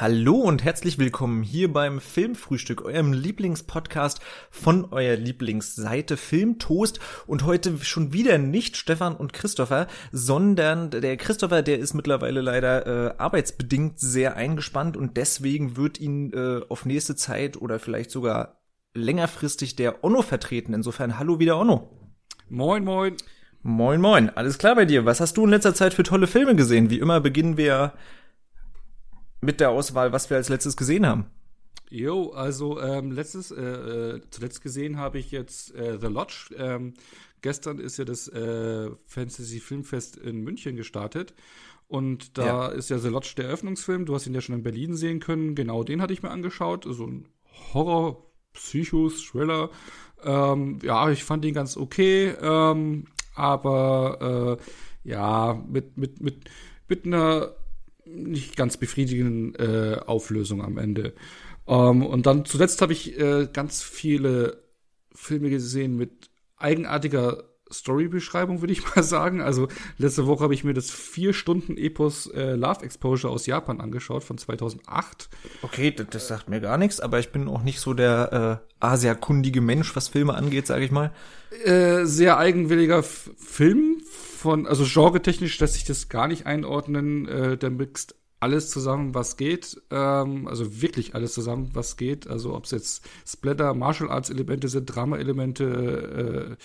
Hallo und herzlich willkommen hier beim Filmfrühstück, eurem Lieblingspodcast von eurer Lieblingsseite Filmtoast. Und heute schon wieder nicht Stefan und Christopher, sondern der Christopher, der ist mittlerweile leider äh, arbeitsbedingt sehr eingespannt und deswegen wird ihn äh, auf nächste Zeit oder vielleicht sogar längerfristig der Onno vertreten. Insofern hallo wieder Onno. Moin, moin. Moin, moin. Alles klar bei dir? Was hast du in letzter Zeit für tolle Filme gesehen? Wie immer beginnen wir mit der Auswahl, was wir als letztes gesehen haben. Jo, also ähm, letztes, äh, äh, zuletzt gesehen habe ich jetzt äh, The Lodge. Ähm, gestern ist ja das äh, Fantasy Filmfest in München gestartet. Und da ja. ist ja The Lodge der Eröffnungsfilm. Du hast ihn ja schon in Berlin sehen können. Genau den hatte ich mir angeschaut. So ein Horror, Psychos, Thriller. Ähm, ja, ich fand ihn ganz okay. Ähm, aber äh, ja, mit, mit, mit, mit einer nicht ganz befriedigenden äh, Auflösung am Ende. Ähm, und dann zuletzt habe ich äh, ganz viele Filme gesehen mit eigenartiger Storybeschreibung, würde ich mal sagen. Also letzte Woche habe ich mir das vier Stunden Epos äh, Love Exposure aus Japan angeschaut von 2008. Okay, das, das sagt mir gar nichts, aber ich bin auch nicht so der äh, asiakundige Mensch, was Filme angeht, sage ich mal. Äh, sehr eigenwilliger F Film von, also genre-technisch lässt sich das gar nicht einordnen. Äh, der mixt alles zusammen, was geht. Ähm, also wirklich alles zusammen, was geht. Also ob es jetzt Splatter, Martial Arts Elemente sind, Drama-Elemente, äh,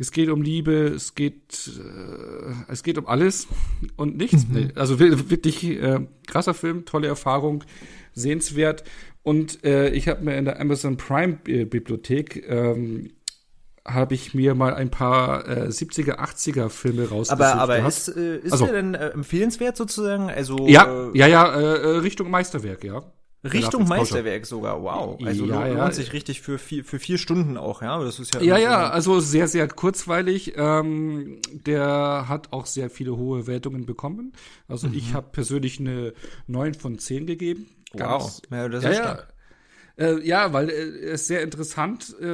es geht um Liebe, es geht, äh, es geht um alles und nichts. Mhm. Also wirklich äh, krasser Film, tolle Erfahrung, sehenswert. Und äh, ich habe mir in der Amazon Prime Bibliothek ähm, habe ich mir mal ein paar äh, 70er, 80er Filme rausgesucht. Aber, aber ist, äh, ist also, der denn äh, empfehlenswert sozusagen? Also, ja, äh, ja, ja, äh, äh, Richtung Meisterwerk, ja. Richtung Meisterwerk sogar, wow. Also ja, lohnt ja. sich richtig für vier, für vier Stunden auch, ja. Das ist ja, ja, ja, also sehr, sehr kurzweilig. Ähm, der hat auch sehr viele hohe Wertungen bekommen. Also mhm. ich habe persönlich eine 9 von 10 gegeben. Ganz, wow, ja, das ist ja, stark. Ja, äh, ja weil äh, es sehr interessant äh,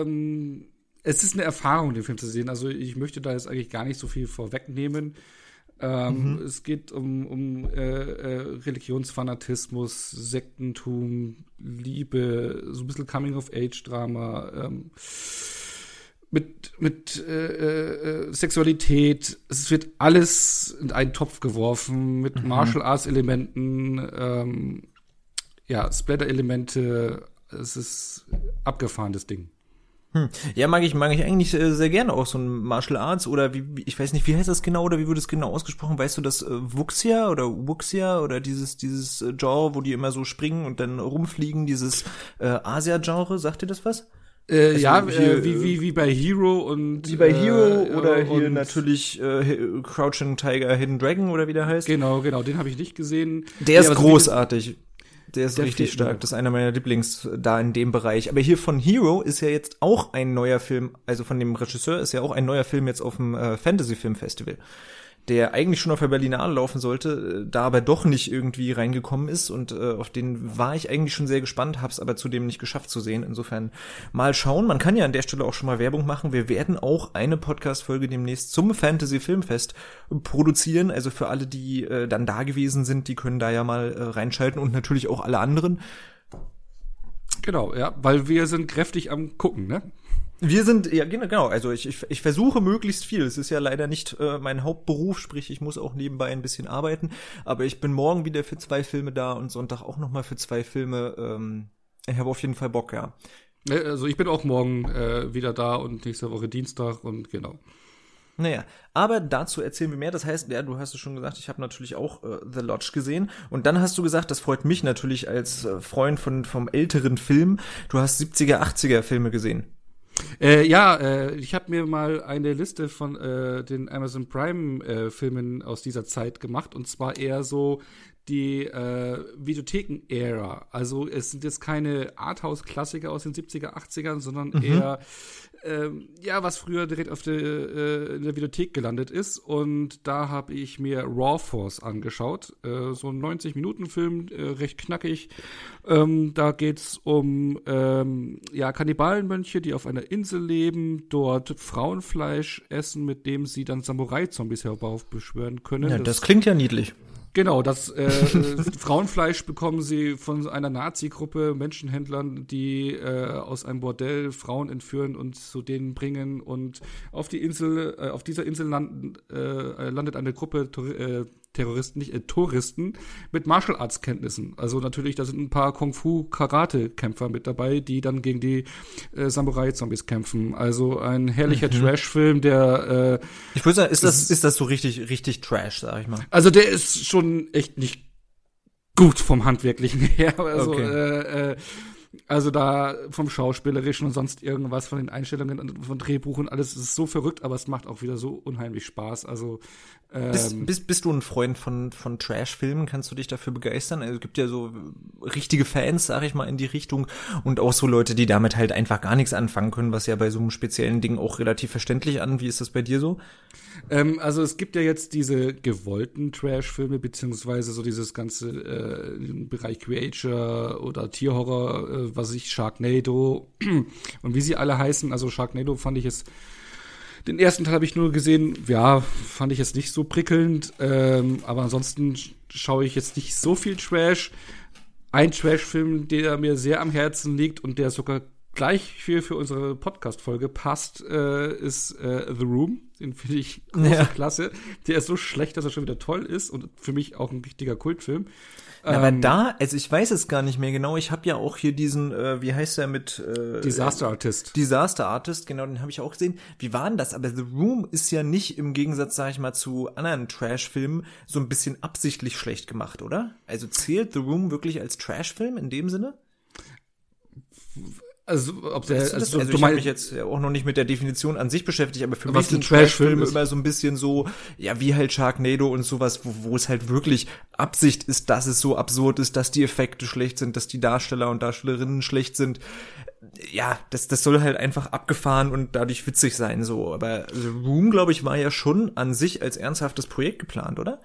ähm, es ist eine Erfahrung, den Film zu sehen. Also ich möchte da jetzt eigentlich gar nicht so viel vorwegnehmen. Ähm, mhm. Es geht um, um äh, äh, Religionsfanatismus, Sektentum, Liebe, so ein bisschen Coming-of-Age-Drama, ähm, mit, mit äh, äh, Sexualität. Es wird alles in einen Topf geworfen mit mhm. Martial Arts-Elementen, ähm, ja, Splatter-Elemente. Es ist abgefahrenes Ding. Hm. Ja, mag ich, mag ich eigentlich äh, sehr gerne auch so ein Martial Arts oder wie, ich weiß nicht, wie heißt das genau oder wie wird es genau ausgesprochen? Weißt du das äh, Wuxia oder Wuxia oder dieses, dieses äh, Genre, wo die immer so springen und dann rumfliegen, dieses äh, Asia-Genre, sagt dir das was? Äh, also ja, hier, äh, wie, wie, wie bei Hero und. Wie bei Hero äh, oder hier natürlich äh, Crouching Tiger, Hidden Dragon oder wie der heißt. Genau, genau, den habe ich nicht gesehen. Der ja, ist großartig. Der ist der richtig stark. Das ist einer meiner Lieblings da in dem Bereich. Aber hier von Hero ist ja jetzt auch ein neuer Film, also von dem Regisseur ist ja auch ein neuer Film jetzt auf dem äh, Fantasy Film Festival der eigentlich schon auf der Berlinale laufen sollte, äh, da aber doch nicht irgendwie reingekommen ist und äh, auf den war ich eigentlich schon sehr gespannt, hab's aber zudem nicht geschafft zu sehen. Insofern mal schauen. Man kann ja an der Stelle auch schon mal Werbung machen. Wir werden auch eine Podcast-Folge demnächst zum Fantasy Filmfest produzieren. Also für alle, die äh, dann da gewesen sind, die können da ja mal äh, reinschalten und natürlich auch alle anderen. Genau, ja, weil wir sind kräftig am gucken, ne? Wir sind, ja genau, also ich, ich, ich versuche möglichst viel. Es ist ja leider nicht äh, mein Hauptberuf, sprich ich muss auch nebenbei ein bisschen arbeiten. Aber ich bin morgen wieder für zwei Filme da und Sonntag auch nochmal für zwei Filme. Ähm, ich habe auf jeden Fall Bock, ja. Also ich bin auch morgen äh, wieder da und nächste Woche Dienstag und genau. Naja, aber dazu erzählen wir mehr. Das heißt, ja, du hast es schon gesagt, ich habe natürlich auch äh, The Lodge gesehen. Und dann hast du gesagt, das freut mich natürlich als äh, Freund von, vom älteren Film. Du hast 70er, 80er Filme gesehen. Äh, ja, äh, ich habe mir mal eine Liste von äh, den Amazon Prime-Filmen äh, aus dieser Zeit gemacht. Und zwar eher so die äh, Videotheken-Ära. Also es sind jetzt keine Arthouse-Klassiker aus den 70er, 80ern, sondern mhm. eher ähm, ja, was früher direkt auf der, äh, in der Videothek gelandet ist. Und da habe ich mir Raw Force angeschaut. Äh, so ein 90-Minuten-Film, äh, recht knackig. Ähm, da geht's um ähm, ja, Kannibalenmönche, die auf einer Insel leben, dort Frauenfleisch essen, mit dem sie dann Samurai-Zombies heraufbeschwören können. Ja, das, das klingt ja niedlich. Genau, das äh, Frauenfleisch bekommen sie von einer Nazi-Gruppe Menschenhändlern, die äh, aus einem Bordell Frauen entführen und zu denen bringen. Und auf die Insel, äh, auf dieser Insel landen, äh, landet eine Gruppe äh, Terroristen, nicht äh, Touristen mit Martial Arts Kenntnissen. Also natürlich, da sind ein paar Kung Fu Karate Kämpfer mit dabei, die dann gegen die äh, Samurai Zombies kämpfen. Also ein herrlicher mhm. Trash Film, der äh, Ich würde sagen, ist das ist das so richtig richtig Trash, sag ich mal. Also der ist schon echt nicht gut vom handwerklichen her, also okay. äh, äh, also da vom Schauspielerischen und sonst irgendwas, von den Einstellungen, von Drehbuch und alles, ist so verrückt, aber es macht auch wieder so unheimlich Spaß. Also ähm, bist, bist, bist du ein Freund von, von Trash-Filmen? Kannst du dich dafür begeistern? Also, es gibt ja so richtige Fans, sag ich mal, in die Richtung und auch so Leute, die damit halt einfach gar nichts anfangen können, was ja bei so einem speziellen Ding auch relativ verständlich an. Wie ist das bei dir so? Ähm, also es gibt ja jetzt diese gewollten Trash-Filme, beziehungsweise so dieses ganze äh, Bereich Creature oder Tierhorror, äh, was ich, Sharknado und wie sie alle heißen. Also Sharknado fand ich es den ersten Teil habe ich nur gesehen, ja, fand ich jetzt nicht so prickelnd, ähm, aber ansonsten schaue ich jetzt nicht so viel Trash. Ein Trash-Film, der mir sehr am Herzen liegt und der sogar gleich für, für unsere Podcast-Folge passt, äh, ist äh, The Room. Den finde ich große ja. klasse. Der ist so schlecht, dass er schon wieder toll ist und für mich auch ein richtiger Kultfilm. Na, aber ähm, da, also ich weiß es gar nicht mehr genau. Ich habe ja auch hier diesen, äh, wie heißt der mit äh, Disaster Artist. Disaster Artist, genau, den habe ich auch gesehen. Wie war denn das? Aber The Room ist ja nicht im Gegensatz, sag ich mal, zu anderen Trash-Filmen so ein bisschen absichtlich schlecht gemacht, oder? Also zählt The Room wirklich als Trash-Film in dem Sinne? Also, ob der, also, also, also ich habe mich jetzt auch noch nicht mit der Definition an sich beschäftigt, aber für mich sind Trash-Filme immer so ein bisschen so, ja, wie halt Sharknado und sowas, wo, wo es halt wirklich Absicht ist, dass es so absurd ist, dass die Effekte schlecht sind, dass die Darsteller und Darstellerinnen schlecht sind. Ja, das, das soll halt einfach abgefahren und dadurch witzig sein, so. Aber The Room, glaube ich, war ja schon an sich als ernsthaftes Projekt geplant, oder?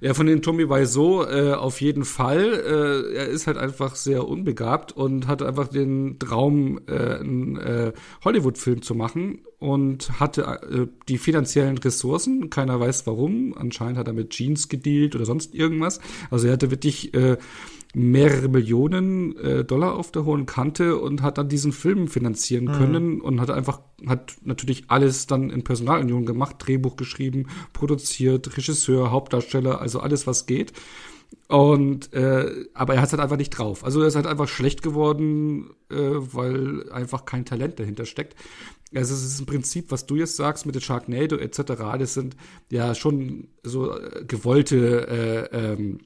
Ja, von den Tommy Wiseau äh, auf jeden Fall. Äh, er ist halt einfach sehr unbegabt und hatte einfach den Traum, äh, einen äh, Hollywood-Film zu machen und hatte äh, die finanziellen Ressourcen. Keiner weiß warum. Anscheinend hat er mit Jeans gedealt oder sonst irgendwas. Also er hatte wirklich äh, mehrere Millionen äh, Dollar auf der hohen Kante und hat dann diesen Film finanzieren mhm. können und hat einfach, hat natürlich alles dann in Personalunion gemacht, Drehbuch geschrieben, produziert, Regisseur, Hauptdarsteller, also alles, was geht. Und äh, aber er hat es halt einfach nicht drauf. Also er ist halt einfach schlecht geworden, äh, weil einfach kein Talent dahinter steckt. Also es ist im Prinzip, was du jetzt sagst mit der Sharknado etc. Das sind ja schon so äh, gewollte äh, ähm,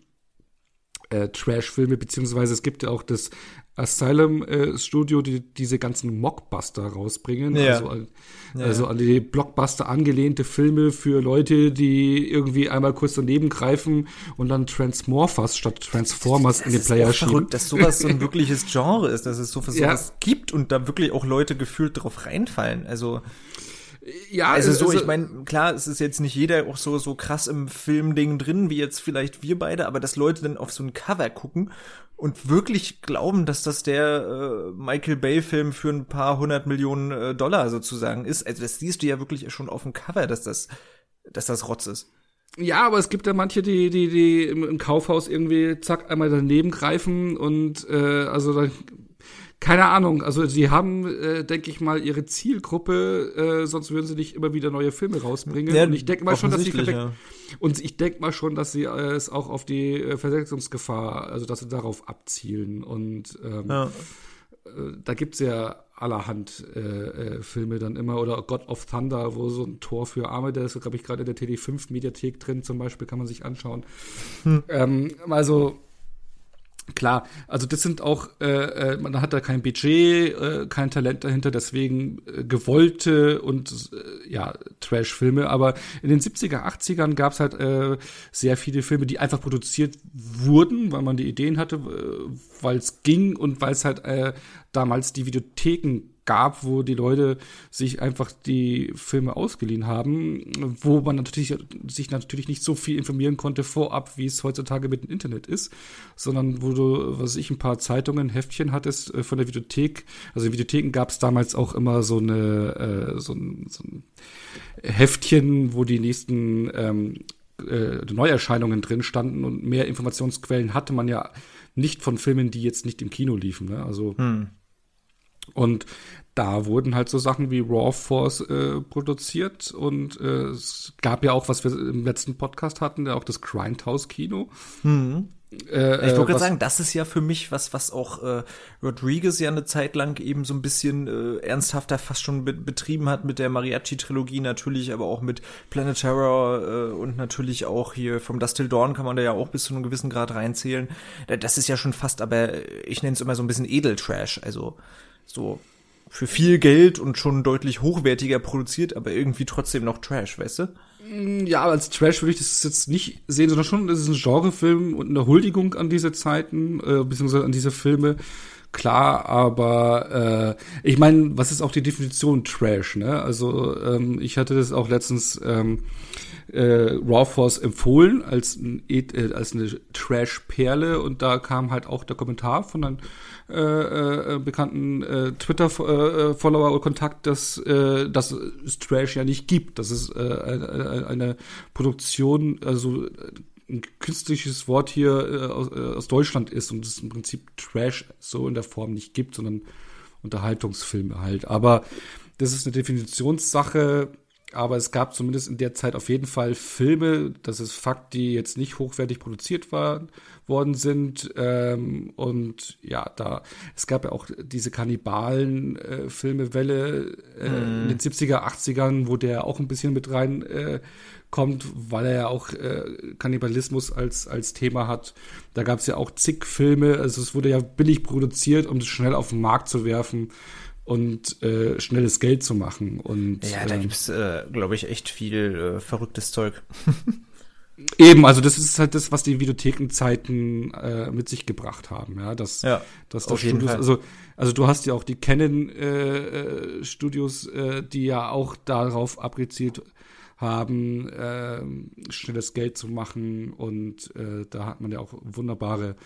äh, Trash-Filme, beziehungsweise es gibt ja auch das Asylum äh, Studio, die diese ganzen Mockbuster rausbringen. Ja. Also, an, ja. also an die Blockbuster angelehnte Filme für Leute, die irgendwie einmal kurz daneben greifen und dann Transmorphers statt Transformers das, das in den Player schieben. Verrückt, dass sowas so ein wirkliches Genre ist, dass es so sowas ja. gibt und da wirklich auch Leute gefühlt drauf reinfallen. Also ja, also so, ich meine, klar, es ist jetzt nicht jeder auch so so krass im Filmding drin, wie jetzt vielleicht wir beide, aber dass Leute dann auf so ein Cover gucken und wirklich glauben, dass das der äh, Michael Bay Film für ein paar hundert Millionen äh, Dollar sozusagen ist, also das siehst du ja wirklich schon auf dem Cover, dass das dass das Rotz ist. Ja, aber es gibt ja manche, die, die, die im, Kaufhaus irgendwie zack einmal daneben greifen und äh, also da keine Ahnung, also sie haben, äh, denke ich mal, ihre Zielgruppe, äh, sonst würden sie nicht immer wieder neue Filme rausbringen. Ja, und ich denke mal schon, dass sie ja. und ich denke mal schon, dass sie äh, es auch auf die äh, Versetzungsgefahr, also dass sie darauf abzielen. Und ähm, ja. äh, da gibt's ja allerhand äh, äh, Filme dann immer oder God of Thunder, wo so ein Tor für Arme, der ist, glaube ich, gerade in der TD5 Mediathek drin, zum Beispiel, kann man sich anschauen. Hm. Ähm, also Klar, also das sind auch, äh, äh, man hat da kein Budget, äh, kein Talent dahinter, deswegen äh, gewollte und äh, ja, Trash-Filme. Aber in den 70er, 80ern gab es halt äh, sehr viele Filme, die einfach produziert wurden, weil man die Ideen hatte, äh, weil es ging und weil es halt damals die Videotheken gab, wo die Leute sich einfach die Filme ausgeliehen haben, wo man natürlich sich natürlich nicht so viel informieren konnte vorab, wie es heutzutage mit dem Internet ist, sondern wo du, was ich, ein paar Zeitungen, Heftchen hattest äh, von der Videothek. Also in Videotheken gab es damals auch immer so eine äh, so ein, so ein Heftchen, wo die nächsten ähm, äh, Neuerscheinungen drin standen und mehr Informationsquellen hatte man ja nicht von Filmen, die jetzt nicht im Kino liefen. Ne? Also hm. und da wurden halt so Sachen wie Raw Force äh, produziert und äh, es gab ja auch, was wir im letzten Podcast hatten, ja auch das Grindhouse Kino. Hm. Äh, ich wollte gerade sagen, das ist ja für mich was, was auch äh, Rodriguez ja eine Zeit lang eben so ein bisschen äh, ernsthafter fast schon be betrieben hat mit der Mariachi-Trilogie natürlich, aber auch mit Planet Terror äh, und natürlich auch hier vom Dust Till Dawn kann man da ja auch bis zu einem gewissen Grad reinzählen. Das ist ja schon fast, aber ich nenne es immer so ein bisschen Edeltrash, also so für viel Geld und schon deutlich hochwertiger produziert, aber irgendwie trotzdem noch Trash, weißt du? Mm, ja, als Trash würde ich das jetzt nicht sehen, sondern schon, das ist ein Genrefilm und eine Huldigung an diese Zeiten, äh, beziehungsweise an diese Filme. Klar, aber äh, ich meine, was ist auch die Definition Trash, ne? Also ähm, ich hatte das auch letztens ähm, äh, Raw Force empfohlen als, ein, äh, als eine Trash-Perle und da kam halt auch der Kommentar von einem äh, äh, bekannten äh, Twitter-Follower oder Kontakt, dass, äh, dass es Trash ja nicht gibt. Dass es äh, eine, eine Produktion, also ein künstliches Wort hier äh, aus, äh, aus Deutschland ist und es im Prinzip Trash so in der Form nicht gibt, sondern Unterhaltungsfilme halt. Aber das ist eine Definitionssache aber es gab zumindest in der Zeit auf jeden Fall Filme, das ist Fakt, die jetzt nicht hochwertig produziert waren, worden sind. Ähm, und ja, da, es gab ja auch diese Kannibalen-Filmewelle äh, äh, mm. in den 70er, 80ern, wo der auch ein bisschen mit rein äh, kommt, weil er ja auch äh, Kannibalismus als, als Thema hat. Da gab es ja auch zig Filme, also es wurde ja billig produziert, um es schnell auf den Markt zu werfen und äh, schnelles Geld zu machen. Und, ja, da ähm, gibt's, äh, glaube ich, echt viel äh, verrücktes Zeug. Eben, also das ist halt das, was die Videothekenzeiten äh, mit sich gebracht haben, ja, dass, ja, dass das Studios, also also du hast ja auch die Canon äh, äh, Studios, äh, die ja auch darauf abgezielt haben, äh, schnelles Geld zu machen und äh, da hat man ja auch wunderbare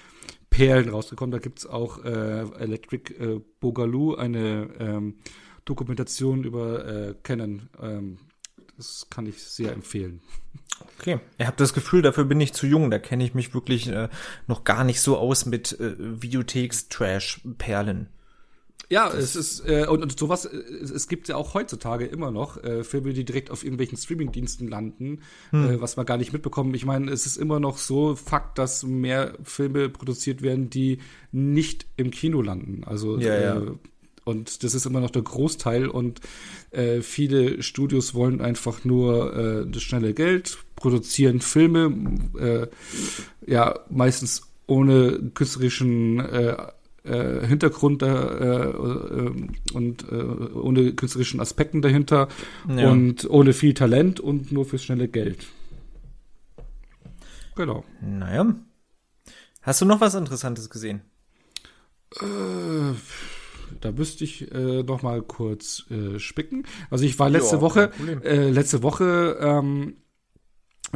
Perlen rausgekommen. Da gibt es auch äh, Electric äh, Boogaloo, eine ähm, Dokumentation über äh, Canon. Ähm, das kann ich sehr empfehlen. Okay. Ihr habt das Gefühl, dafür bin ich zu jung. Da kenne ich mich wirklich äh, noch gar nicht so aus mit äh, Videotheks-Trash-Perlen. Ja, das es ist, äh, und, und sowas, äh, es, gibt ja auch heutzutage immer noch äh, Filme, die direkt auf irgendwelchen Streamingdiensten landen, hm. äh, was wir gar nicht mitbekommen. Ich meine, es ist immer noch so Fakt, dass mehr Filme produziert werden, die nicht im Kino landen. Also ja, ja. Äh, und das ist immer noch der Großteil und äh, viele Studios wollen einfach nur äh, das schnelle Geld, produzieren Filme, äh, ja, meistens ohne künstlerischen äh, Hintergrund da, äh, äh, und äh, ohne künstlerischen Aspekten dahinter ja. und ohne viel Talent und nur fürs schnelle Geld. Genau. Naja. Hast du noch was Interessantes gesehen? Äh, da müsste ich äh, noch mal kurz äh, spicken. Also ich war letzte jo, Woche, äh, letzte Woche ähm,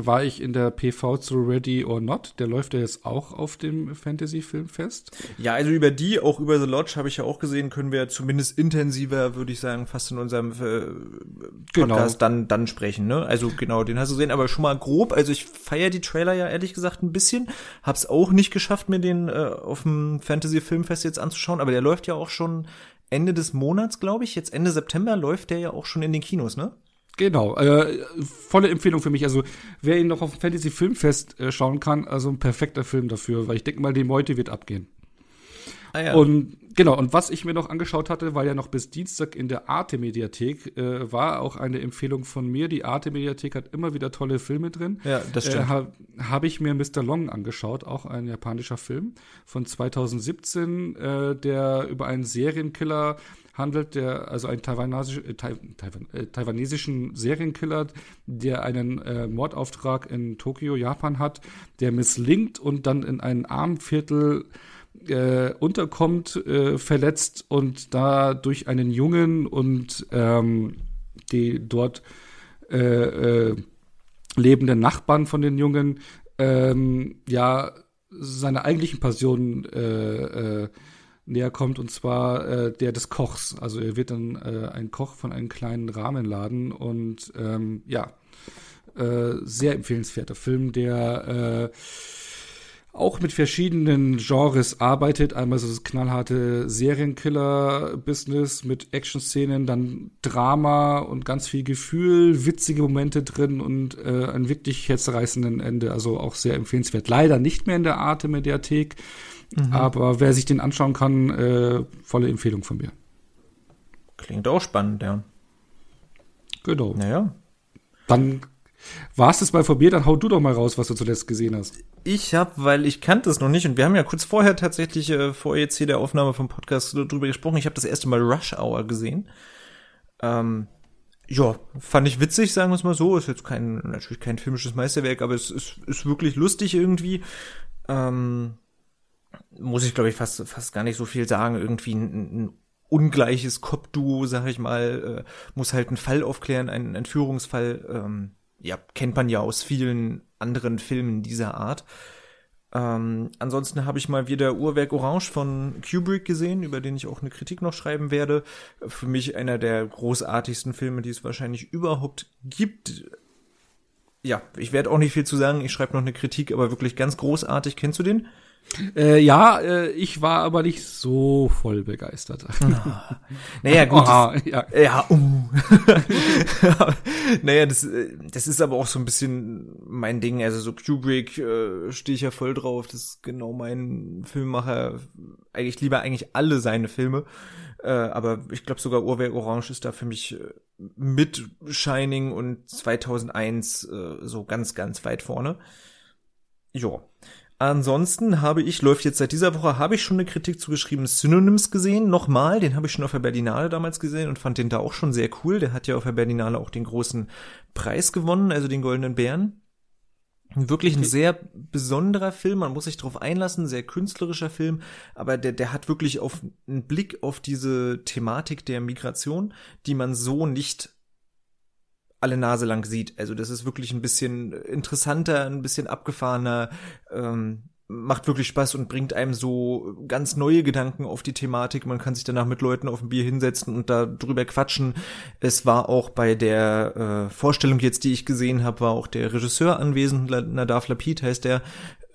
war ich in der PV zu Ready or Not. Der läuft ja jetzt auch auf dem Fantasy-Filmfest. Ja, also über die, auch über The Lodge habe ich ja auch gesehen, können wir zumindest intensiver, würde ich sagen, fast in unserem äh, genau. Podcast genau. dann, dann sprechen. Ne? Also genau, den hast du gesehen, aber schon mal grob. Also ich feiere die Trailer ja ehrlich gesagt ein bisschen. Hab's auch nicht geschafft, mir den äh, auf dem Fantasy-Filmfest jetzt anzuschauen, aber der läuft ja auch schon Ende des Monats, glaube ich. Jetzt Ende September läuft der ja auch schon in den Kinos, ne? Genau, äh, volle Empfehlung für mich. Also wer ihn noch auf dem Fantasy Filmfest äh, schauen kann, also ein perfekter Film dafür, weil ich denke mal, die Meute wird abgehen. Ah, ja. Und genau, und was ich mir noch angeschaut hatte, weil ja noch bis Dienstag in der Arte-Mediathek äh, war, auch eine Empfehlung von mir. Die Arte-Mediathek hat immer wieder tolle Filme drin. Ja, das stimmt. Äh, Habe hab ich mir Mr. Long angeschaut, auch ein japanischer Film von 2017, äh, der über einen Serienkiller handelt, der also einen taiwanesisch, äh, Taiwan, äh, taiwanesischen Serienkiller, der einen äh, Mordauftrag in Tokio, Japan hat, der misslingt und dann in ein Armviertel äh, unterkommt, äh, verletzt und da durch einen Jungen und ähm, die dort äh, äh, lebenden Nachbarn von den Jungen ähm, ja seine eigentlichen Passion äh, äh, näher kommt, und zwar der des Kochs. Also er wird dann ein Koch von einem kleinen Rahmenladen und ähm, ja, sehr empfehlenswerter Film, der auch mit verschiedenen Genres arbeitet. Einmal so das knallharte Serienkiller-Business mit Action-Szenen, dann Drama und ganz viel Gefühl, witzige Momente drin und äh, ein wirklich herzreißenden Ende. Also auch sehr empfehlenswert. Leider nicht mehr in der Arte-Mediathek, mhm. aber wer sich den anschauen kann, äh, volle Empfehlung von mir. Klingt auch spannend, ja. Genau. Naja. Dann war es das mal von mir, dann hau du doch mal raus, was du zuletzt gesehen hast. Ich habe, weil ich kannte es noch nicht und wir haben ja kurz vorher tatsächlich äh, vor jetzt hier der Aufnahme vom Podcast drüber gesprochen. Ich habe das erste Mal Rush Hour gesehen. Ähm, ja, fand ich witzig, sagen wir es mal so. Ist jetzt kein natürlich kein filmisches Meisterwerk, aber es ist, ist wirklich lustig irgendwie. Ähm, muss ich glaube ich fast fast gar nicht so viel sagen. Irgendwie ein, ein ungleiches Cop-Duo, sag ich mal, äh, muss halt einen Fall aufklären, einen Entführungsfall. Ähm, ja, kennt man ja aus vielen anderen Filmen dieser Art. Ähm, ansonsten habe ich mal wieder Uhrwerk Orange von Kubrick gesehen, über den ich auch eine Kritik noch schreiben werde. Für mich einer der großartigsten Filme, die es wahrscheinlich überhaupt gibt. Ja, ich werde auch nicht viel zu sagen. Ich schreibe noch eine Kritik, aber wirklich ganz großartig. Kennst du den? Äh, ja, äh, ich war aber nicht so voll begeistert. naja, gut. Oh, das, ja, ja uh. naja, das, äh, das ist aber auch so ein bisschen mein Ding. Also so Kubrick äh, stehe ich ja voll drauf. Das ist genau mein Filmmacher. Eigentlich lieber eigentlich alle seine Filme. Äh, aber ich glaube sogar Uhrwerk Orange ist da für mich äh, mit Shining und 2001 äh, so ganz, ganz weit vorne. Ja. Ansonsten habe ich, läuft jetzt seit dieser Woche, habe ich schon eine Kritik zugeschrieben, Synonyms gesehen, nochmal, den habe ich schon auf der Berlinale damals gesehen und fand den da auch schon sehr cool. Der hat ja auf der Berlinale auch den großen Preis gewonnen, also den Goldenen Bären. Wirklich ein sehr besonderer Film, man muss sich darauf einlassen, sehr künstlerischer Film, aber der, der hat wirklich auf einen Blick auf diese Thematik der Migration, die man so nicht alle Nase lang sieht. Also das ist wirklich ein bisschen interessanter, ein bisschen abgefahrener, ähm, macht wirklich Spaß und bringt einem so ganz neue Gedanken auf die Thematik. Man kann sich danach mit Leuten auf ein Bier hinsetzen und da drüber quatschen. Es war auch bei der äh, Vorstellung jetzt, die ich gesehen habe, war auch der Regisseur anwesend, Nadav Lapid heißt der,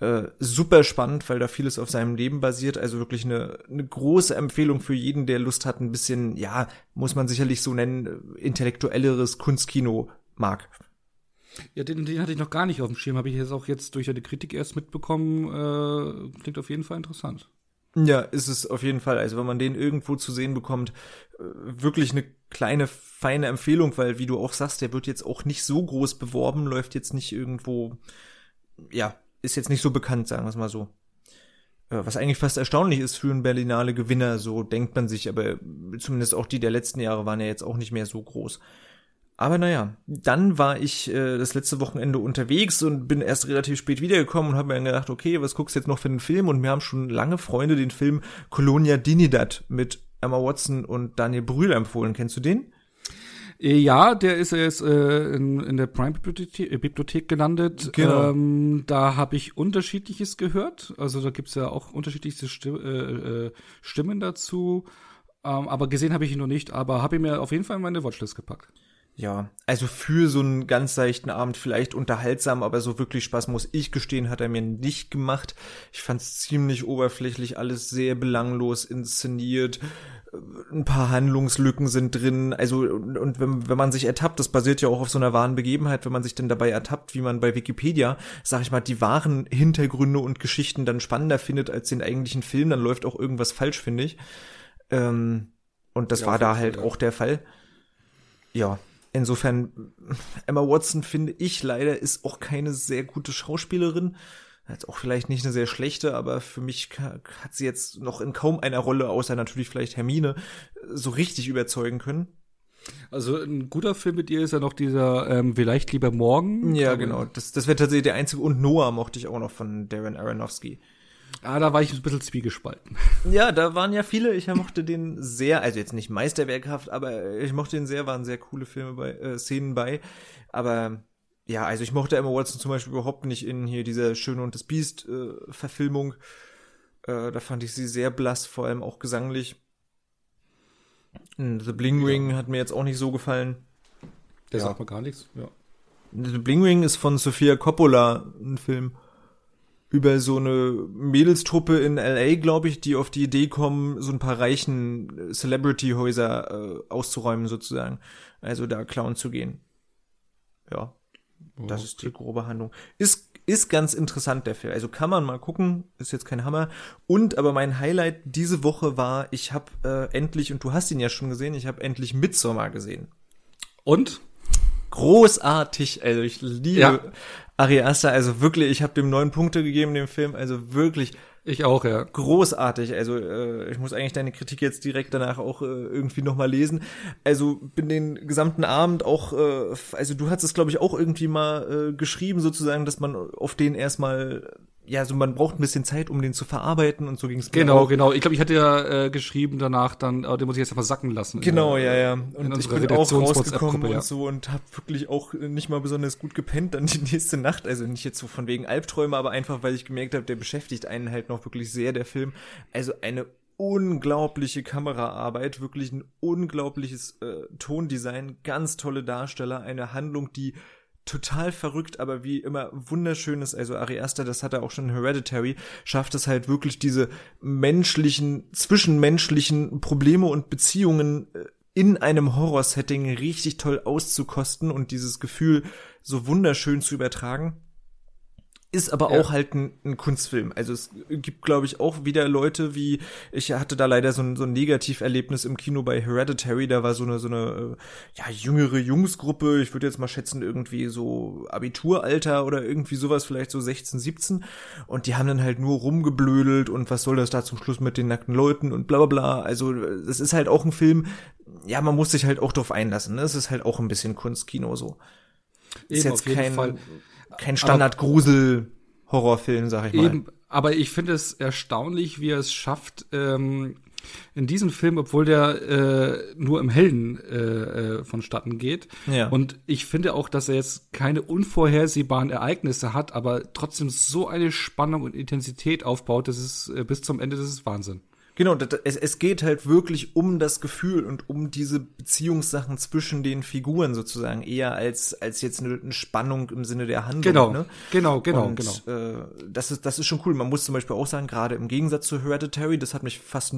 äh, super spannend, weil da vieles auf seinem Leben basiert. Also wirklich eine, eine große Empfehlung für jeden, der Lust hat, ein bisschen, ja, muss man sicherlich so nennen, intellektuelleres Kunstkino mag. Ja, den, den hatte ich noch gar nicht auf dem Schirm, habe ich jetzt auch jetzt durch eine Kritik erst mitbekommen. Äh, klingt auf jeden Fall interessant. Ja, ist es auf jeden Fall. Also wenn man den irgendwo zu sehen bekommt, äh, wirklich eine kleine, feine Empfehlung, weil wie du auch sagst, der wird jetzt auch nicht so groß beworben, läuft jetzt nicht irgendwo, ja, ist jetzt nicht so bekannt, sagen wir es mal so. Äh, was eigentlich fast erstaunlich ist für einen Berlinale Gewinner, so denkt man sich, aber zumindest auch die der letzten Jahre waren ja jetzt auch nicht mehr so groß. Aber naja, dann war ich äh, das letzte Wochenende unterwegs und bin erst relativ spät wiedergekommen und habe mir dann gedacht, okay, was guckst du jetzt noch für einen Film? Und mir haben schon lange Freunde den Film Colonia Dinidad mit Emma Watson und Daniel Brühl empfohlen. Kennst du den? Äh, ja, der ist jetzt äh, in, in der Prime-Bibliothek äh, Bibliothek gelandet. Genau. Ähm, da habe ich unterschiedliches gehört. Also da gibt's ja auch unterschiedlichste Stimm, äh, äh, Stimmen dazu. Ähm, aber gesehen habe ich ihn noch nicht, aber habe ihn mir auf jeden Fall in meine Watchlist gepackt. Ja, also für so einen ganz seichten Abend vielleicht unterhaltsam, aber so wirklich Spaß muss ich gestehen, hat er mir nicht gemacht. Ich fand's ziemlich oberflächlich, alles sehr belanglos inszeniert ein paar Handlungslücken sind drin. Also, und, und wenn, wenn man sich ertappt, das basiert ja auch auf so einer wahren Begebenheit, wenn man sich dann dabei ertappt, wie man bei Wikipedia, sag ich mal, die wahren Hintergründe und Geschichten dann spannender findet als den eigentlichen Film, dann läuft auch irgendwas falsch, finde ich. Ähm, und das ja, war da halt ja. auch der Fall. Ja, insofern, Emma Watson finde ich leider ist auch keine sehr gute Schauspielerin. Jetzt auch vielleicht nicht eine sehr schlechte, aber für mich hat sie jetzt noch in kaum einer Rolle, außer natürlich vielleicht Hermine, so richtig überzeugen können. Also ein guter Film mit ihr ist ja noch dieser ähm, Vielleicht lieber morgen. Ja, genau. Das, das wäre tatsächlich der einzige. Und Noah mochte ich auch noch von Darren Aronofsky. Ah, da war ich ein bisschen zwiegespalten. Ja, da waren ja viele. Ich mochte den sehr, also jetzt nicht meisterwerkhaft, aber ich mochte den sehr, waren sehr coole Filme bei, äh, Szenen bei. Aber ja, also ich mochte Emma Watson zum Beispiel überhaupt nicht in hier dieser Schöne und das Biest äh, Verfilmung. Äh, da fand ich sie sehr blass, vor allem auch gesanglich. The Bling Ring ja. hat mir jetzt auch nicht so gefallen. Der ja. sagt mir gar nichts, ja. The Bling Ring ist von Sofia Coppola ein Film über so eine Mädelstruppe in LA, glaube ich, die auf die Idee kommen, so ein paar reichen Celebrity-Häuser äh, auszuräumen sozusagen. Also da klauen zu gehen. Ja, das okay. ist die grobe Handlung. Ist ist ganz interessant der Film. Also kann man mal gucken, ist jetzt kein Hammer. Und aber mein Highlight diese Woche war, ich habe äh, endlich und du hast ihn ja schon gesehen, ich habe endlich Midsommar gesehen. Und großartig. Also ich liebe ja. Ari Aster. Also wirklich, ich habe dem neun Punkte gegeben dem Film. Also wirklich. Ich auch, ja. Großartig. Also äh, ich muss eigentlich deine Kritik jetzt direkt danach auch äh, irgendwie nochmal lesen. Also bin den gesamten Abend auch, äh, also du hast es glaube ich auch irgendwie mal äh, geschrieben sozusagen, dass man auf den erstmal ja, also man braucht ein bisschen Zeit, um den zu verarbeiten und so ging es mir Genau, auch. genau. Ich glaube, ich hatte ja äh, geschrieben danach dann, oh, den muss ich jetzt einfach sacken lassen. Genau, der, ja, ja. Und ich bin auch rausgekommen ja. und so und habe wirklich auch nicht mal besonders gut gepennt dann die nächste Nacht. Also nicht jetzt so von wegen Albträume, aber einfach, weil ich gemerkt habe, der beschäftigt einen halt noch wirklich sehr, der Film. Also eine unglaubliche Kameraarbeit, wirklich ein unglaubliches äh, Tondesign, ganz tolle Darsteller, eine Handlung, die total verrückt, aber wie immer wunderschönes, also Ari Aster, das hat er auch schon in Hereditary, schafft es halt wirklich diese menschlichen, zwischenmenschlichen Probleme und Beziehungen äh, in einem Horror-Setting richtig toll auszukosten und dieses Gefühl so wunderschön zu übertragen. Ist aber ja. auch halt ein, ein, Kunstfilm. Also es gibt, glaube ich, auch wieder Leute wie, ich hatte da leider so ein, so ein Negativerlebnis im Kino bei Hereditary, da war so eine, so eine, äh, ja, jüngere Jungsgruppe, ich würde jetzt mal schätzen, irgendwie so Abituralter oder irgendwie sowas, vielleicht so 16, 17. Und die haben dann halt nur rumgeblödelt und was soll das da zum Schluss mit den nackten Leuten und bla bla bla. Also das ist halt auch ein Film, ja, man muss sich halt auch drauf einlassen. Ne? Es ist halt auch ein bisschen Kunstkino so. Eben, ist jetzt kein. Fall kein Standard-Grusel-Horrorfilm, sag ich mal. Eben, aber ich finde es erstaunlich, wie er es schafft, ähm, in diesem Film, obwohl der äh, nur im Hellen äh, äh, vonstatten geht. Ja. Und ich finde auch, dass er jetzt keine unvorhersehbaren Ereignisse hat, aber trotzdem so eine Spannung und Intensität aufbaut, das ist äh, bis zum Ende, das ist Wahnsinn. Genau, das, es, es geht halt wirklich um das Gefühl und um diese Beziehungssachen zwischen den Figuren sozusagen, eher als, als jetzt eine, eine Spannung im Sinne der Handlung. Genau, ne? genau, genau, und, genau. Äh, das, ist, das ist schon cool. Man muss zum Beispiel auch sagen, gerade im Gegensatz zu Hereditary, das hat mich fast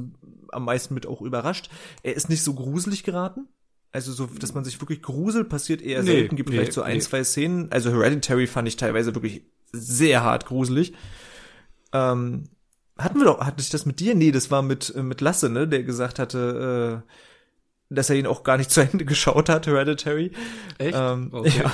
am meisten mit auch überrascht, er ist nicht so gruselig geraten. Also so, dass man sich wirklich gruselt, passiert eher nee, selten. Gibt nee, vielleicht so ein, nee. zwei Szenen. Also Hereditary fand ich teilweise wirklich sehr hart gruselig. Ähm, hatten wir doch, hatte ich das mit dir? Nee, das war mit, äh, mit Lasse, ne, der gesagt hatte, äh, dass er ihn auch gar nicht zu Ende geschaut hat, Hereditary. Echt? Ähm, okay. Ja.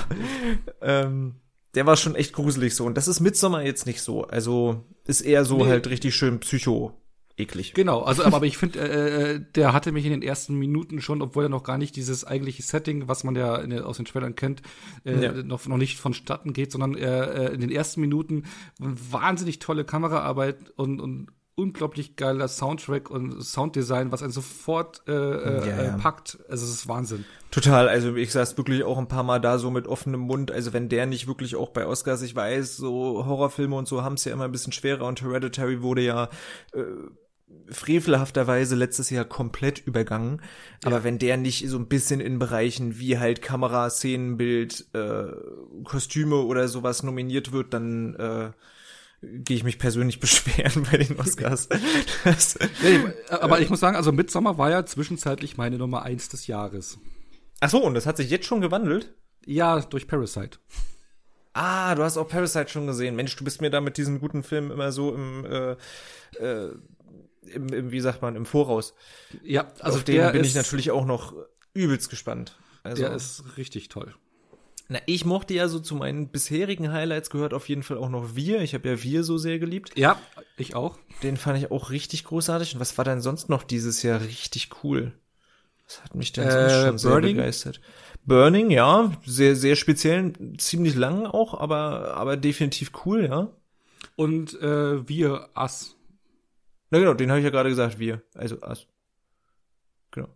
ähm, der war schon echt gruselig so. Und das ist Midsommar jetzt nicht so. Also ist eher so nee. halt richtig schön psycho eklig. Genau, also aber, aber ich finde, äh, äh, der hatte mich in den ersten Minuten schon, obwohl er noch gar nicht dieses eigentliche Setting, was man ja in, aus den Trailern kennt, äh, ja. noch, noch nicht vonstatten geht, sondern äh, äh, in den ersten Minuten wahnsinnig tolle Kameraarbeit und, und unglaublich geiler Soundtrack und Sounddesign, was einen sofort äh, äh, ja, ja. packt. Also es ist Wahnsinn. Total, also ich saß wirklich auch ein paar Mal da so mit offenem Mund. Also wenn der nicht wirklich auch bei Oscars, ich weiß, so Horrorfilme und so haben es ja immer ein bisschen schwerer und Hereditary wurde ja äh, frevelhafterweise letztes Jahr komplett übergangen. Aber ja. wenn der nicht so ein bisschen in Bereichen wie halt Kamera, Szenenbild, äh, Kostüme oder sowas nominiert wird, dann äh, gehe ich mich persönlich beschweren bei den Oscars. das, ja, aber ich muss sagen, also Midsommar war ja zwischenzeitlich meine Nummer eins des Jahres. Ach so, und das hat sich jetzt schon gewandelt? Ja, durch Parasite. Ah, du hast auch Parasite schon gesehen. Mensch, du bist mir da mit diesen guten Filmen immer so im äh, äh, im, im, wie sagt man, im Voraus. Ja, also auf den bin ich natürlich auch noch übelst gespannt. Also, der ist richtig toll. Na, ich mochte ja so zu meinen bisherigen Highlights gehört auf jeden Fall auch noch Wir. Ich habe ja Wir so sehr geliebt. Ja, ich auch. Den fand ich auch richtig großartig. Und was war denn sonst noch dieses Jahr richtig cool? Was hat mich denn äh, sonst schon sehr Burning? begeistert? Burning, ja, sehr, sehr speziell, ziemlich lang auch, aber, aber definitiv cool, ja. Und äh, Wir, Us. Na genau, den habe ich ja gerade gesagt, wir. Also As. Genau.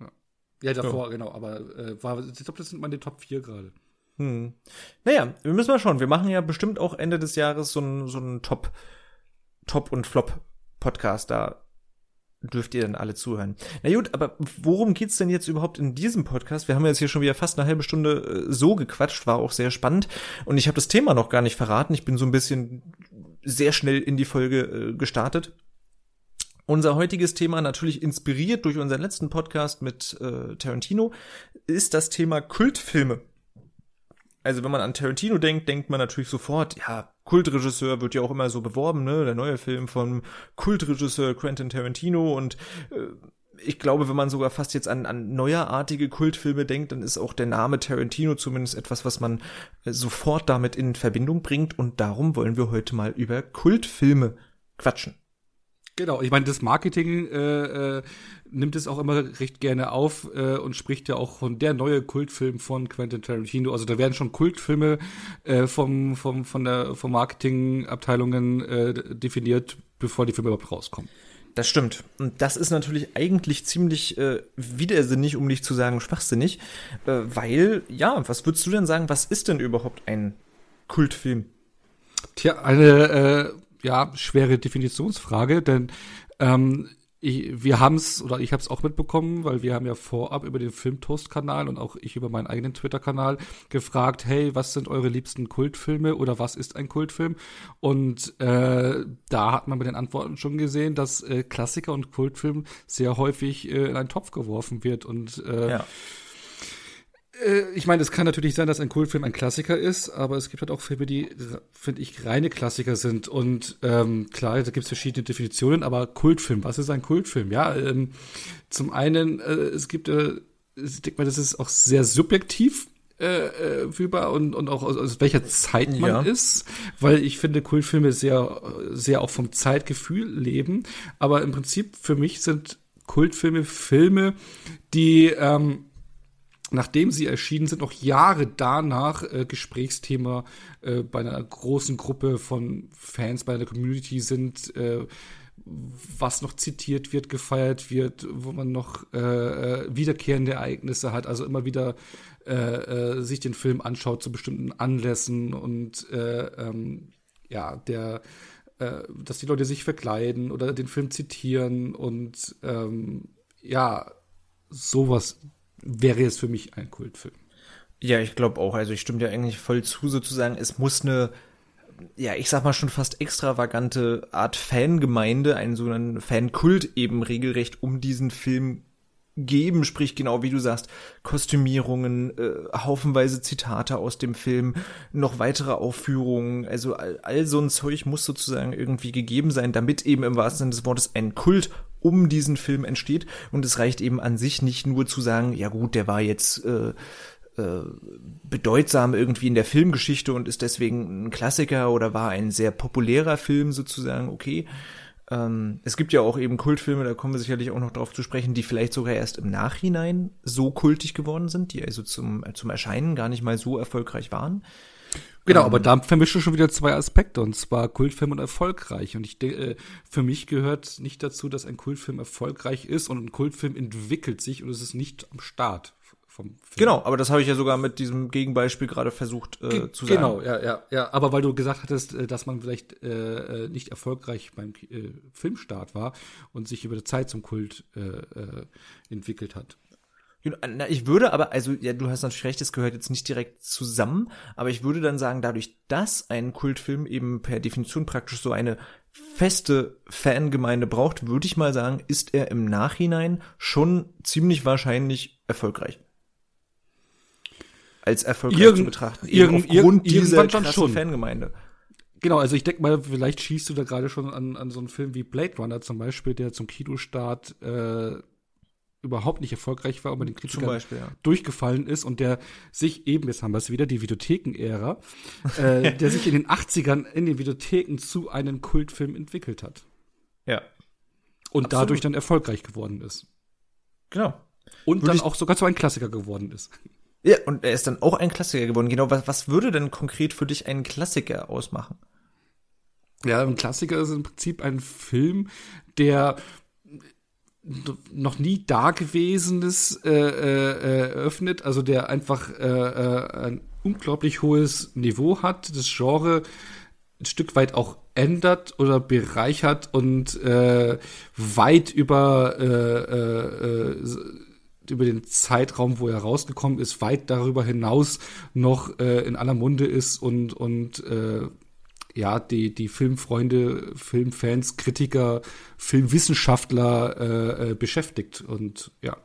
Ja, ja davor, ja. genau, aber äh, war, ich glaube, das sind meine Top 4 gerade. Hm. Naja, wir müssen mal schauen. Wir machen ja bestimmt auch Ende des Jahres so einen so einen Top, Top und Flop Podcast da. Dürft ihr dann alle zuhören. Na gut, aber worum geht's denn jetzt überhaupt in diesem Podcast? Wir haben jetzt hier schon wieder fast eine halbe Stunde äh, so gequatscht, war auch sehr spannend und ich habe das Thema noch gar nicht verraten. Ich bin so ein bisschen sehr schnell in die Folge äh, gestartet. Unser heutiges Thema, natürlich inspiriert durch unseren letzten Podcast mit äh, Tarantino, ist das Thema Kultfilme. Also wenn man an Tarantino denkt, denkt man natürlich sofort, ja, Kultregisseur wird ja auch immer so beworben, ne? Der neue Film von Kultregisseur Quentin Tarantino und äh, ich glaube, wenn man sogar fast jetzt an, an neuerartige Kultfilme denkt, dann ist auch der Name Tarantino zumindest etwas, was man äh, sofort damit in Verbindung bringt. Und darum wollen wir heute mal über Kultfilme quatschen. Genau, ich meine, das Marketing äh, äh, nimmt es auch immer recht gerne auf äh, und spricht ja auch von der neue Kultfilm von Quentin Tarantino. Also da werden schon Kultfilme äh, vom, vom, von der, vom Marketingabteilungen äh, definiert, bevor die Filme überhaupt rauskommen. Das stimmt. Und das ist natürlich eigentlich ziemlich äh, widersinnig, um nicht zu sagen schwachsinnig, äh, weil, ja, was würdest du denn sagen, was ist denn überhaupt ein Kultfilm? Tja, eine äh, ja, schwere Definitionsfrage, denn ähm, ich, wir haben es, oder ich habe es auch mitbekommen, weil wir haben ja vorab über den Filmtoast-Kanal und auch ich über meinen eigenen Twitter-Kanal gefragt, hey, was sind eure liebsten Kultfilme oder was ist ein Kultfilm? Und äh, da hat man bei den Antworten schon gesehen, dass äh, Klassiker und Kultfilm sehr häufig äh, in einen Topf geworfen wird und äh, ja ich meine, es kann natürlich sein, dass ein Kultfilm ein Klassiker ist, aber es gibt halt auch Filme, die, finde ich, reine Klassiker sind. Und ähm, klar, da gibt es verschiedene Definitionen, aber Kultfilm, was ist ein Kultfilm? Ja, ähm, zum einen, äh, es gibt, äh, ich denke mal, das ist auch sehr subjektiv äh, äh, fühlbar und, und auch aus, aus welcher Zeit man ja. ist, weil ich finde, Kultfilme sehr, sehr auch vom Zeitgefühl leben. Aber im Prinzip für mich sind Kultfilme Filme, die ähm, nachdem sie erschienen sind, noch Jahre danach äh, Gesprächsthema äh, bei einer großen Gruppe von Fans, bei einer Community sind, äh, was noch zitiert wird, gefeiert wird, wo man noch äh, äh wiederkehrende Ereignisse hat, also immer wieder äh, äh, sich den Film anschaut zu bestimmten Anlässen und äh, ähm, ja, der äh, dass die Leute sich verkleiden oder den Film zitieren und ähm, ja, sowas wäre es für mich ein Kultfilm. Ja, ich glaube auch. Also ich stimme dir eigentlich voll zu, sozusagen. Es muss eine, ja, ich sag mal schon fast extravagante Art Fangemeinde, einen sogenannten Fankult eben regelrecht um diesen Film geben, sprich genau wie du sagst, Kostümierungen, äh, haufenweise Zitate aus dem Film, noch weitere Aufführungen, also all, all so ein Zeug muss sozusagen irgendwie gegeben sein, damit eben im wahrsten Sinne des Wortes ein Kult um diesen Film entsteht. Und es reicht eben an sich nicht nur zu sagen, ja gut, der war jetzt äh, äh, bedeutsam irgendwie in der Filmgeschichte und ist deswegen ein Klassiker oder war ein sehr populärer Film sozusagen, okay. Ähm, es gibt ja auch eben Kultfilme, da kommen wir sicherlich auch noch drauf zu sprechen, die vielleicht sogar erst im Nachhinein so kultig geworden sind, die also zum, zum Erscheinen gar nicht mal so erfolgreich waren. Genau, ähm, aber da vermischt du schon wieder zwei Aspekte, und zwar Kultfilm und erfolgreich. Und ich denke, äh, für mich gehört nicht dazu, dass ein Kultfilm erfolgreich ist und ein Kultfilm entwickelt sich und es ist nicht am Start vom Film. Genau, aber das habe ich ja sogar mit diesem Gegenbeispiel gerade versucht äh, zu sagen. Genau, ja, ja, ja. Aber weil du gesagt hattest, äh, dass man vielleicht äh, äh, nicht erfolgreich beim äh, Filmstart war und sich über die Zeit zum Kult entwickelt hat. Na, ich würde aber, also ja, du hast natürlich recht, es gehört jetzt nicht direkt zusammen, aber ich würde dann sagen, dadurch, dass ein Kultfilm eben per Definition praktisch so eine feste Fangemeinde braucht, würde ich mal sagen, ist er im Nachhinein schon ziemlich wahrscheinlich erfolgreich. Als erfolgreich Irgend, zu betrachten. Eben aufgrund dieser krassen schon. Fangemeinde. Genau, also ich denke mal, vielleicht schießt du da gerade schon an, an so einen Film wie Blade Runner zum Beispiel, der zum Kinostart äh, überhaupt nicht erfolgreich war, aber den Kritikern Beispiel, ja. durchgefallen ist und der sich eben, jetzt haben wir es wieder, die Videotheken-Ära, äh, der sich in den 80ern in den Videotheken zu einem Kultfilm entwickelt hat. Ja. Und Absolut. dadurch dann erfolgreich geworden ist. Genau. Und würde dann auch sogar zu einem Klassiker geworden ist. Ja, und er ist dann auch ein Klassiker geworden. Genau, was, was würde denn konkret für dich einen Klassiker ausmachen? Ja, ein Klassiker ist im Prinzip ein Film, der noch nie Dagewesenes äh, äh, eröffnet, also der einfach äh, äh, ein unglaublich hohes Niveau hat. Das Genre ein Stück weit auch ändert oder bereichert und äh, weit über äh, äh, äh über den Zeitraum, wo er rausgekommen ist, weit darüber hinaus noch äh, in aller Munde ist und und äh, ja die die Filmfreunde, Filmfans, Kritiker, Filmwissenschaftler äh, äh, beschäftigt und ja.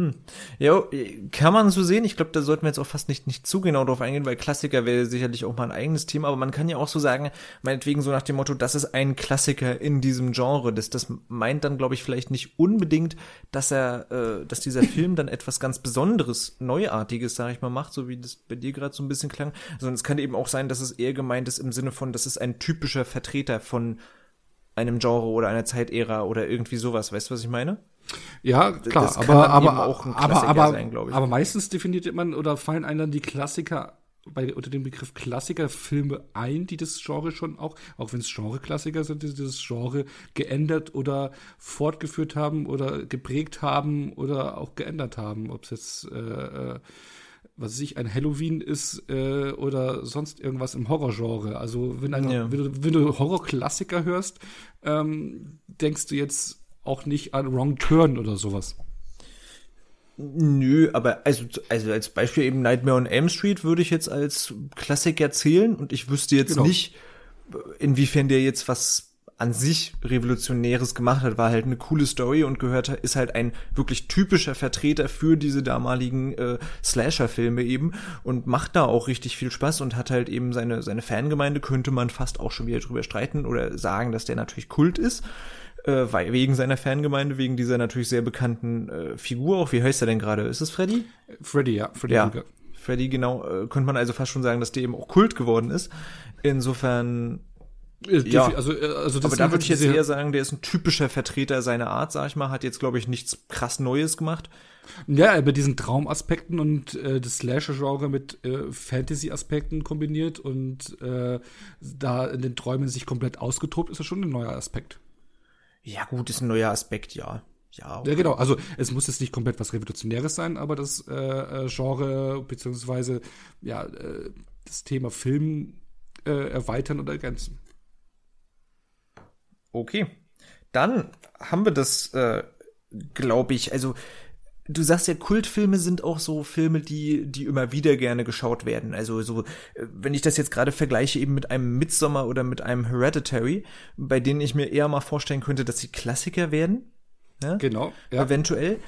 Hm. Ja, kann man so sehen. Ich glaube, da sollten wir jetzt auch fast nicht, nicht zu genau drauf eingehen, weil Klassiker wäre sicherlich auch mal ein eigenes Thema, aber man kann ja auch so sagen, meinetwegen so nach dem Motto, das ist ein Klassiker in diesem Genre. Das, das meint dann, glaube ich, vielleicht nicht unbedingt, dass er, äh, dass dieser Film dann etwas ganz Besonderes, Neuartiges, sage ich mal, macht, so wie das bei dir gerade so ein bisschen klang, sondern es kann eben auch sein, dass es eher gemeint ist im Sinne von, das ist ein typischer Vertreter von einem Genre oder einer Zeitära oder irgendwie sowas. Weißt du, was ich meine? Ja, klar, aber, aber, auch ein aber, aber, sein, aber meistens definiert man oder fallen einem dann die Klassiker bei, unter dem Begriff Klassikerfilme ein, die das Genre schon auch, auch wenn es Genre-Klassiker sind, die das Genre geändert oder fortgeführt haben oder geprägt haben oder auch geändert haben. Ob es jetzt, äh, äh, was weiß ich, ein Halloween ist äh, oder sonst irgendwas im Horrorgenre. Also wenn, ein, ja. wenn, du, wenn du Horrorklassiker hörst, ähm, denkst du jetzt auch nicht an Wrong Turn oder sowas. Nö, aber also, also als Beispiel eben Nightmare on Elm Street würde ich jetzt als Klassiker zählen und ich wüsste jetzt genau. nicht, inwiefern der jetzt was an sich Revolutionäres gemacht hat, war halt eine coole Story und gehört, ist halt ein wirklich typischer Vertreter für diese damaligen äh, Slasher-Filme eben und macht da auch richtig viel Spaß und hat halt eben seine, seine Fangemeinde, könnte man fast auch schon wieder drüber streiten oder sagen, dass der natürlich Kult ist äh, wegen seiner Fangemeinde, wegen dieser natürlich sehr bekannten äh, Figur auch. Wie heißt er denn gerade? Ist es Freddy? Freddy, ja. Freddy ja. Freddy, genau, äh, könnte man also fast schon sagen, dass der eben auch Kult geworden ist. Insofern ja, also, äh, also das aber da würde ich jetzt eher sagen, der ist ein typischer Vertreter seiner Art, sag ich mal, hat jetzt glaube ich nichts krass Neues gemacht. Ja, mit diesen Traumaspekten und äh, das Slasher-Genre mit äh, Fantasy-Aspekten kombiniert und äh, da in den Träumen sich komplett ausgetobt, ist das schon ein neuer Aspekt. Ja, gut, ist ein neuer Aspekt, ja. Ja, okay. ja, genau. Also es muss jetzt nicht komplett was Revolutionäres sein, aber das äh, äh, Genre beziehungsweise ja äh, das Thema Film äh, erweitern und ergänzen. Okay, dann haben wir das, äh, glaube ich. Also du sagst ja, Kultfilme sind auch so Filme, die, die immer wieder gerne geschaut werden. Also so, äh, wenn ich das jetzt gerade vergleiche eben mit einem Midsommar oder mit einem Hereditary, bei denen ich mir eher mal vorstellen könnte, dass sie Klassiker werden. Ja? Genau. Ja. Eventuell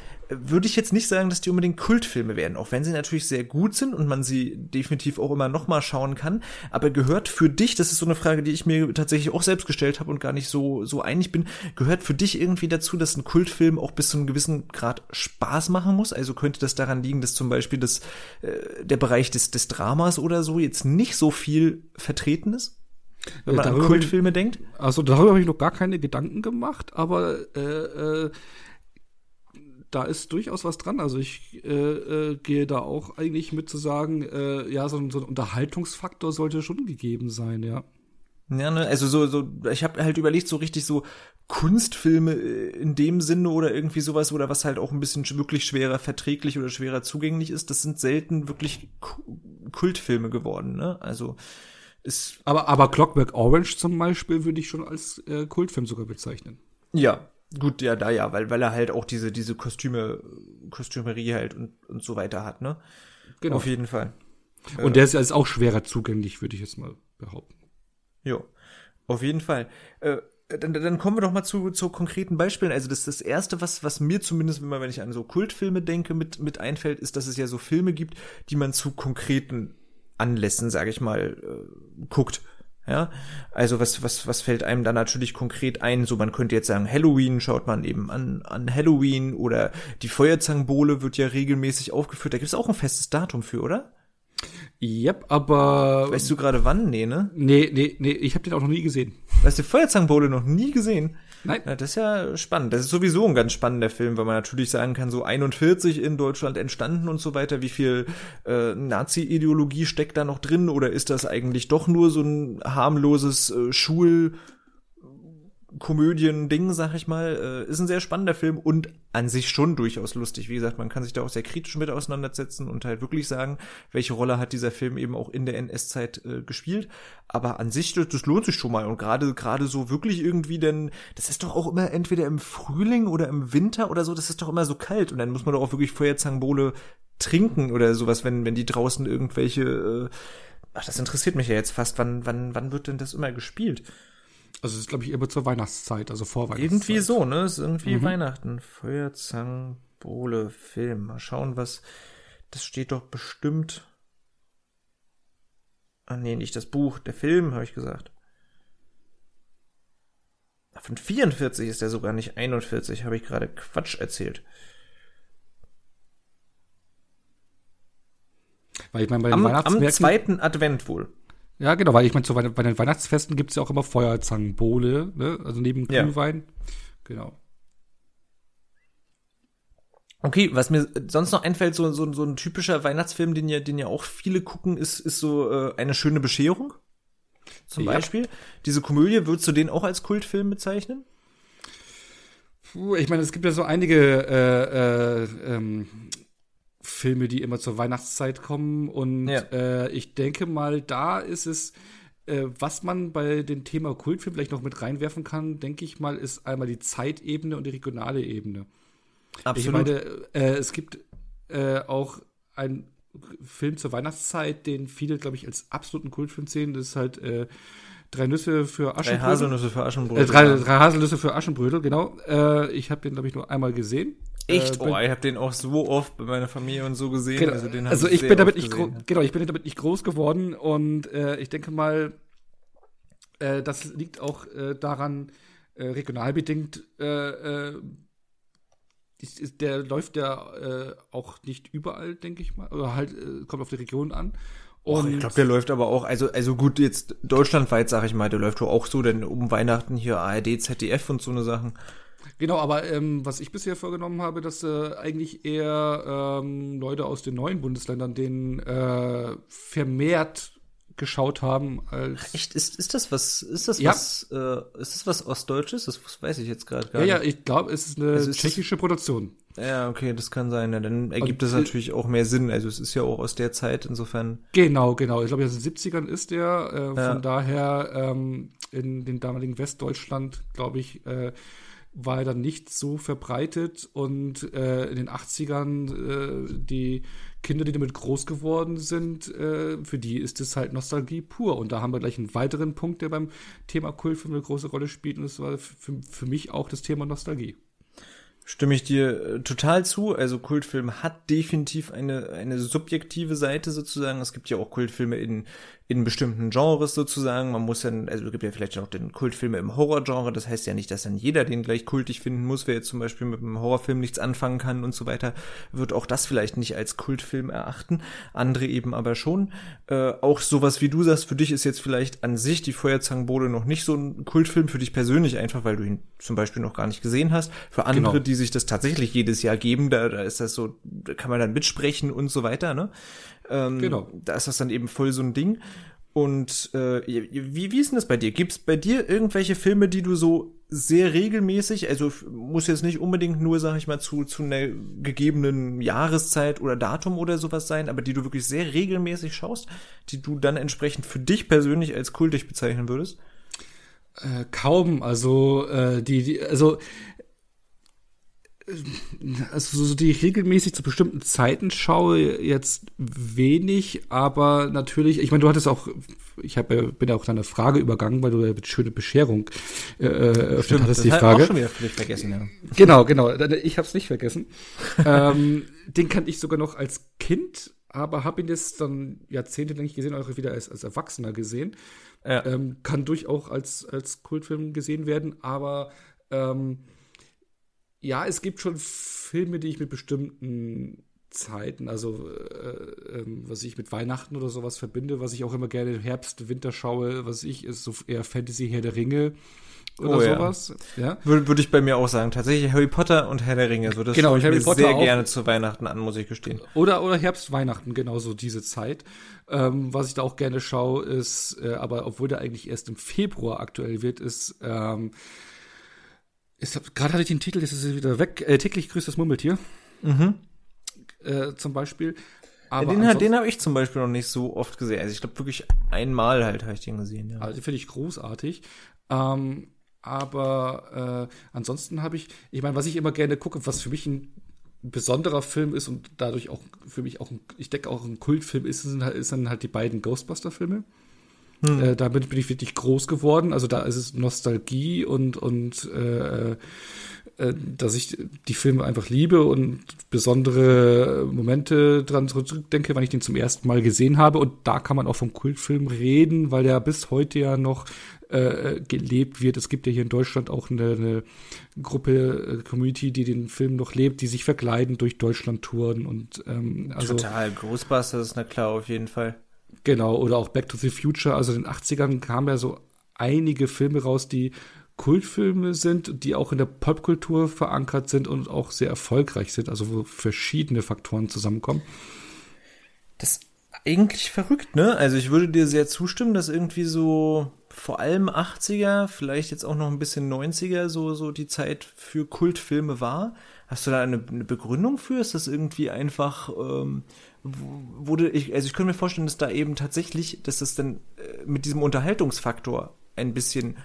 würde ich jetzt nicht sagen, dass die unbedingt Kultfilme werden, auch wenn sie natürlich sehr gut sind und man sie definitiv auch immer noch mal schauen kann. Aber gehört für dich, das ist so eine Frage, die ich mir tatsächlich auch selbst gestellt habe und gar nicht so so einig bin, gehört für dich irgendwie dazu, dass ein Kultfilm auch bis zu einem gewissen Grad Spaß machen muss? Also könnte das daran liegen, dass zum Beispiel das äh, der Bereich des des Dramas oder so jetzt nicht so viel vertreten ist? Wenn man darüber an Kultfilme ich, denkt? Also darüber habe ich noch gar keine Gedanken gemacht, aber äh, äh, da ist durchaus was dran. Also ich äh, äh, gehe da auch eigentlich mit zu sagen, äh, ja, so, so ein Unterhaltungsfaktor sollte schon gegeben sein, ja. Ja, ne, also so, so, ich habe halt überlegt, so richtig so Kunstfilme äh, in dem Sinne oder irgendwie sowas oder was halt auch ein bisschen wirklich schwerer verträglich oder schwerer zugänglich ist, das sind selten wirklich Kultfilme geworden, ne? Also ist. Aber, aber Clockwork Orange zum Beispiel würde ich schon als äh, Kultfilm sogar bezeichnen. Ja, Gut, ja, da ja, weil, weil er halt auch diese, diese Kostüme, Kostümerie halt und, und so weiter hat, ne? Genau. Auf jeden Fall. Und äh, der ist, ist auch schwerer zugänglich, würde ich jetzt mal behaupten. Jo, auf jeden Fall. Äh, dann, dann kommen wir doch mal zu, zu konkreten Beispielen. Also das, das erste, was, was mir zumindest, wenn, man, wenn ich an so Kultfilme denke, mit, mit einfällt, ist, dass es ja so Filme gibt, die man zu konkreten Anlässen, sage ich mal, äh, guckt. Ja, also was, was, was fällt einem da natürlich konkret ein? So, man könnte jetzt sagen, Halloween schaut man eben an, an Halloween oder die Feuerzangenbowle wird ja regelmäßig aufgeführt. Da gibt es auch ein festes Datum für, oder? Yep, aber. Weißt du gerade wann? Nee, ne? Nee, nee, nee, ich habe den auch noch nie gesehen. Weißt du, Feuerzangenbowle noch nie gesehen? Nein. Ja, das ist ja spannend. Das ist sowieso ein ganz spannender Film, weil man natürlich sagen kann, so 41 in Deutschland entstanden und so weiter. Wie viel äh, Nazi-Ideologie steckt da noch drin? Oder ist das eigentlich doch nur so ein harmloses äh, Schul Komödien-Ding, sag ich mal, äh, ist ein sehr spannender Film und an sich schon durchaus lustig. Wie gesagt, man kann sich da auch sehr kritisch mit auseinandersetzen und halt wirklich sagen, welche Rolle hat dieser Film eben auch in der NS-Zeit äh, gespielt. Aber an sich, das, das lohnt sich schon mal. Und gerade gerade so wirklich irgendwie, denn das ist doch auch immer entweder im Frühling oder im Winter oder so, das ist doch immer so kalt. Und dann muss man doch auch wirklich Feuerzangenbowle trinken oder sowas, wenn, wenn die draußen irgendwelche äh, Ach, das interessiert mich ja jetzt fast. Wann, wann, wann wird denn das immer gespielt? Also es ist, glaube ich, immer zur Weihnachtszeit, also vor Weihnachtszeit. Irgendwie so, ne? Es ist irgendwie mhm. Weihnachten. Feuerzangenbowle, Film. Mal schauen, was. Das steht doch bestimmt. Ah, nee, nicht das Buch, der Film, habe ich gesagt. Von 44 ist der sogar nicht 41, habe ich gerade Quatsch erzählt. Weil ich meine, bei am, am zweiten Advent wohl. Ja, genau, weil ich meine, so bei, bei den Weihnachtsfesten gibt es ja auch immer Feuerzangenbowle, ne? Also neben Glühwein. Ja. Genau. Okay, was mir sonst noch einfällt, so, so, so ein typischer Weihnachtsfilm, den ja, den ja auch viele gucken, ist, ist so äh, eine schöne Bescherung. Zum ja. Beispiel. Diese Komödie, würdest du den auch als Kultfilm bezeichnen? Puh, ich meine, es gibt ja so einige äh, äh, ähm, Filme, die immer zur Weihnachtszeit kommen. Und ja. äh, ich denke mal, da ist es, äh, was man bei dem Thema Kultfilm vielleicht noch mit reinwerfen kann, denke ich mal, ist einmal die Zeitebene und die regionale Ebene. Absolut. Ich meine, äh, es gibt äh, auch einen Film zur Weihnachtszeit, den viele, glaube ich, als absoluten Kultfilm sehen. Das ist halt äh, Drei Nüsse für Aschenbrödel. Drei Haselnüsse für Aschenbrödel. Äh, drei, drei Haselnüsse für Aschenbrödel, genau. Äh, ich habe den, glaube ich, nur einmal gesehen. Echt? Äh, oh, ich habe den auch so oft bei meiner Familie und so gesehen. Genau, also, also ich, ich bin damit nicht genau, ich bin damit nicht groß geworden und äh, ich denke mal, äh, das liegt auch äh, daran, äh, regional bedingt. Äh, äh, ist, der läuft ja äh, auch nicht überall, denke ich mal, oder halt äh, kommt auf die Region an. Och, ich glaube, der läuft aber auch, also, also gut, jetzt deutschlandweit, sag ich mal, der läuft doch auch so, denn um Weihnachten hier ARD, ZDF und so eine Sachen. Genau, aber ähm, was ich bisher vorgenommen habe, dass äh, eigentlich eher ähm, Leute aus den neuen Bundesländern den äh, vermehrt geschaut haben als echt? Ist ist das was ist das ja. was äh, ist das was ostdeutsches? Das weiß ich jetzt gerade gar ja, nicht. ja ich glaube es ist eine also ist tschechische Produktion. Ja okay das kann sein. Ja, dann ergibt es natürlich auch mehr Sinn. Also es ist ja auch aus der Zeit insofern. Genau genau. Ich glaube in den 70ern ist der äh, von daher ähm, in den damaligen Westdeutschland glaube ich äh, war er dann nicht so verbreitet und äh, in den 80ern äh, die Kinder, die damit groß geworden sind, äh, für die ist es halt Nostalgie pur. Und da haben wir gleich einen weiteren Punkt, der beim Thema Kultfilm eine große Rolle spielt. Und das war für, für mich auch das Thema Nostalgie. Stimme ich dir äh, total zu. Also Kultfilm hat definitiv eine, eine subjektive Seite sozusagen. Es gibt ja auch Kultfilme in, in bestimmten Genres sozusagen. Man muss dann, also es gibt ja vielleicht auch den Kultfilme im Horrorgenre. Das heißt ja nicht, dass dann jeder den gleich kultig finden muss. Wer jetzt zum Beispiel mit einem Horrorfilm nichts anfangen kann und so weiter, wird auch das vielleicht nicht als Kultfilm erachten. Andere eben aber schon. Äh, auch sowas wie du sagst, für dich ist jetzt vielleicht an sich die Feuerzangenbowle noch nicht so ein Kultfilm für dich persönlich einfach, weil du ihn zum Beispiel noch gar nicht gesehen hast. Für andere, genau. die sich das tatsächlich jedes Jahr geben, da, da ist das so, da kann man dann mitsprechen und so weiter, ne? Ähm, genau. Da ist das dann eben voll so ein Ding. Und äh, wie, wie ist denn das bei dir? Gibt es bei dir irgendwelche Filme, die du so sehr regelmäßig, also muss jetzt nicht unbedingt nur, sag ich mal, zu, zu einer gegebenen Jahreszeit oder Datum oder sowas sein, aber die du wirklich sehr regelmäßig schaust, die du dann entsprechend für dich persönlich als kultig bezeichnen würdest? Äh, kaum, also äh, die, die, also also so die ich regelmäßig zu bestimmten Zeiten schaue, jetzt wenig, aber natürlich, ich meine, du hattest auch, ich hab, bin ja auch deine Frage übergangen, weil du ja schöne Bescherung äh, öffnet Stimmt, hattest die Frage. Auch schon wieder völlig vergessen, ja. Genau, genau, ich habe es nicht vergessen. ähm, den kannte ich sogar noch als Kind, aber habe ihn jetzt dann jahrzehntelang nicht gesehen, auch wieder als, als Erwachsener gesehen. Ja. Ähm, kann durchaus als, als Kultfilm gesehen werden, aber ähm, ja, es gibt schon Filme, die ich mit bestimmten Zeiten, also äh, äh, was ich mit Weihnachten oder sowas verbinde, was ich auch immer gerne Herbst, Winter schaue, was ich ist so eher Fantasy Herr der Ringe oder Oh, ja. sowas. Ja. Würde, würde ich bei mir auch sagen. Tatsächlich Harry Potter und Herr der Ringe. So, das Genau, ich Harry mir Potter sehr auch. gerne zu Weihnachten an, muss ich gestehen. Oder, oder Herbst, Weihnachten, genauso diese Zeit. Ähm, was ich da auch gerne schaue, ist, äh, aber obwohl der eigentlich erst im Februar aktuell wird, ist, ähm, ist gerade hatte ich den Titel, jetzt ist er wieder weg, äh, täglich grüßt das Murmeltier. Äh, zum Beispiel. Mhm. Ja, den den habe ich zum Beispiel noch nicht so oft gesehen. Also ich glaube wirklich einmal halt habe ich den gesehen. Ja. Also finde ich großartig. Ähm, aber äh, ansonsten habe ich, ich meine, was ich immer gerne gucke, was für mich ein besonderer Film ist und dadurch auch für mich auch, ein, ich denke auch ein Kultfilm ist, sind, halt- dann halt die beiden Ghostbuster-Filme. Äh, damit bin ich wirklich groß geworden. Also da ist es Nostalgie und und äh, äh, dass ich die Filme einfach liebe und besondere Momente dran zurückdenke, wenn ich den zum ersten Mal gesehen habe. Und da kann man auch vom Kultfilm reden, weil der bis heute ja noch äh, gelebt wird. Es gibt ja hier in Deutschland auch eine, eine Gruppe, äh, Community, die den Film noch lebt, die sich verkleiden durch Deutschland touren und ähm, also Total. Ghostbusters, na klar, auf jeden Fall. Genau, oder auch Back to the Future. Also in den 80ern kamen ja so einige Filme raus, die Kultfilme sind, die auch in der Popkultur verankert sind und auch sehr erfolgreich sind, also wo verschiedene Faktoren zusammenkommen. Das ist eigentlich verrückt, ne? Also ich würde dir sehr zustimmen, dass irgendwie so vor allem 80er, vielleicht jetzt auch noch ein bisschen 90er so, so die Zeit für Kultfilme war. Hast du da eine, eine Begründung für? Ist das irgendwie einfach, ähm, wurde ich, also ich könnte mir vorstellen, dass da eben tatsächlich, dass das dann äh, mit diesem Unterhaltungsfaktor ein bisschen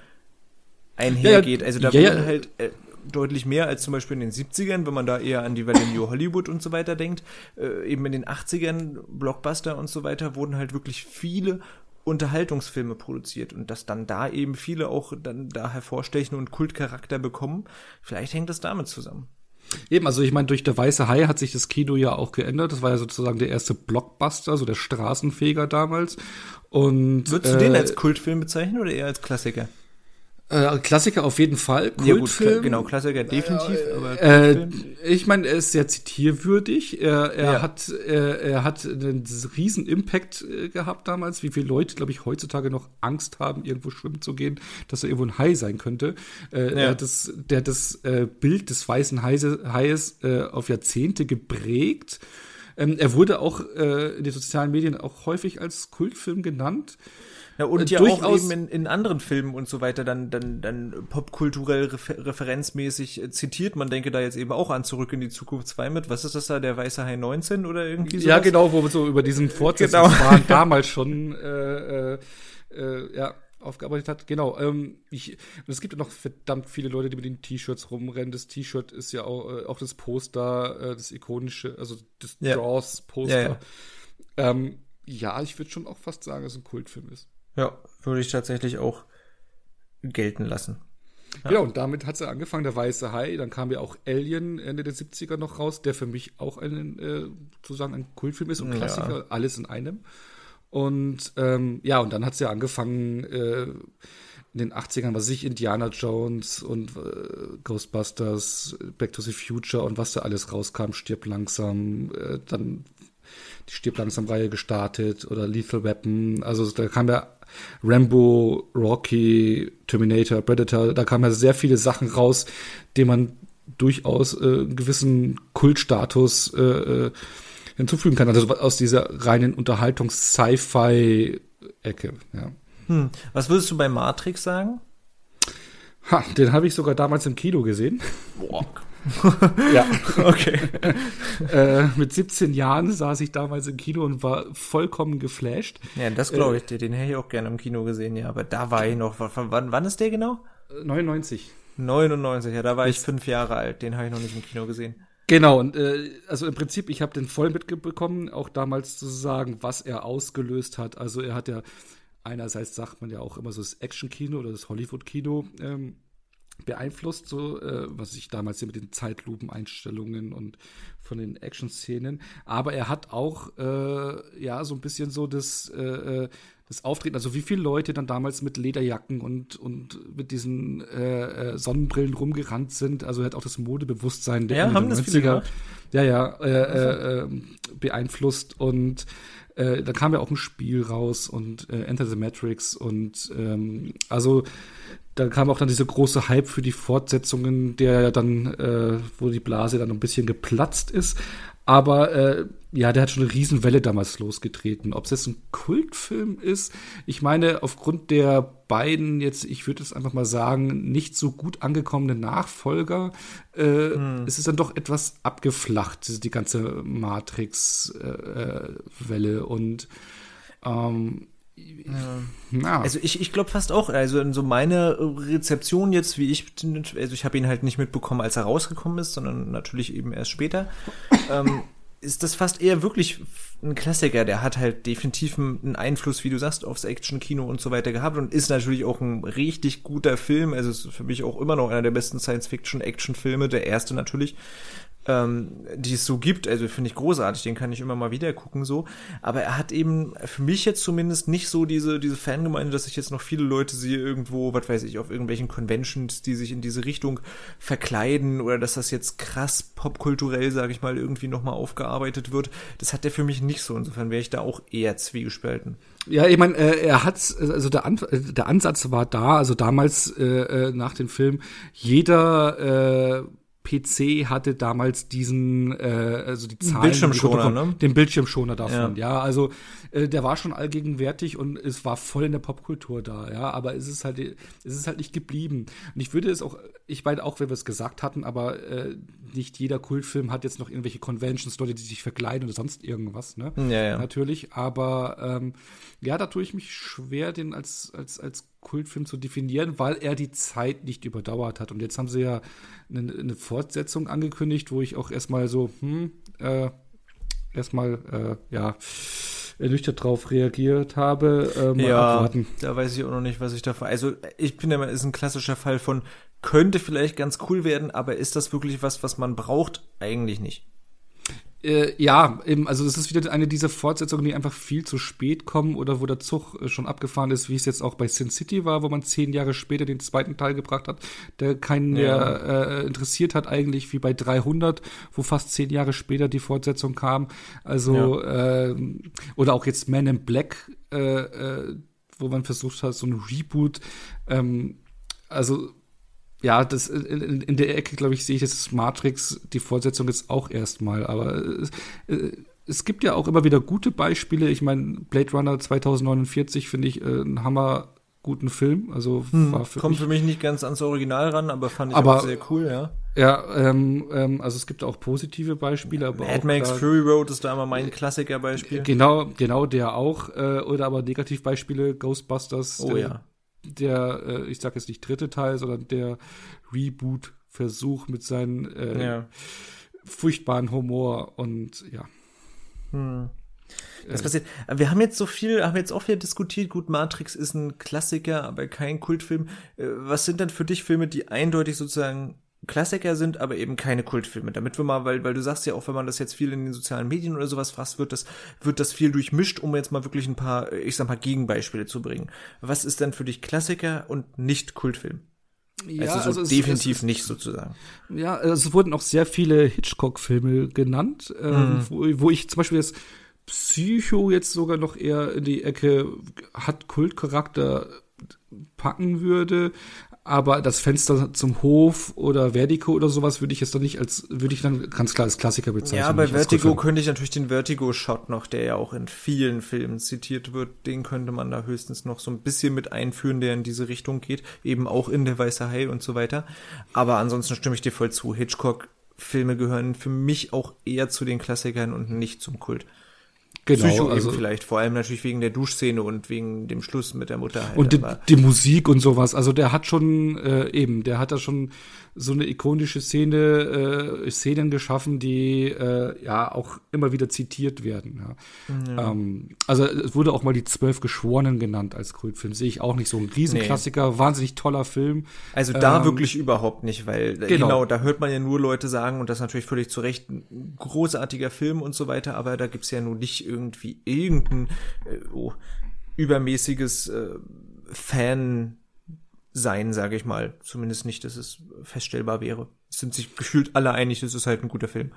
einhergeht. also da ja, ja. halt äh, deutlich mehr als zum Beispiel in den 70ern, wenn man da eher an die Welle New Hollywood und so weiter denkt. Äh, eben in den 80ern, Blockbuster und so weiter, wurden halt wirklich viele Unterhaltungsfilme produziert und dass dann da eben viele auch dann da hervorstechen und Kultcharakter bekommen. Vielleicht hängt das damit zusammen. Eben, also ich meine, durch der Weiße Hai hat sich das Kino ja auch geändert. Das war ja sozusagen der erste Blockbuster, so der Straßenfeger damals. Und Würdest du äh, den als Kultfilm bezeichnen oder eher als Klassiker? Äh, Klassiker auf jeden Fall. Ja gut, Kultfilm. klar, genau, Klassiker definitiv, aber Äh, Kultfilm? ich meine, er ist sehr zitierwürdig. Er, er Ja. hat, er, er hat einen riesen Impact äh, gehabt damals, wie viele Leute, glaube ich, heutzutage noch Angst haben, irgendwo schwimmen zu gehen, dass er irgendwo ein Hai sein könnte. Äh, Ja. Er hat das, der hat das äh, Bild des weißen Haies äh, auf Jahrzehnte geprägt. Ähm, er wurde auch äh, in den sozialen Medien auch häufig als Kultfilm genannt. Ja, und Äh, ja auch durchaus- eben in, in anderen Filmen und so weiter dann, dann, dann popkulturell refer referenzmäßig äh, zitiert. Man denke da jetzt eben auch an Zurück in die Zukunft 2 mit, was ist das da, der Weiße Hai 19 oder irgendwie so? Ja, genau, wo wir so über diesen Fortsetzung Genau. waren, damals schon äh, äh, äh, ja, aufgearbeitet hat. Genau. Ähm, ich, und es gibt ja noch verdammt viele Leute, die mit den T-Shirts rumrennen. Das T-Shirt ist ja auch, äh, auch das Poster, äh, das ikonische, also das Ja. Jaws-Poster. Ja, ja. Ähm, ja, ich würde schon auch fast sagen, dass es ein Kultfilm ist. Ja, würde ich tatsächlich auch gelten lassen. Ja. Genau, und damit hat es ja angefangen, der Weiße Hai. Dann kam ja auch Alien Ende der 70er noch raus, der für mich auch ein, äh, sozusagen ein Kultfilm ist und Ja. Klassiker, alles in einem. Und ähm, ja, und dann hat es ja angefangen äh, in den 80ern, was ich, Indiana Jones und äh, Ghostbusters, Back to the Future und was da alles rauskam, stirb langsam, äh, dann die stirb langsam Reihe gestartet oder Lethal Weapon. Also da kam ja Rambo, Rocky, Terminator, Predator, da kamen ja sehr viele Sachen raus, denen man durchaus äh, einen gewissen Kultstatus äh, äh, hinzufügen kann. Also aus dieser reinen Unterhaltungs-Sci-Fi-Ecke. Ja. Hm. Was würdest du bei Matrix sagen? Ha, den habe ich sogar damals im Kino gesehen. Boah. Ja. Okay. äh, mit 17 Jahren saß ich damals im Kino und war vollkommen geflasht. Ja, das glaube ich dir. Den hätte ich auch gerne im Kino gesehen, ja. Aber da war ich noch. Wann, wann, ist der genau? Äh, 99. 99, ja, da war ich fünf Jahre alt. Den habe ich noch nicht im Kino gesehen. Genau, und äh, also im Prinzip, ich habe den voll mitbekommen, auch damals zu sagen, was er ausgelöst hat. Also er hat ja, einerseits sagt man ja auch immer so das Action-Kino oder das Hollywood-Kino ähm, beeinflusst, so äh, was ich damals mit den Zeitlupeneinstellungen und von den Action-Szenen. Aber er hat auch äh, ja so ein bisschen so das äh, äh, das Auftreten, also wie viele Leute dann damals mit Lederjacken und, und mit diesen äh, äh Sonnenbrillen rumgerannt sind. Also er hat auch das Modebewusstsein der ja, haben 90er ja, ja, äh, äh, äh, beeinflusst und äh, da kam ja auch ein Spiel raus und äh, Enter the Matrix und ähm, also da kam auch dann diese große Hype für die Fortsetzungen, der ja dann, äh, wo die Blase dann ein bisschen geplatzt ist. Aber äh, ja, der hat schon eine Riesenwelle damals losgetreten. Ob es jetzt ein Kultfilm ist, ich meine, aufgrund der beiden jetzt, ich würde es einfach mal sagen, nicht so gut angekommenen Nachfolger, äh, hm. ist es dann doch etwas abgeflacht, die ganze Matrix-Welle. Äh, und ähm, ja. Also ich, ich glaube fast auch, also in so meine Rezeption jetzt, wie ich, also ich habe ihn halt nicht mitbekommen, als er rausgekommen ist, sondern natürlich eben erst später, ähm, ist das fast eher wirklich ein Klassiker. Der hat halt definitiv einen Einfluss, wie du sagst, aufs Action-Kino und so weiter gehabt und ist natürlich auch ein richtig guter Film. Also ist für mich auch immer noch einer der besten Science-Fiction-Action-Filme, der erste natürlich ähm, die es so gibt. Also finde ich großartig, den kann ich immer mal wieder gucken so. Aber er hat eben für mich jetzt zumindest nicht so diese, diese Fangemeinde, dass ich jetzt noch viele Leute sehe irgendwo, was weiß ich, auf irgendwelchen Conventions, die sich in diese Richtung verkleiden oder dass das jetzt krass popkulturell, sage ich mal, irgendwie nochmal aufgearbeitet wird. Das hat der für mich nicht so. Insofern wäre ich da auch eher zwiegespalten. Ja, ich meine, äh, er hat, also der, An der Ansatz war da, also damals äh, äh nach dem Film, jeder äh, PC hatte damals diesen, äh, also die Zahlen, Bildschirmschoner, ne? den Bildschirmschoner davon. Ja, ja also äh, der war schon allgegenwärtig und es war voll in der Popkultur da. Ja, aber es ist halt, es ist halt nicht geblieben. Und ich würde es auch, ich meine auch, wenn wir es gesagt hatten, aber äh, nicht jeder Kultfilm hat jetzt noch irgendwelche Conventions, Leute, die sich verkleiden oder sonst irgendwas. Ne? Ja, ja. Natürlich, aber ähm, ja, da tue ich mich schwer, den als als als Kultfilm zu definieren, weil er die Zeit nicht überdauert hat. Und jetzt haben sie ja eine, eine Fortsetzung angekündigt, wo ich auch erstmal so, hm, äh, erstmal, äh, ja, ernüchtert drauf reagiert habe. Äh, ja, abwarten. da weiß ich auch noch nicht, was ich davon. Also ich finde, ist ein klassischer Fall von könnte vielleicht ganz cool werden, aber ist das wirklich was, was man braucht? Eigentlich nicht. Äh, ja, eben, also es ist wieder eine dieser Fortsetzungen, die einfach viel zu spät kommen oder wo der Zug äh, schon abgefahren ist, wie es jetzt auch bei Sin City war, wo man zehn Jahre später den zweiten Teil gebracht hat, der keinen ja. mehr äh, interessiert hat eigentlich, wie bei 300, wo fast zehn Jahre später die Fortsetzung kam. Also ja. äh, oder auch jetzt Man in Black, äh, äh, wo man versucht hat, so ein Reboot. Ähm, also ja, das in, in der Ecke, glaube ich, sehe ich das Matrix, die Fortsetzung jetzt auch erstmal, aber äh, es gibt ja auch immer wieder gute Beispiele. Ich meine, Blade Runner 2049 finde ich äh, ein Hammer guten Film. Also hm, war für kommt mich, für mich nicht ganz ans Original ran, aber fand ich aber, auch sehr cool, ja. Ja, ähm, ähm, also es gibt auch positive Beispiele, aber Mad Max Fury Road ist da immer mein Klassikerbeispiel. Genau, genau der auch. Äh, oder aber Negativbeispiele Ghostbusters. Oh ja der, äh, ich sag jetzt nicht dritte Teil, sondern der Reboot-Versuch mit seinem äh, ja. furchtbaren Humor und ja. Hm. Das passiert. Wir haben jetzt so viel, haben jetzt auch wieder diskutiert. Gut, Matrix ist ein Klassiker, aber kein Kultfilm. Äh, was sind denn für dich Filme, die eindeutig sozusagen Klassiker sind, aber eben keine Kultfilme. Damit wir mal, weil, weil du sagst ja auch, wenn man das jetzt viel in den sozialen Medien oder sowas fasst, wird das, wird das viel durchmischt, um jetzt mal wirklich ein paar, ich sag mal, Gegenbeispiele zu bringen. Was ist denn für dich Klassiker und nicht Kultfilm? Ja, also, so also definitiv es, nicht sozusagen. Ja, also es wurden auch sehr viele Hitchcock-Filme genannt, ähm, mhm. wo, wo ich zum Beispiel jetzt Psycho jetzt sogar noch eher in die Ecke hat Kultcharakter packen würde, aber das Fenster zum Hof oder Vertigo oder sowas würde ich jetzt dann nicht als, würde ich dann ganz klar als Klassiker bezeichnen. Ja, bei Vertigo könnte ich natürlich den Vertigo-Shot noch, der ja auch in vielen Filmen zitiert wird, den könnte man da höchstens noch so ein bisschen mit einführen, der in diese Richtung geht, eben auch in der Weiße Hai und so weiter. Aber ansonsten stimme ich dir voll zu. Hitchcock Filme gehören für mich auch eher zu den Klassikern und nicht zum Kult. Genau, Psycho also vielleicht, vor allem natürlich wegen der Duschszene und wegen dem Schluss mit der Mutter. Halt, und die, die, Musik und sowas. Also der hat schon äh, eben, der hat da schon so eine ikonische Szene, äh, Szenen geschaffen, die äh, ja auch immer wieder zitiert werden. Ja. Ja. Ähm, also es wurde auch mal die Zwölf Geschworenen genannt als Kultfilm. Sehe ich auch nicht so ein Riesenklassiker, nee. wahnsinnig toller Film. Also da ähm, wirklich überhaupt nicht, weil genau. genau. da hört man ja nur Leute sagen und das natürlich völlig zu Recht ein großartiger Film und so weiter, aber da gibt's ja nun nicht irgendwie irgendein äh, oh, übermäßiges äh, Fan sein, sage ich mal. Zumindest nicht, dass es feststellbar wäre. Es sind sich gefühlt alle einig, es ist halt ein guter Film.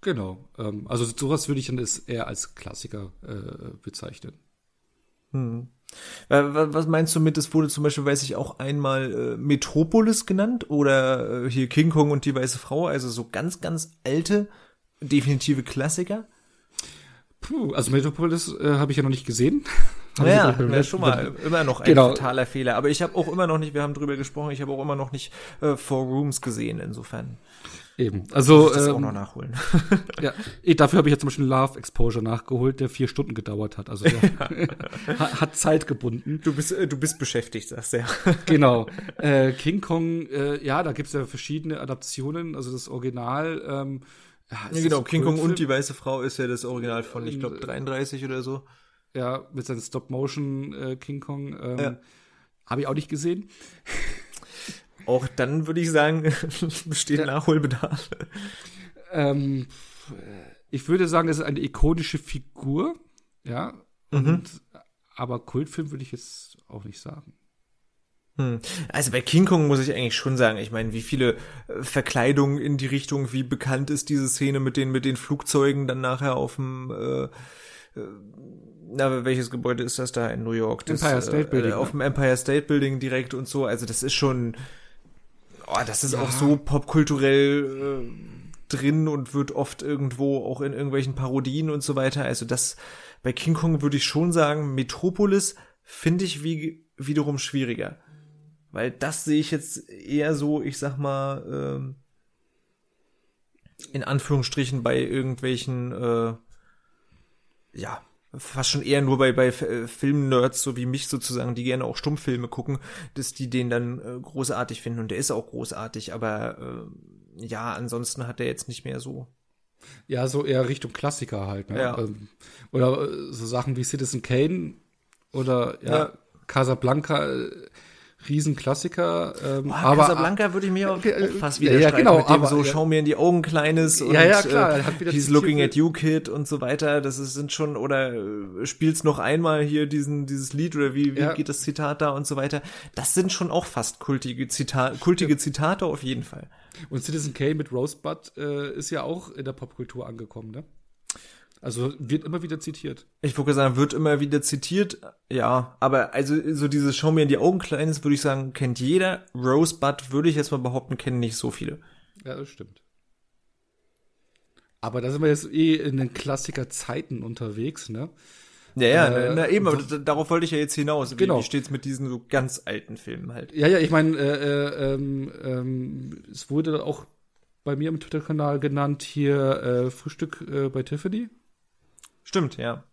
Genau. Ähm, also sowas würde ich dann eher als Klassiker äh, bezeichnen. Hm. Was meinst du mit, es wurde zum Beispiel, weiß ich, auch einmal äh, Metropolis genannt oder äh, hier King Kong und die weiße Frau, also so ganz, ganz alte, definitive Klassiker? Puh, also Metropolis äh, habe ich ja noch nicht gesehen. Ja, ja schon mal immer noch ein genau. totaler Fehler. Aber ich habe auch immer noch nicht, wir haben drüber gesprochen, ich habe auch immer noch nicht äh, Four Rooms gesehen, insofern. Eben. Also das ähm, auch noch nachholen. ja, dafür habe ich jetzt zum Beispiel Love Exposure nachgeholt, der vier Stunden gedauert hat. Also der hat Zeit gebunden. Du bist äh, du bist beschäftigt, sagst du ja. genau. Äh, King Kong, äh, ja, da gibt's ja verschiedene Adaptionen. Also das Original. Ähm, ja, ja genau. King Kong und die weiße Frau ist ja das Original von, ich glaube, 33 oder so ja, mit seinem Stop-Motion äh, King Kong. Ähm, ja. Habe ich auch nicht gesehen. Auch dann würde ich sagen, besteht ja. Nachholbedarf. Ähm, ich würde sagen, es ist eine ikonische Figur, ja. Mhm. Und, aber Kultfilm würde ich jetzt auch nicht sagen. Hm. Also bei King Kong muss ich eigentlich schon sagen, ich meine, wie viele äh, Verkleidungen in die Richtung, wie bekannt ist diese Szene mit den mit den Flugzeugen dann nachher auf dem äh, äh na, welches Gebäude ist das da in New York? Das, Empire State Building. Äh, auf dem Empire State Building direkt und so. Also das ist schon, oh, das ist ja. auch so popkulturell äh, drin und wird oft irgendwo auch in irgendwelchen Parodien und so weiter. Also das, bei King Kong würde ich schon sagen, Metropolis finde ich wie, wiederum schwieriger. Weil das sehe ich jetzt eher so, ich sag mal, ähm, in Anführungsstrichen bei irgendwelchen, äh, ja, fast schon eher nur bei, bei äh, Filmnerds, so wie mich sozusagen, die gerne auch Stummfilme gucken, dass die den dann äh, großartig finden. Und der ist auch großartig, aber äh, ja, ansonsten hat er jetzt nicht mehr so. Ja, so eher Richtung Klassiker halt. Ne? Ja. Ähm, oder äh, so Sachen wie Citizen Kane oder ja, ja. Casablanca äh, Riesenklassiker. Ähm, Boah, aber Casablanca würde ich mir auch, äh, fast wieder ja, genau, mit dem aber, so, ja, schau mir in die Augen, Kleines und ja, ja, klar, äh, He's looking at you, Kid und so weiter. Das ist, sind schon, oder äh, spielst noch einmal hier diesen, dieses Lied oder wie, wie ja. geht das Zitat da und so weiter. Das sind schon auch fast kultige, Zitat, kultige Zitate auf jeden Fall. Und Citizen K mit Rosebud äh, ist ja auch in der Popkultur angekommen, ne? Also wird immer wieder zitiert. Ich wollte sagen, wird immer wieder zitiert, ja. Aber also so dieses Schau mir in die Augen kleines, würde ich sagen, kennt jeder. Rosebud würde ich jetzt mal behaupten, kennen nicht so viele. Ja, das stimmt. Aber da sind wir jetzt eh in den Klassiker-Zeiten unterwegs, ne? Ja, ja, äh, na, eben, aber darauf wollte ich ja jetzt hinaus. Wie, genau. wie steht's mit diesen so ganz alten Filmen halt? Ja, ja, ich meine, äh, äh, ähm, ähm, es wurde auch bei mir im Twitter-Kanal genannt hier äh, Frühstück äh, bei Tiffany. Stimmt, ja.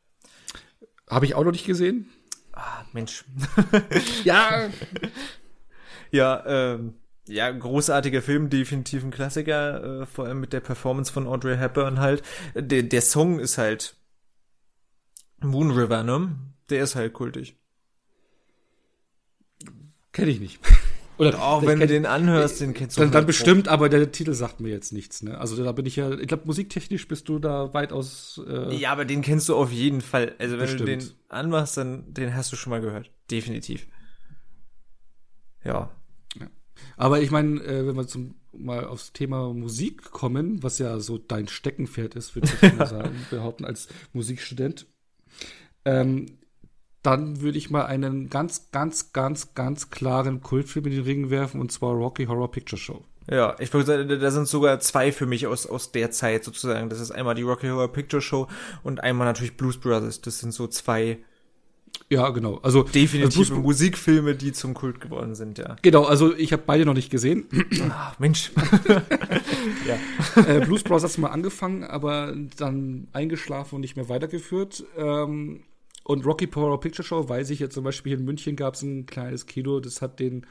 Habe ich auch noch nicht gesehen. Ah, Mensch. ja. ja, ähm, ja, großartiger Film, definitiv ein Klassiker, äh, vor allem mit der Performance von Audrey Hepburn halt. Der, der Song ist halt Moon River, ne? Der ist halt kultig. Kenne ich nicht. Oder auch wenn du den anhörst, den kennst du. Dann, dann bestimmt, aber der Titel sagt mir jetzt nichts. Ne? Also da bin ich ja, ich glaube, musiktechnisch bist du da weitaus. Äh, ja, aber den kennst du auf jeden Fall. Also wenn bestimmt. du den anmachst, dann den hast du schon mal gehört. Definitiv. Ja. ja. Aber ich meine, äh, wenn wir zum mal aufs Thema Musik kommen, was ja so dein Steckenpferd ist, würde ich mal sagen, behaupten als Musikstudent. Ähm, dann würde ich mal einen ganz, ganz, ganz, ganz klaren Kultfilm in den Ring werfen, und zwar Rocky Horror Picture Show. Ja, ich würde sagen, da sind sogar zwei für mich aus, aus der Zeit sozusagen. Das ist einmal die Rocky Horror Picture Show und einmal natürlich Blues Brothers. Das sind so zwei Ja, genau. Also definitiv also Musikfilme, die zum Kult geworden sind, ja. Genau, also ich habe beide noch nicht gesehen. Ach, Mensch. ja. Äh, Blues Bros hat mal angefangen, aber dann eingeschlafen und nicht mehr weitergeführt. Ähm, und Rocky Horror Picture Show weiß ich jetzt zum Beispiel in München gab es ein kleines Kino, das hat den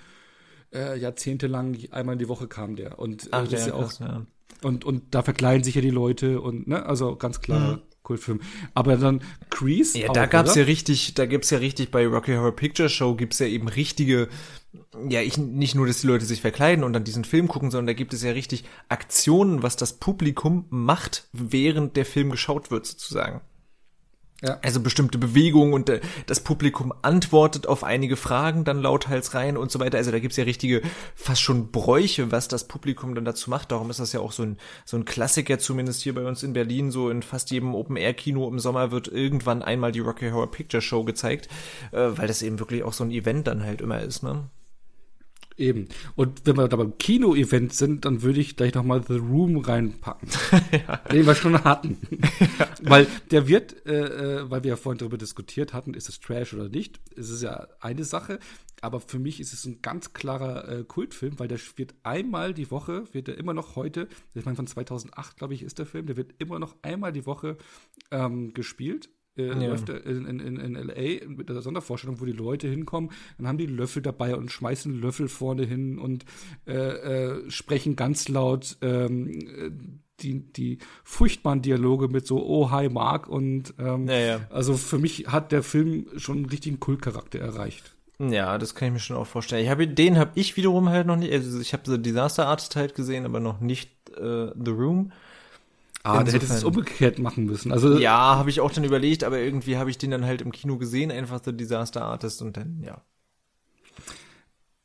äh, jahrzehntelang einmal in die Woche kam der und äh, Ach, das ist ja auch krass, ja. und und da verkleiden sich ja die Leute und ne also ganz klar Mhm. Kultfilm. Aber dann Crease. Ja, auch, da gab's oder? ja richtig, da gibt's ja richtig bei Rocky Horror Picture Show gibt's ja eben richtige, ja, ich nicht nur, dass die Leute sich verkleiden und dann diesen Film gucken, sondern da gibt es ja richtig Aktionen, was das Publikum macht, während der Film geschaut wird, sozusagen. Ja. Also bestimmte Bewegungen und äh, das Publikum antwortet auf einige Fragen dann lauthals rein und so weiter. Also da gibt's ja richtige, fast schon Bräuche, was das Publikum dann dazu macht. Darum ist das ja auch so ein, so ein Klassiker, zumindest hier bei uns in Berlin, so in fast jedem Open-Air-Kino im Sommer wird irgendwann einmal die Rocky Horror Picture Show gezeigt, äh, weil das eben wirklich auch so ein Event dann halt immer ist, ne? Eben. Und wenn wir da beim Kino-Event sind, dann würde ich gleich noch mal The Room reinpacken. Den wir schon hatten. Weil der wird, äh, äh, weil wir ja vorhin darüber diskutiert hatten, ist es Trash oder nicht, ist es ja eine Sache. Aber für mich ist es ein ganz klarer äh, Kultfilm, weil der wird einmal die Woche, wird er immer noch heute, ich meine von 2008, glaube ich, ist der Film, der wird immer noch einmal die Woche ähm, gespielt. Äh, Ja. in, in, in, LA mit der Sondervorstellung, wo die Leute hinkommen, dann haben die Löffel dabei und schmeißen Löffel vorne hin und äh, äh, sprechen ganz laut ähm, äh, die, die furchtbaren Dialoge mit so Oh, hi Mark und ähm, Ja, ja. also für mich hat der Film schon einen richtigen Kultcharakter erreicht. Ja, das kann ich mir schon auch vorstellen. Ich habe den habe ich wiederum halt noch nicht. Also ich habe The Disaster Artist halt gesehen, aber noch nicht äh, The Room. Ah, der hätte es Insofern- umgekehrt machen müssen. Also Ja, habe ich auch dann überlegt, aber irgendwie habe ich den dann halt im Kino gesehen, einfach The Disaster Artist und dann ja.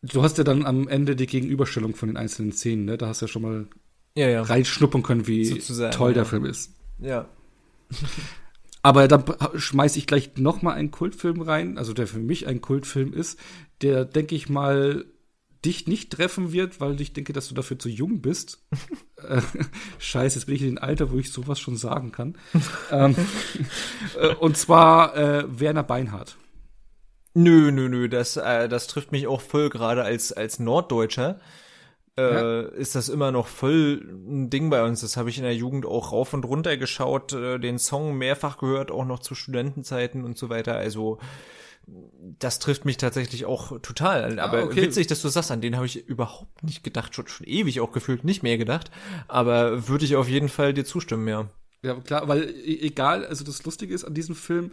du hast ja dann am Ende die Gegenüberstellung von den einzelnen Szenen, ne? Da hast du ja schon mal Ja, ja. reinschnuppern können, wie Sozusagen, toll der ja. Film ist. Ja. Aber dann schmeiß ich gleich noch mal einen Kultfilm rein, also der für mich ein Kultfilm ist, der, denke ich mal, dich nicht treffen wird, weil ich denke, dass du dafür zu jung bist. äh, Scheiße, jetzt bin ich in dem Alter, wo ich sowas schon sagen kann. ähm, äh, und zwar äh, Werner Beinhardt. Nö, nö, nö, das, äh, das trifft mich auch voll gerade als, als Norddeutscher. Äh, Ja. ist das immer noch voll ein Ding bei uns. Das habe ich in der Jugend auch rauf und runter geschaut, äh, den Song mehrfach gehört, auch noch zu Studentenzeiten und so weiter. Also das trifft mich tatsächlich auch total. Aber okay. witzig, dass du sagst, an den habe ich überhaupt nicht gedacht, schon, schon ewig auch gefühlt nicht mehr gedacht. Aber würde ich auf jeden Fall dir zustimmen, ja. Ja, klar, weil e- egal, also das Lustige ist an diesem Film,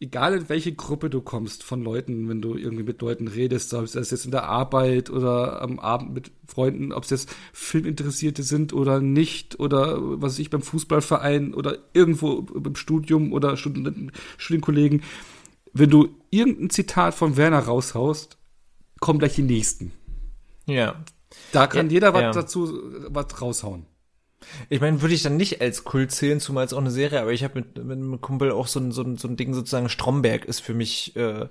egal in welche Gruppe du kommst von Leuten, wenn du irgendwie mit Leuten redest, ob es jetzt in der Arbeit oder am Abend mit Freunden, ob es jetzt Filminteressierte sind oder nicht oder was weiß ich beim Fußballverein oder irgendwo im Studium oder Studenten, Studienkollegen, wenn du irgendein Zitat von Werner raushaust, kommen gleich die nächsten. Ja. Da kann Ja, jeder was ja. dazu was raushauen. Ich meine, würde ich dann nicht als Kult zählen, zumal es auch eine Serie, aber ich habe mit, mit einem Kumpel auch so ein, so, ein, so ein Ding sozusagen, Stromberg ist für mich äh,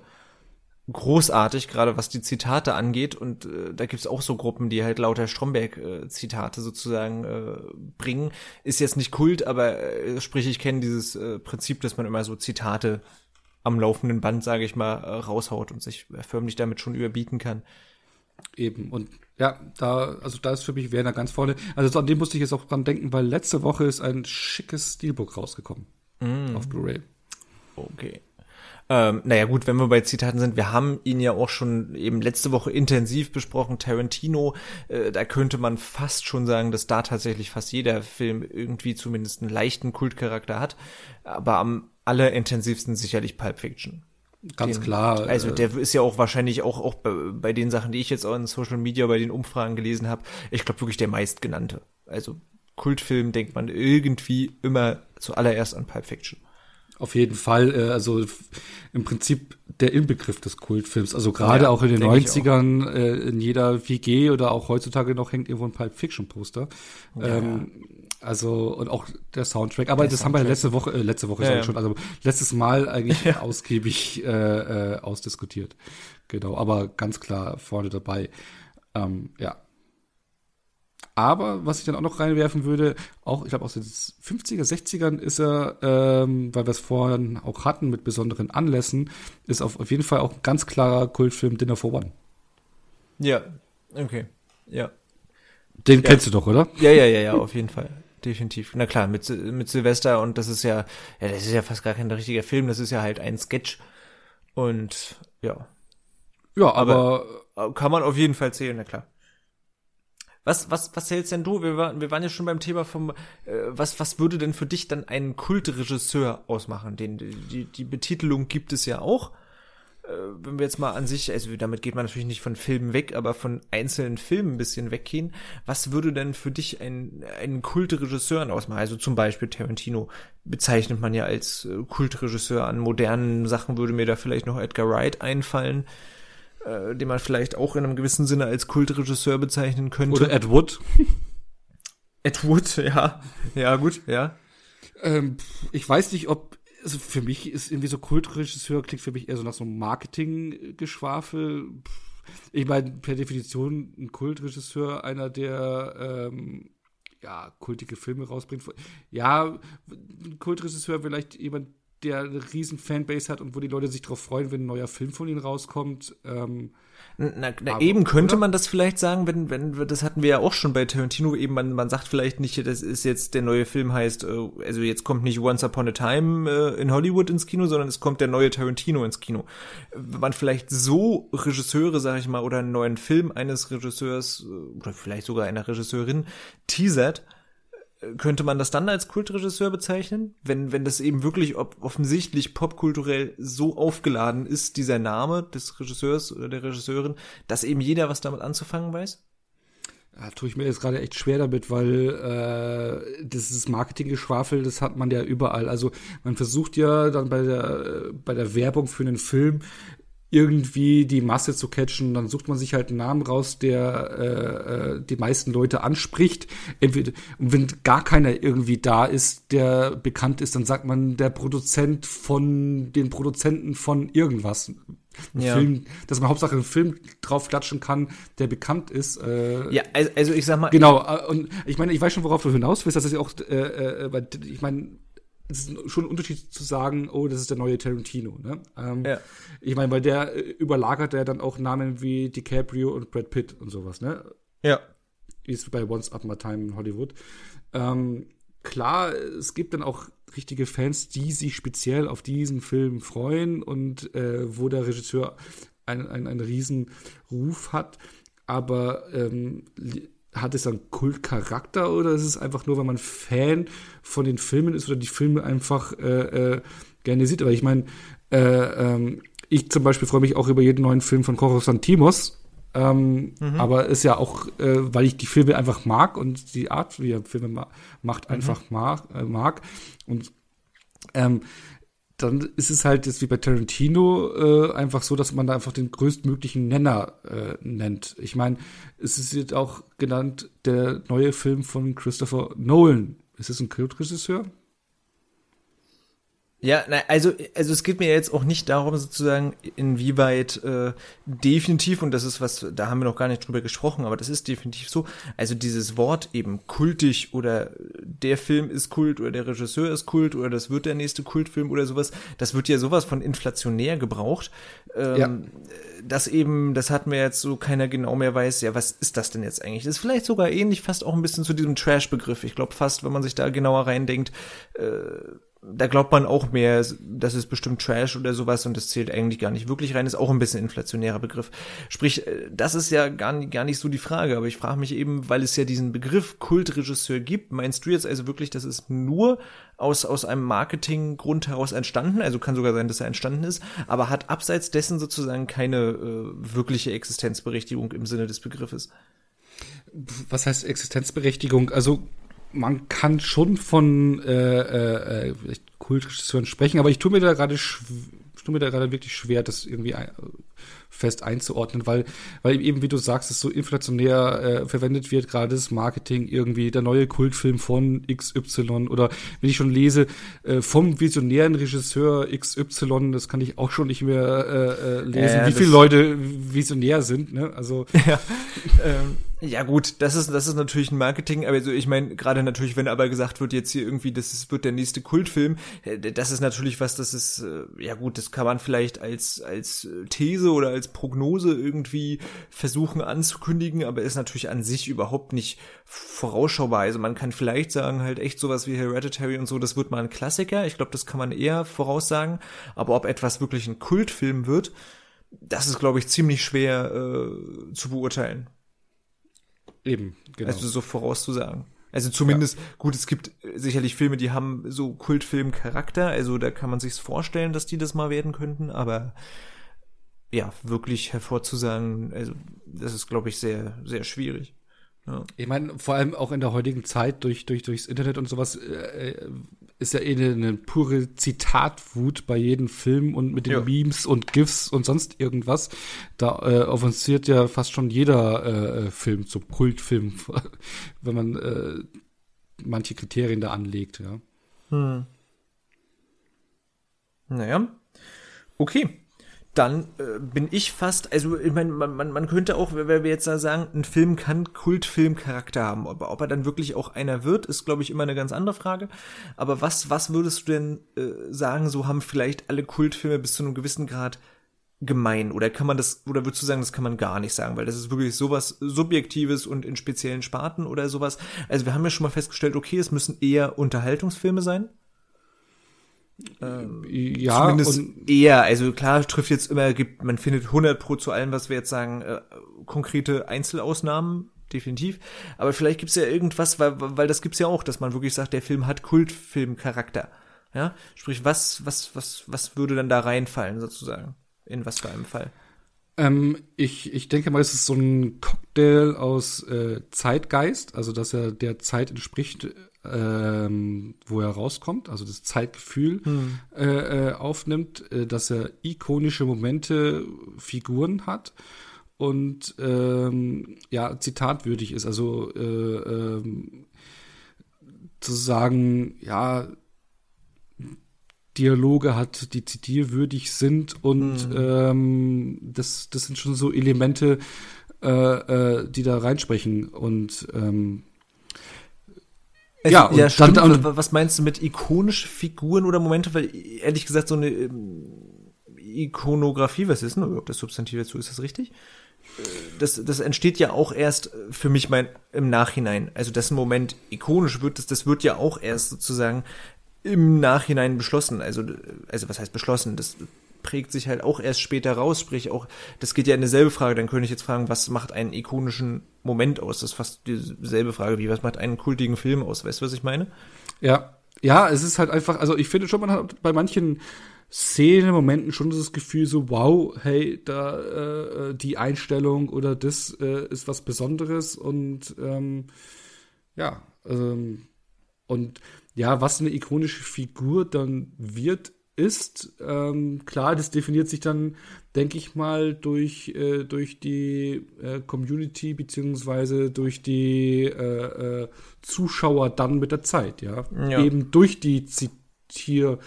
großartig, gerade was die Zitate angeht. Und äh, da gibt's auch so Gruppen, die halt lauter Stromberg-Zitate sozusagen äh, bringen. Ist jetzt nicht Kult, aber äh, sprich, ich kenne dieses äh, Prinzip, dass man immer so Zitate am laufenden Band, sage ich mal, äh, raushaut und sich förmlich damit schon überbieten kann. Eben. Und ja, da, also da ist für mich Werner ganz vorne. Also an dem musste ich jetzt auch dran denken, weil letzte Woche ist ein schickes Steelbook rausgekommen. Auf Blu-ray. Okay. Ähm, naja gut, wenn wir bei Zitaten sind, wir haben ihn ja auch schon eben letzte Woche intensiv besprochen, Tarantino, äh, da könnte man fast schon sagen, dass da tatsächlich fast jeder Film irgendwie zumindest einen leichten Kultcharakter hat, aber am allerintensivsten sicherlich Pulp Fiction. Ganz Den- klar. Also äh, der ist ja auch wahrscheinlich auch, auch bei, bei den Sachen, die ich jetzt auch in Social Media, bei den Umfragen gelesen habe, ich glaube wirklich der meistgenannte. Also Kultfilm denkt man irgendwie immer zuallererst an Pulp Fiction. Auf jeden Fall, äh, also im Prinzip der Inbegriff des Kultfilms. Also gerade Ja, auch in den denke ich 90ern, äh, in jeder WG oder auch heutzutage noch hängt irgendwo ein Pulp Fiction Poster. ähm, Also, und auch der Soundtrack. Aber das haben wir ja letzte Woche, äh, letzte Woche Ja, ja. schon, also letztes Mal eigentlich ausgiebig äh, äh, ausdiskutiert. Genau, aber ganz klar vorne dabei. Ähm, ja. Aber was ich dann auch noch reinwerfen würde, auch, ich glaube, aus den 50er, 60ern ist er, ähm, weil wir es vorhin auch hatten mit besonderen Anlässen, ist auf, auf jeden Fall auch ein ganz klarer Kultfilm Dinner for One. Ja, okay. Ja. Den ja. kennst du doch, oder? Ja, ja, ja, ja, auf jeden Fall. Definitiv. Na klar, mit, mit Silvester und das ist ja, ja, das ist ja fast gar kein richtiger Film, das ist ja halt ein Sketch. Und ja. Ja, aber, aber kann man auf jeden Fall zählen, na klar. Was, was, was zählst denn du? Wir waren, wir waren ja schon beim Thema vom, äh, was, was würde denn für dich dann einen Kultregisseur ausmachen? Den, die, die Betitelung gibt es ja auch. Äh, wenn wir jetzt mal an sich, also damit geht man natürlich nicht von Filmen weg, aber von einzelnen Filmen ein bisschen weggehen. Was würde denn für dich ein, einen Kultregisseur ausmachen? Also zum Beispiel Tarantino bezeichnet man ja als äh, Kultregisseur. An modernen Sachen würde mir da vielleicht noch Edgar Wright einfallen äh, den man vielleicht auch in einem gewissen Sinne als Kultregisseur bezeichnen könnte. Oder Ed Wood. Ed Wood, ja. Ja, gut, ja. Ähm, ich weiß nicht, ob, also für mich ist irgendwie so Kultregisseur, klingt für mich eher so nach so einem Marketing-Geschwafel. Ich meine, per Definition ein Kultregisseur, einer, der ähm, ja, kultige Filme rausbringt. Ja, ein Kultregisseur vielleicht jemand, der eine riesen Fanbase hat und wo die Leute sich darauf freuen, wenn ein neuer Film von ihnen rauskommt. Ähm, na, na aber, eben könnte oder? man das vielleicht sagen, wenn, wenn, das hatten wir ja auch schon bei Tarantino, eben man, man sagt vielleicht nicht, das ist jetzt der neue Film heißt, äh, also jetzt kommt nicht Once Upon a Time äh, in Hollywood ins Kino, sondern es kommt der neue Tarantino ins Kino. Wenn man vielleicht so Regisseure, sag ich mal, oder einen neuen Film eines Regisseurs äh, oder vielleicht sogar einer Regisseurin teasert, könnte man das dann als Kultregisseur bezeichnen? Wenn, wenn das eben wirklich offensichtlich popkulturell so aufgeladen ist, dieser Name des Regisseurs oder der Regisseurin, dass eben jeder was damit anzufangen weiß? Ja, tue ich mir jetzt gerade echt schwer damit, weil äh, das ist Marketinggeschwafel, das hat man ja überall. Also man versucht ja dann bei der bei der Werbung für einen Film irgendwie die Masse zu catchen. Dann sucht man sich halt einen Namen raus, der äh, äh, die meisten Leute anspricht. Entweder, und wenn gar keiner irgendwie da ist, der bekannt ist, dann sagt man der Produzent von den Produzenten von irgendwas. Ja. Film, dass man Hauptsache einen Film draufklatschen kann, der bekannt ist. Äh, ja, also, also ich sag mal. Genau, äh, und ich meine, ich weiß schon, worauf du hinaus willst, dass ich auch, äh, äh, ich meine, es ist schon ein Unterschied zu sagen, oh, das ist der neue Tarantino. Ne? Ähm, ja. Ich meine, weil der äh, überlagert ja dann auch Namen wie DiCaprio und Brad Pitt und sowas. Ne? Ja. Wie es bei Once Upon a Time in Hollywood. Ähm, klar, es gibt dann auch richtige Fans, die sich speziell auf diesen Film freuen und äh, wo der Regisseur einen, einen, einen riesen Ruf hat. Aber ähm, hat es einen Kultcharakter oder ist es einfach nur, weil man Fan von den Filmen ist oder die Filme einfach äh, äh, gerne sieht? Aber ich meine, äh, ähm, ich zum Beispiel freue mich auch über jeden neuen Film von Koros Santimos. Ähm, mhm. Aber ist ja auch, äh, weil ich die Filme einfach mag und die Art, wie er Filme ma macht, einfach mhm. mag, äh, mag. Und ähm, dann ist es halt jetzt wie bei Tarantino äh, einfach so, dass man da einfach den größtmöglichen Nenner äh, nennt. Ich meine, es ist jetzt auch genannt der neue Film von Christopher Nolan. Ist es ein Kultregisseur? Ja, na, also, also es geht mir jetzt auch nicht darum, sozusagen, inwieweit äh, definitiv, und das ist was, da haben wir noch gar nicht drüber gesprochen, aber das ist definitiv so, also dieses Wort eben kultig oder der Film ist Kult oder der Regisseur ist Kult oder das wird der nächste Kultfilm oder sowas, das wird ja sowas von inflationär gebraucht, ähm, ja. dass eben, das hatten wir jetzt so, keiner genau mehr weiß, ja, was ist das denn jetzt eigentlich? Das ist vielleicht sogar ähnlich, fast auch ein bisschen zu diesem Trash-Begriff. Ich glaube fast, wenn man sich da genauer reindenkt, äh, da glaubt man auch mehr, das ist bestimmt Trash oder sowas und das zählt eigentlich gar nicht wirklich rein, ist auch ein bisschen inflationärer Begriff. Sprich, äh, das ist ja gar nicht, gar nicht so die Frage, aber ich frage mich eben, weil es ja diesen Begriff Kultregisseur gibt, meinst du jetzt also wirklich, dass es nur aus, aus einem Marketinggrund heraus entstanden, also kann sogar sein, dass er entstanden ist, aber hat abseits dessen sozusagen keine äh, wirkliche Existenzberechtigung im Sinne des Begriffes? Was heißt Existenzberechtigung? Also man kann schon von äh, äh, äh Kultregisseuren sprechen, aber ich tue mir da gerade tue mir da gerade wirklich schwer, das irgendwie fest einzuordnen, weil, weil eben, wie du sagst, es so inflationär äh, verwendet wird, gerade das Marketing irgendwie, der neue Kultfilm von XY oder wenn ich schon lese, äh, vom visionären Regisseur XY, das kann ich auch schon nicht mehr äh, äh, lesen, wie viele Leute visionär sind, ne? Also ja, ähm, Ja gut, das ist das ist natürlich ein Marketing, aber also ich meine gerade natürlich, wenn aber gesagt wird jetzt hier irgendwie, das ist, wird der nächste Kultfilm, äh, das ist natürlich was, das ist äh, ja gut, das kann man vielleicht als als These oder als Prognose irgendwie versuchen anzukündigen, aber ist natürlich an sich überhaupt nicht vorausschaubar. Also man kann vielleicht sagen halt echt sowas wie Hereditary und so, das wird mal ein Klassiker. Ich glaube, das kann man eher voraussagen, aber ob etwas wirklich ein Kultfilm wird, das ist glaube ich ziemlich schwer äh, zu beurteilen. Eben, genau. Also so vorauszusagen. Also zumindest, ja. gut, es gibt sicherlich Filme, die haben so Kultfilm-Charakter, also da kann man sich's vorstellen, dass die das mal werden könnten, aber ja, wirklich hervorzusagen, also das ist, glaube ich, sehr, sehr schwierig. Ja. Ich meine, vor allem auch in der heutigen Zeit durch, durch, durchs Internet und sowas äh, äh ist ja eh eine, eine pure Zitatwut bei jedem Film und mit den ja. Memes und GIFs und sonst irgendwas. Da äh, offensiert ja fast schon jeder äh, Film zum Kultfilm, wenn man äh, manche Kriterien da anlegt, ja. Hm. Naja. Okay dann äh, bin ich fast, also ich meine, man, man, man könnte auch, wenn wir jetzt da sagen, ein Film kann Kultfilmcharakter haben, aber ob er dann wirklich auch einer wird, ist, glaube ich, immer eine ganz andere Frage. Aber was, was würdest du denn äh, sagen, so haben vielleicht alle Kultfilme bis zu einem gewissen Grad gemein? Oder kann man das, oder würdest du sagen, das kann man gar nicht sagen, weil das ist wirklich sowas Subjektives und in speziellen Sparten oder sowas. Also wir haben ja schon mal festgestellt, okay, es müssen eher Unterhaltungsfilme sein. Ähm, ja, zumindest eher. Also klar trifft jetzt immer, gibt, man findet 100 pro zu allem, was wir jetzt sagen, äh, konkrete Einzelausnahmen, definitiv. Aber vielleicht gibt's ja irgendwas, weil, weil das gibt's ja auch, dass man wirklich sagt, der Film hat Kultfilmcharakter. Ja, sprich, was, was, was, was würde dann da reinfallen sozusagen? In was für einem Fall? Ähm, ich, ich denke mal, es ist so ein Cocktail aus äh, Zeitgeist, also dass er der Zeit entspricht, ähm, wo er rauskommt, also das Zeitgefühl hm. äh, äh, aufnimmt, äh, dass er ikonische Momente, Figuren hat und ähm, ja, zitatwürdig ist. Also äh, ähm, zu sagen, ja, Dialoge hat, die zitierwürdig sind und mhm. ähm, das, das sind schon so Elemente, äh, äh, die da reinsprechen und ähm, es, ja, ja, stimmt. Dann, was meinst du mit ikonische Figuren oder Momente? Weil ehrlich gesagt so eine ähm, Ikonografie, was ist denn überhaupt das Substantiv dazu? Ist das richtig? Äh, das, das entsteht ja auch erst für mich mein, im Nachhinein. Also, dass ein Moment ikonisch wird, das, das wird ja auch erst sozusagen im Nachhinein beschlossen. Also, also was heißt beschlossen? Das prägt sich halt auch erst später raus, sprich auch, das geht ja in dieselbe Frage, dann könnte ich jetzt fragen, was macht einen ikonischen Moment aus? Das ist fast dieselbe Frage wie, was macht einen kultigen Film aus? Weißt du, was ich meine? Ja, ja, es ist halt einfach, also ich finde schon, man hat bei manchen Szenen, Momenten schon das Gefühl so, wow, hey, da äh, die Einstellung oder das äh, ist was Besonderes und ähm, ja, ähm, und ja, was eine ikonische Figur dann wird, ist. Ähm, klar, das definiert sich dann, denke ich mal, durch, äh, durch die äh, Community beziehungsweise durch die äh, äh Zuschauer dann mit der Zeit, ja. ja. Eben durch die Zitierwut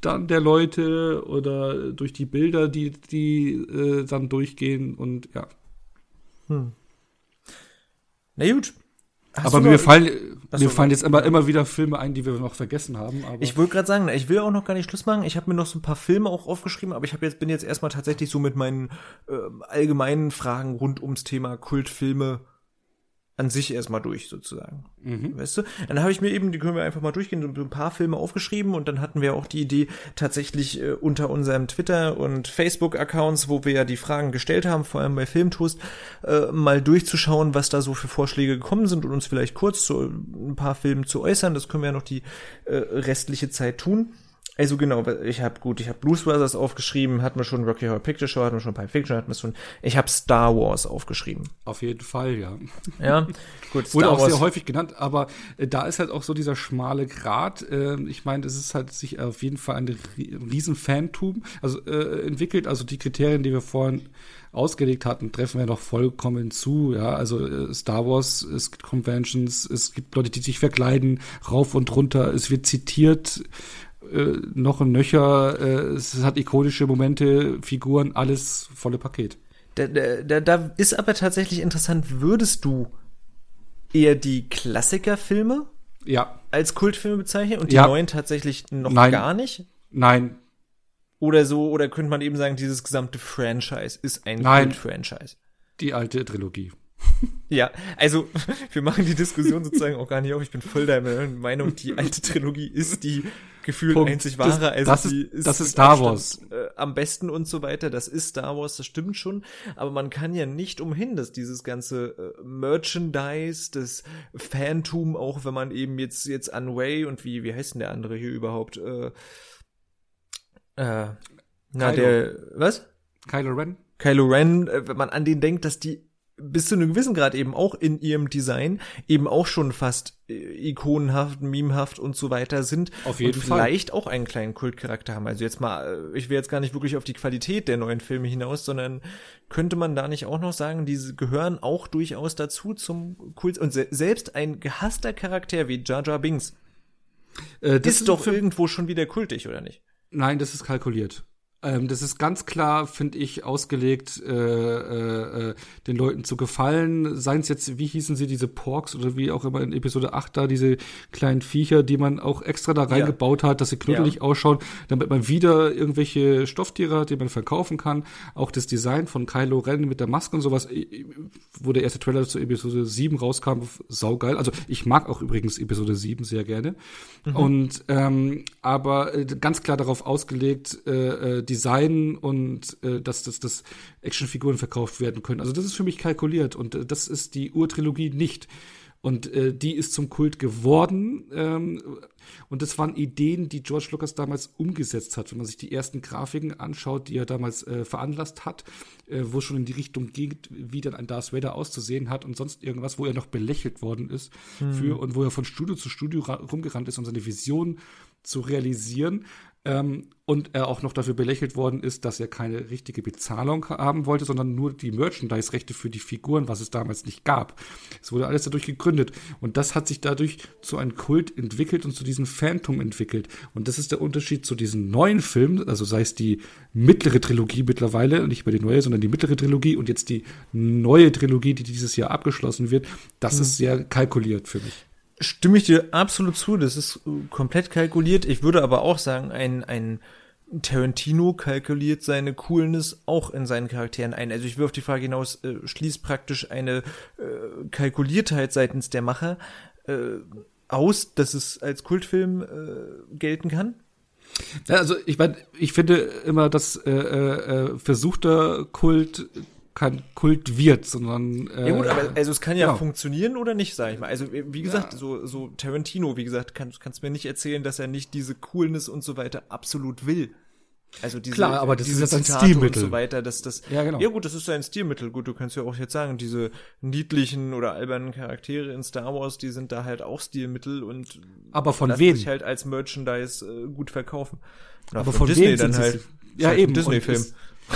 dann der Leute oder durch die Bilder, die, die äh, dann durchgehen und ja. Hm. Na gut, Hast aber mir fallen, mir fallen jetzt immer, immer wieder Filme ein, die wir noch vergessen haben. Ich wollte gerade sagen, ich will auch noch gar nicht Schluss machen. Ich habe mir noch so ein paar Filme auch aufgeschrieben, aber ich habe jetzt bin jetzt erstmal tatsächlich so mit meinen äh, allgemeinen Fragen rund ums Thema Kultfilme an sich erstmal durch, sozusagen. Mhm. Weißt du? Dann habe ich mir eben, die können wir einfach mal durchgehen, so ein paar Filme aufgeschrieben und dann hatten wir auch die Idee, tatsächlich äh, unter unserem Twitter- und Facebook-Accounts, wo wir ja die Fragen gestellt haben, vor allem bei Filmtoast, äh, mal durchzuschauen, was da so für Vorschläge gekommen sind und uns vielleicht kurz zu ein paar Filmen zu äußern. Das können wir ja noch die äh, restliche Zeit tun. Also genau, ich habe gut, ich habe Blues Brothers aufgeschrieben, hat mir schon Rocky Horror Picture Show, hat mir schon Pulp Fiction, hat mir schon, ich habe Star Wars aufgeschrieben. Auf jeden Fall, ja. Ja, gut. Star Wurde auch Wars. sehr häufig genannt, aber äh, da ist halt auch so dieser schmale Grat. Äh, ich meine, es ist halt sich auf jeden Fall ein riesen Fantum also äh, entwickelt. Also die Kriterien, die wir vorhin ausgelegt hatten, treffen wir noch vollkommen zu. Ja, also äh, Star Wars, es gibt Conventions, es gibt Leute, die sich verkleiden, rauf und runter. Es wird zitiert äh, noch ein Nöcher, äh, es hat ikonische Momente, Figuren, alles volle Paket. Da, da, da ist aber tatsächlich interessant, würdest du eher die Klassikerfilme ja. als Kultfilme bezeichnen und die Ja. neuen tatsächlich noch Nein. gar nicht? Nein, Oder so, oder könnte man eben sagen, dieses gesamte Franchise ist ein Nein. Kult-Franchise? die alte Trilogie. Ja, also wir machen die Diskussion sozusagen auch gar nicht auf. Ich bin voll deiner Meinung, die alte Trilogie ist die gefühlt Punkt. einzig Das- wahre. Also das ist- die das ist Star Wars. Äh, am besten und so weiter. Das ist Star Wars, das stimmt schon. Aber man kann ja nicht umhin, dass dieses ganze äh, Merchandise, das Phantom, auch wenn man eben jetzt jetzt an Way und wie wie heißt denn der andere hier überhaupt? Äh, äh, na Kylo. der was? Kylo Ren? Kylo Ren, äh, wenn man an den denkt, dass die bis zu einem gewissen Grad eben auch in ihrem Design eben auch schon fast äh, ikonenhaft, memehaft und so weiter sind. Auf jeden und Fall. vielleicht auch einen kleinen Kultcharakter haben. Also jetzt mal, äh, ich will jetzt gar nicht wirklich auf die Qualität der neuen Filme hinaus, sondern könnte man da nicht auch noch sagen, diese gehören auch durchaus dazu zum Kult. Und se selbst ein gehasster Charakter wie Jar Jar Binks Äh, das ist doch irgendwo schon wieder kultig, oder nicht? Nein, das ist kalkuliert. Ähm, das ist ganz klar, finde ich, ausgelegt, äh, äh, äh, den Leuten zu gefallen. Seien es jetzt, wie hießen sie, diese Porks oder wie auch immer in Episode 8 da, diese kleinen Viecher, die man auch extra da reingebaut hat, dass sie knuddelig ausschauen, damit man wieder irgendwelche Stofftiere hat, die man verkaufen kann. Auch das Design von Kylo Ren mit der Maske und sowas, wo der erste Trailer zu Episode 7 rauskam, saugeil. Also ich mag auch übrigens Episode 7 sehr gerne. Und ähm, aber äh, ganz klar darauf ausgelegt, äh, äh, Design und äh, dass, dass, dass Actionfiguren verkauft werden können. Also das ist für mich kalkuliert und äh, das ist die Urtrilogie nicht. Und äh, die ist zum Kult geworden. Ähm, und das waren Ideen, die George Lucas damals umgesetzt hat. Wenn man sich die ersten Grafiken anschaut, die er damals äh, veranlasst hat, äh, wo es schon in die Richtung ging, wie dann ein Darth Vader auszusehen hat und sonst irgendwas, wo er noch belächelt worden ist für und wo er von Studio zu Studio ra- rumgerannt ist, um seine Vision zu realisieren. Ähm, und er auch noch dafür belächelt worden ist, dass er keine richtige Bezahlung haben wollte, sondern nur die Merchandise-Rechte für die Figuren, was es damals nicht gab. Es wurde alles dadurch gegründet. Und das hat sich dadurch zu einem Kult entwickelt und zu diesem Phantom entwickelt. Und das ist der Unterschied zu diesen neuen Filmen, also sei es die mittlere Trilogie mittlerweile, nicht mehr die neue, sondern die mittlere Trilogie und jetzt die neue Trilogie, die dieses Jahr abgeschlossen wird. Das ist sehr kalkuliert für mich. Stimme ich dir absolut zu, das ist äh, komplett kalkuliert. Ich würde aber auch sagen, ein, ein Tarantino kalkuliert seine Coolness auch in seinen Charakteren ein. Also ich auf die Frage hinaus, äh, schließt praktisch eine äh, Kalkuliertheit seitens der Macher äh, aus, dass es als Kultfilm äh, gelten kann. Ja, also ich meine, ich finde immer, dass äh, äh, versuchter Kult kein Kult wird, sondern äh, Ja gut, aber also es kann ja genau. funktionieren oder nicht, sag ich mal. Also wie gesagt, Ja. so, so Tarantino, wie gesagt, kann, kannst mir nicht erzählen, dass er nicht diese Coolness und so weiter absolut will. Also diese, Klar, aber das diese ist ja Zitate Stilmittel. und so weiter, dass das Ja, genau. Ja gut, das ist sein Stilmittel. Gut, du kannst ja auch jetzt sagen, diese niedlichen oder albernen Charaktere in Star Wars, die sind da halt auch Stilmittel und Aber von wem? sich halt als Merchandise äh, gut verkaufen. Na, aber von, wem sind sie? halt. Ja, halt ein eben. Disney-Film.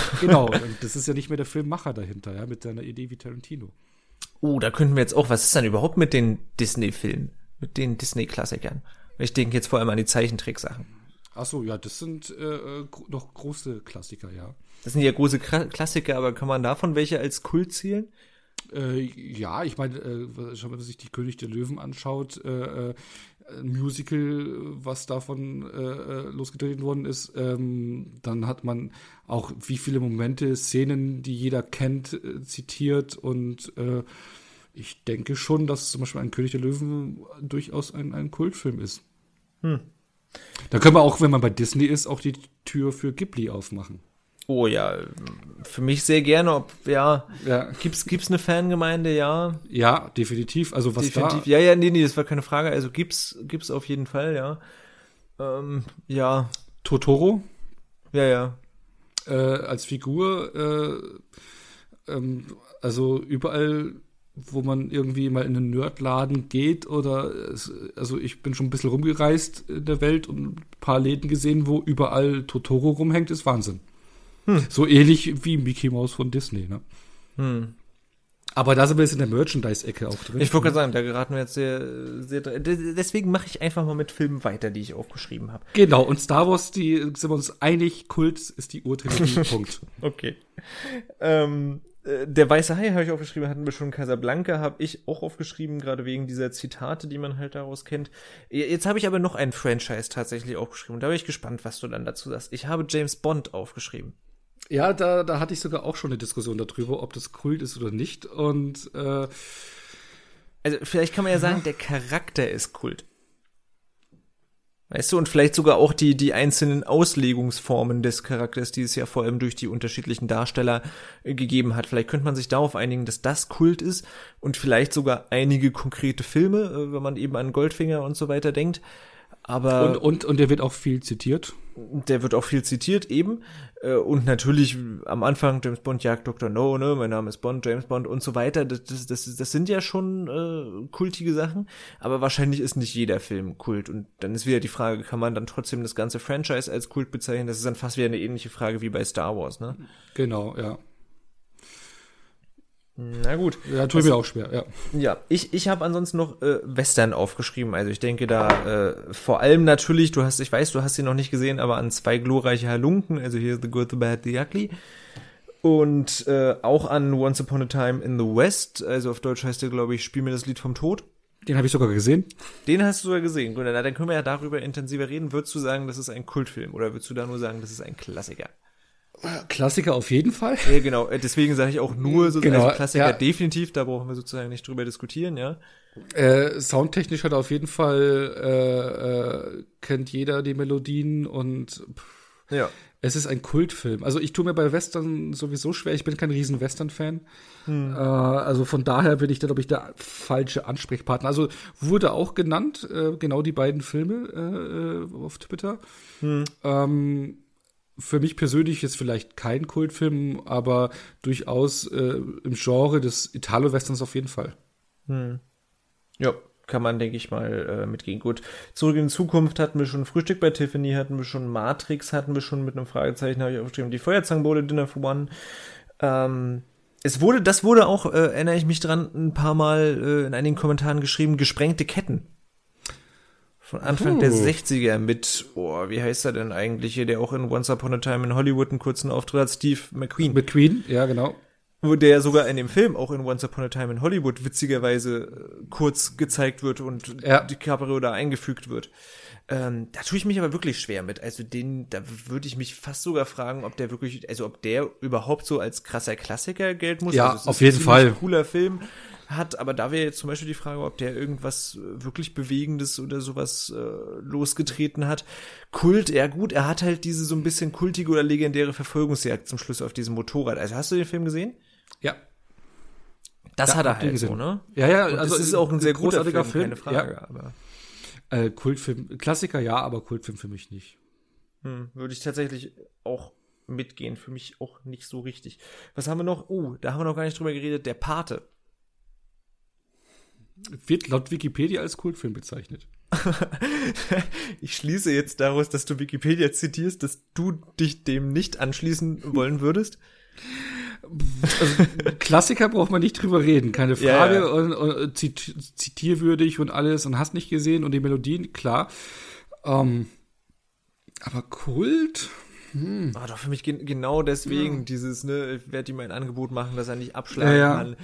Genau, und das ist ja nicht mehr der Filmmacher dahinter, ja, mit seiner Idee wie Tarantino. Oh, da könnten wir jetzt auch, was ist dann überhaupt mit den Disney-Filmen? Mit den Disney-Klassikern? Ich denke jetzt vor allem an die Zeichentricksachen. Ach so, ja, das sind äh, äh, noch große Klassiker, ja. Das sind ja große Klassiker, aber kann man davon welche als Kult zählen? Äh, ja, ich meine, äh, wenn man sich die König der Löwen anschaut, äh, äh, ein Musical, was davon äh, äh, losgedreht worden ist, ähm, dann hat man auch wie viele Momente, Szenen, die jeder kennt, äh, zitiert und äh, ich denke schon, dass zum Beispiel ein König der Löwen durchaus ein, ein Kultfilm ist. Da können wir auch, wenn man bei Disney ist, auch die Tür für Ghibli aufmachen. Oh ja, für mich sehr gerne. Ob ja, Ja, gibt's gibt's eine Fangemeinde? Ja, ja definitiv. Also was definitiv. da Ja, ja, nee, nee, das war keine Frage. Also gibt's gibt's auf jeden Fall. Ja, ähm, ja, Totoro, ja, ja. äh, als Figur, äh, ähm, also überall, wo man irgendwie mal in einen Nerdladen geht oder es, also ich bin schon ein bisschen rumgereist in der Welt und ein paar Läden gesehen, wo überall Totoro rumhängt, ist Wahnsinn. So ähnlich wie Mickey Mouse von Disney, ne? Hm. Aber da sind wir jetzt in der Merchandise-Ecke auch drin. Ich wollte gerade sagen, da geraten wir jetzt sehr, sehr deswegen mache ich einfach mal mit Filmen weiter, die ich aufgeschrieben habe. Genau, und Star Wars, die sind wir uns einig, Kult ist die Urtrilogie, Punkt. Okay. Ähm, äh, der Weiße Hai habe ich aufgeschrieben, hatten wir schon Casablanca, habe ich auch aufgeschrieben, gerade wegen dieser Zitate, die man halt daraus kennt. Jetzt habe ich aber noch ein Franchise tatsächlich aufgeschrieben da bin ich gespannt, was du dann dazu sagst. Ich habe James Bond aufgeschrieben. Ja, da, da hatte ich sogar auch schon eine Diskussion darüber, ob das Kult ist oder nicht. Und äh, also vielleicht kann man ja sagen, der Charakter ist Kult. Weißt du, und vielleicht sogar auch die, die einzelnen Auslegungsformen des Charakters, die es ja vor allem durch die unterschiedlichen Darsteller äh, gegeben hat. Vielleicht könnte man sich darauf einigen, dass das Kult ist und vielleicht sogar einige konkrete Filme, äh, wenn man eben an Goldfinger und so weiter denkt. Aber und, und, und der wird auch viel zitiert. Der wird auch viel zitiert, eben. Äh, und natürlich am Anfang James Bond jagt Dr. No, ne, mein Name ist Bond, James Bond und so weiter. Das, das, das, das sind ja schon äh, kultige Sachen, aber wahrscheinlich ist nicht jeder Film Kult. Und dann ist wieder die Frage, kann man dann trotzdem das ganze Franchise als Kult bezeichnen? Das ist dann fast wieder eine ähnliche Frage wie bei Star Wars, ne? Genau, ja. Na gut. Ja, tut mir auch schwer, ja. Ja, ich, ich habe ansonsten noch äh, Western aufgeschrieben. Also ich denke da äh, vor allem natürlich, du hast, ich weiß, du hast sie noch nicht gesehen, aber an zwei glorreiche Halunken, also hier The Good, The Bad, The Ugly. Und äh, auch an Once Upon a Time in the West, also auf Deutsch heißt der, glaube ich, Spiel mir das Lied vom Tod. Den habe ich sogar gesehen. Den hast du sogar gesehen. Gut, dann können wir ja darüber intensiver reden. Würdest du sagen, das ist ein Kultfilm oder würdest du da nur sagen, das ist ein Klassiker? Klassiker auf jeden Fall. Ja, genau. Äh, deswegen sage ich auch nur so genau, also Klassiker ja. definitiv. Da brauchen wir sozusagen nicht drüber diskutieren, ja. Äh, soundtechnisch hat er auf jeden Fall äh, äh, kennt jeder die Melodien und pff, ja. Es ist ein Kultfilm. Also ich tue mir bei Western sowieso schwer. Ich bin kein riesen Western-Fan. Hm. Äh, also von daher bin ich da, glaube ich, der falsche Ansprechpartner. Also wurde auch genannt, äh, genau die beiden Filme äh, äh auf Twitter. Hm. Ähm, für mich persönlich ist vielleicht kein Kultfilm, aber durchaus äh, im Genre des Italo-Westerns auf jeden Fall. Hm. Ja, kann man, denke ich mal, äh, mitgehen. Gut, zurück in die Zukunft hatten wir schon Frühstück bei Tiffany, hatten wir schon Matrix, hatten wir schon mit einem Fragezeichen, habe ich aufgeschrieben, die Feuerzangenbowle, Dinner for One. Ähm, es wurde, das wurde auch, äh, erinnere ich mich dran, ein paar Mal äh, in einigen Kommentaren geschrieben, gesprengte Ketten von Anfang uh. der 60er mit, oh, wie heißt er denn eigentlich hier, der auch in Once Upon a Time in Hollywood einen kurzen Auftritt hat, Steve McQueen. McQueen, ja, genau. Wo der sogar in dem Film, auch in Once Upon a Time in Hollywood, witzigerweise äh, kurz gezeigt wird und ja. die DiCaprio da eingefügt wird. Ähm, da tue ich mich aber wirklich schwer mit. Also den, da würde ich mich fast sogar fragen, ob der wirklich, also ob der überhaupt so als krasser Klassiker Geld muss. Ja, also auf jeden Fall. Cooler Film hat, aber da wäre jetzt zum Beispiel die Frage, ob der irgendwas äh, wirklich Bewegendes oder sowas äh, losgetreten hat. Kult, ja gut, er hat halt diese so ein bisschen kultige oder legendäre Verfolgungsjagd zum Schluss auf diesem Motorrad. Also hast du den Film gesehen? Ja. Das ja, hat er halt gesehen. so, ne? Ja, ja, Und also es ist auch ein sehr großartiger Film, Film, keine Frage, ja. aber äh, Kultfilm, Klassiker ja, aber Kultfilm für mich nicht. Hm, würde ich tatsächlich auch mitgehen. Für mich auch nicht so richtig. Was haben wir noch? Oh, da haben wir noch gar nicht drüber geredet. Der Pate. Wird laut Wikipedia als Kultfilm bezeichnet. ich schließe jetzt daraus, dass du Wikipedia zitierst, dass du dich dem nicht anschließen wollen würdest. Also, Klassiker braucht man nicht drüber reden, keine Frage. Ja, ja. Und, und, zitierwürdig und alles und hast nicht gesehen und die Melodien, klar. Ähm, aber Kult? Hm. Oh, doch für mich genau deswegen ja. dieses, ne, ich werde ihm ein Angebot machen, dass er nicht abschlagen kann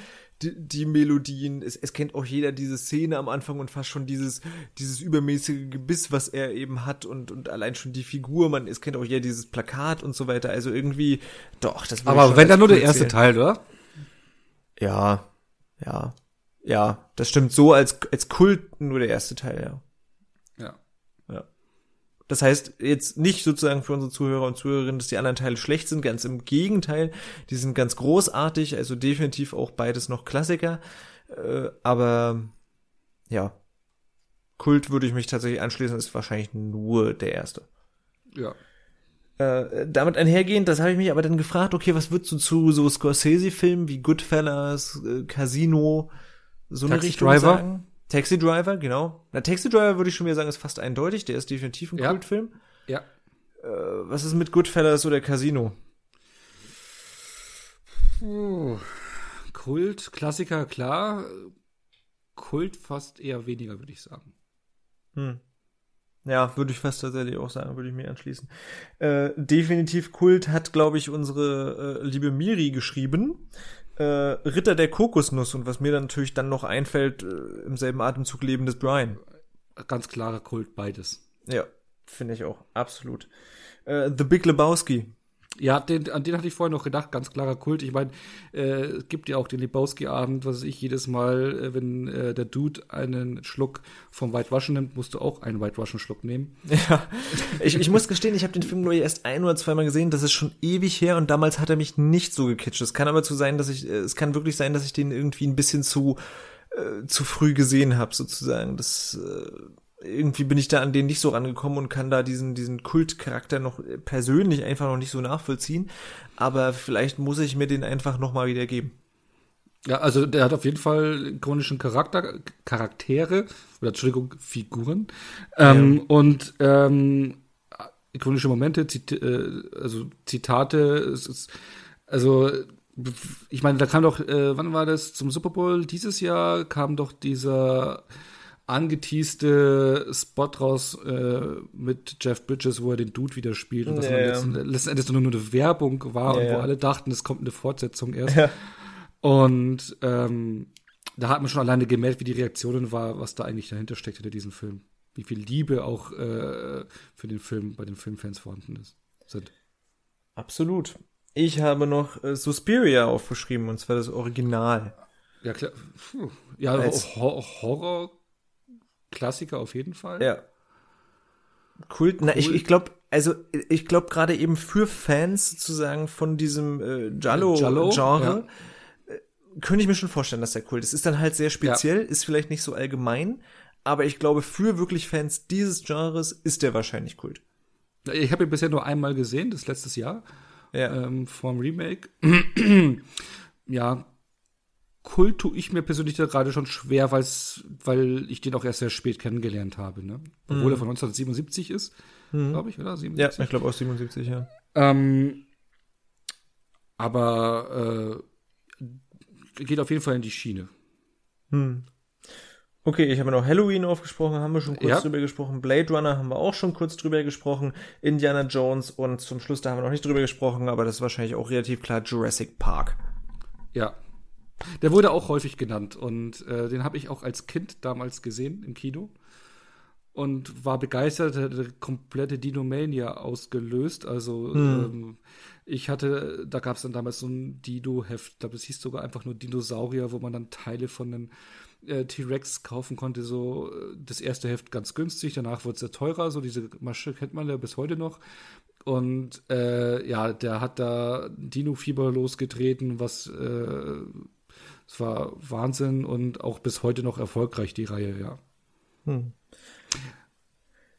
die, die Melodien, es, es kennt auch jeder diese Szene am Anfang und fast schon dieses, dieses übermäßige Gebiss, was er eben hat und, und allein schon die Figur, man, es kennt auch jeder dieses Plakat und so weiter, also irgendwie, doch, das Aber wenn dann nur der erste Teil, oder? Ja, ja, ja, das stimmt so als, als Kult nur der erste Teil, ja. Das heißt jetzt nicht sozusagen für unsere Zuhörer und Zuhörerinnen, dass die anderen Teile schlecht sind, ganz im Gegenteil, die sind ganz großartig, also definitiv auch beides noch Klassiker, äh, aber ja, Kult würde ich mich tatsächlich anschließen, ist wahrscheinlich nur der erste. Ja. Äh, damit einhergehend, das habe ich mich aber dann gefragt, okay, was würdest du zu so Scorsese-Filmen wie Goodfellas, äh, Casino, so eine Richtung Driver? sagen? Taxi Driver, genau. Na, Taxi Driver würde ich schon wieder sagen, ist fast eindeutig. Der ist definitiv ein ja. Kultfilm. Ja. Äh, was ist mit Goodfellas oder Casino? Uh, Kult, Klassiker, klar. Kult fast eher weniger, würde ich sagen. Hm. Ja, würde ich fast tatsächlich auch sagen, würde ich mir anschließen. Äh, definitiv Kult hat, glaube ich, unsere äh, liebe Miri geschrieben. Äh, Ritter der Kokosnuss und was mir dann natürlich dann noch einfällt, äh, im selben Atemzug lebendes Brian. Ganz klarer Kult, beides. Ja, finde ich auch, absolut. Äh, The Big Lebowski ja, den, an den hatte ich vorher noch gedacht, ganz klarer Kult. Ich meine, äh, es gibt ja auch den Lebowski-Abend, was ich jedes Mal, äh, wenn äh, der Dude einen Schluck vom White nimmt, musst du auch einen White Russian Schluck nehmen. Ja, ich, ich muss gestehen, ich habe den Film nur erst ein oder zweimal gesehen. Das ist schon ewig her und damals hat er mich nicht so gekitscht. Es kann aber zu sein, dass ich, äh, es kann wirklich sein, dass ich den irgendwie ein bisschen zu äh, zu früh gesehen habe, sozusagen. Das äh, irgendwie bin ich da an den nicht so rangekommen und kann da diesen, diesen Kultcharakter noch persönlich einfach noch nicht so nachvollziehen. Aber vielleicht muss ich mir den einfach noch mal wieder geben. Ja, also der hat auf jeden Fall ikonischen Charakter, Charaktere, oder Entschuldigung, Figuren. Ähm, ja. Und ähm, ikonische Momente, Zit äh, also Zitate, es ist, also ich meine, da kam doch, äh, wann war das zum Super Bowl dieses Jahr, kam doch dieser angeteaste Spot raus äh, mit Jeff Bridges, wo er den Dude wieder spielt und das ja, letzten, letzten, Endes nur eine Werbung war ja, und wo alle dachten, es kommt eine Fortsetzung erst. Ja. Und ähm, da hat man schon alleine gemerkt, wie die Reaktionen war, was da eigentlich dahinter steckt hinter diesem Film. Wie viel Liebe auch äh, für den Film bei den Filmfans vorhanden ist. Sind. Absolut. Ich habe noch äh, Suspiria aufgeschrieben, und zwar das Original. Ja, klar. Ja, Als Horror Klassiker auf jeden Fall. Ja. Kult, cool. na, ich, ich glaube, also ich glaube gerade eben für Fans sozusagen von diesem äh, Jallo-Genre ja. äh, könnte ich mir schon vorstellen, dass der Kult ist. Ist dann halt sehr speziell, ja. ist vielleicht nicht so allgemein, aber ich glaube, für wirklich Fans dieses Genres ist der wahrscheinlich Kult. Ich habe ihn bisher nur einmal gesehen, das letztes Jahr, ja. ähm, vom Remake. ja, Kult tue ich mir persönlich da gerade schon schwer, weil ich den auch erst sehr spät kennengelernt habe. Ne? Obwohl mhm. er von 1977 ist, mhm. glaube ich, oder? 77? Ja, ich glaube auch 77, ja. Ähm, aber äh, geht auf jeden Fall in die Schiene. Hm. Okay, ich habe noch Halloween aufgesprochen, haben wir schon kurz ja. drüber gesprochen. Blade Runner haben wir auch schon kurz drüber gesprochen. Indiana Jones und zum Schluss, da haben wir noch nicht drüber gesprochen, aber das ist wahrscheinlich auch relativ klar Jurassic Park. Ja, der wurde auch häufig genannt und äh, den habe ich auch als Kind damals gesehen im Kino und war begeistert, hat komplette Dinomania ausgelöst. Also hm. ähm, ich hatte, da gab es dann damals so ein Dido-Heft, ich glaube, das hieß sogar einfach nur Dinosaurier, wo man dann Teile von einem äh, T-Rex kaufen konnte. So äh, das erste Heft ganz günstig, danach wurde es ja teurer. So diese Masche kennt man ja bis heute noch. Und äh, ja, der hat da Dino-Fieber losgetreten, was äh, es war Wahnsinn und auch bis heute noch erfolgreich, die Reihe, ja. Hm.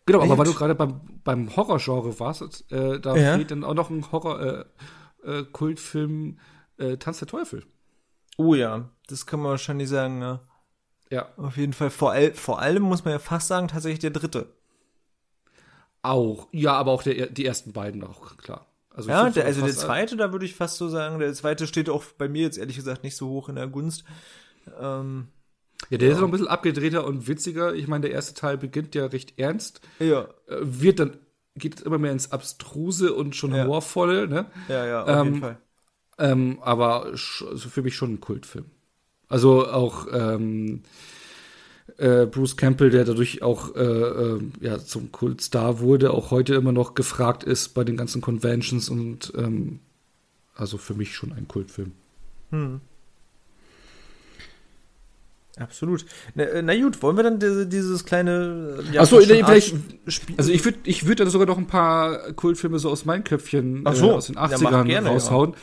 Genau, aber weil du gerade beim, beim Horrorgenre warst, äh, da ja. fehlt dann auch noch ein Horror-Kultfilm äh, äh, Tanz der Teufel. Oh ja, das kann man wahrscheinlich sagen, ja. Ja. Auf jeden Fall. Vor, all, vor allem muss man ja fast sagen, tatsächlich der dritte. Auch, ja, aber auch der, die ersten beiden auch, klar. Also ja, der, also der zweite, da würde ich fast so sagen, der zweite steht auch bei mir jetzt ehrlich gesagt nicht so hoch in der Gunst. Ähm, ja, der ja. ist noch ein bisschen abgedrehter und witziger. Ich meine, der erste Teil beginnt ja recht ernst. Ja. Äh, wird dann, geht immer mehr ins Abstruse und schon ja. humorvolle, ne? Ja, ja, auf ähm, jeden Fall. Ähm, aber also für mich schon ein Kultfilm. Also auch, ähm, äh, Bruce Campbell, der dadurch auch äh, äh, ja, zum Kultstar wurde, auch heute immer noch gefragt ist bei den ganzen Conventions und ähm, also für mich schon ein Kultfilm. Hm. Absolut. Na, äh, na, gut, wollen wir dann diese, dieses kleine. Ja, Achso, vielleicht. Also ich würde ich würd dann sogar noch ein paar Kultfilme so aus meinem Köpfchen so, äh, aus den 80ern ja, gerne, raushauen.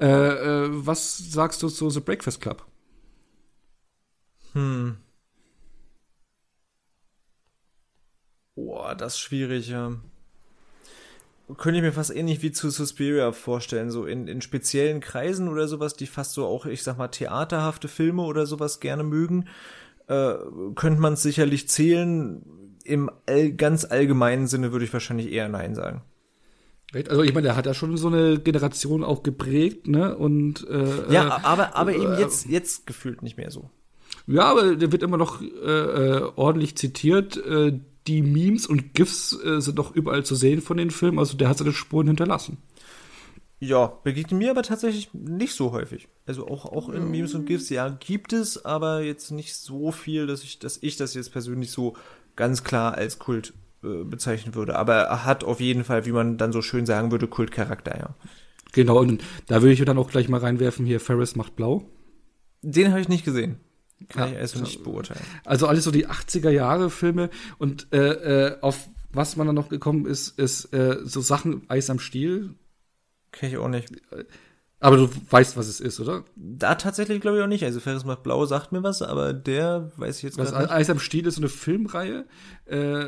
Ja. Äh, äh, was sagst du zu The Breakfast Club? Hm. Boah, das ist schwierig, ja. Könnte ich mir fast ähnlich wie zu Suspiria vorstellen, so in, in speziellen Kreisen oder sowas, die fast so auch, ich sag mal, theaterhafte Filme oder sowas gerne mögen, äh, könnte man es sicherlich zählen. Im all, ganz allgemeinen Sinne würde ich wahrscheinlich eher Nein sagen. Also ich meine, der hat ja schon so eine Generation auch geprägt, ne? Und äh, ja, aber aber eben jetzt jetzt gefühlt nicht mehr so. Ja, aber der wird immer noch äh, äh, ordentlich zitiert. Äh, die Memes und GIFs äh, sind doch überall zu sehen von den Filmen. Also der hat seine Spuren hinterlassen. Ja, begegnet mir aber tatsächlich nicht so häufig. Also auch, auch in Memes und GIFs, ja, gibt es, aber jetzt nicht so viel, dass ich, dass ich das jetzt persönlich so ganz klar als Kult äh, bezeichnen würde. Aber er hat auf jeden Fall, wie man dann so schön sagen würde, Kultcharakter, ja. Genau, und da würde ich dann auch gleich mal reinwerfen, hier Ferris macht blau. Den habe ich nicht gesehen. Kann ja, ich also nicht beurteilen. Also alles so die 80er Jahre Filme und äh, äh, auf was man dann noch gekommen ist, ist äh, so Sachen Eis am Stiel. Kenn ich auch nicht. Aber du weißt, was es ist, oder? Da tatsächlich glaube ich auch nicht. Also Ferris macht blau sagt mir was, aber der weiß ich jetzt was, nicht. Eis am Stiel ist so eine Filmreihe, äh,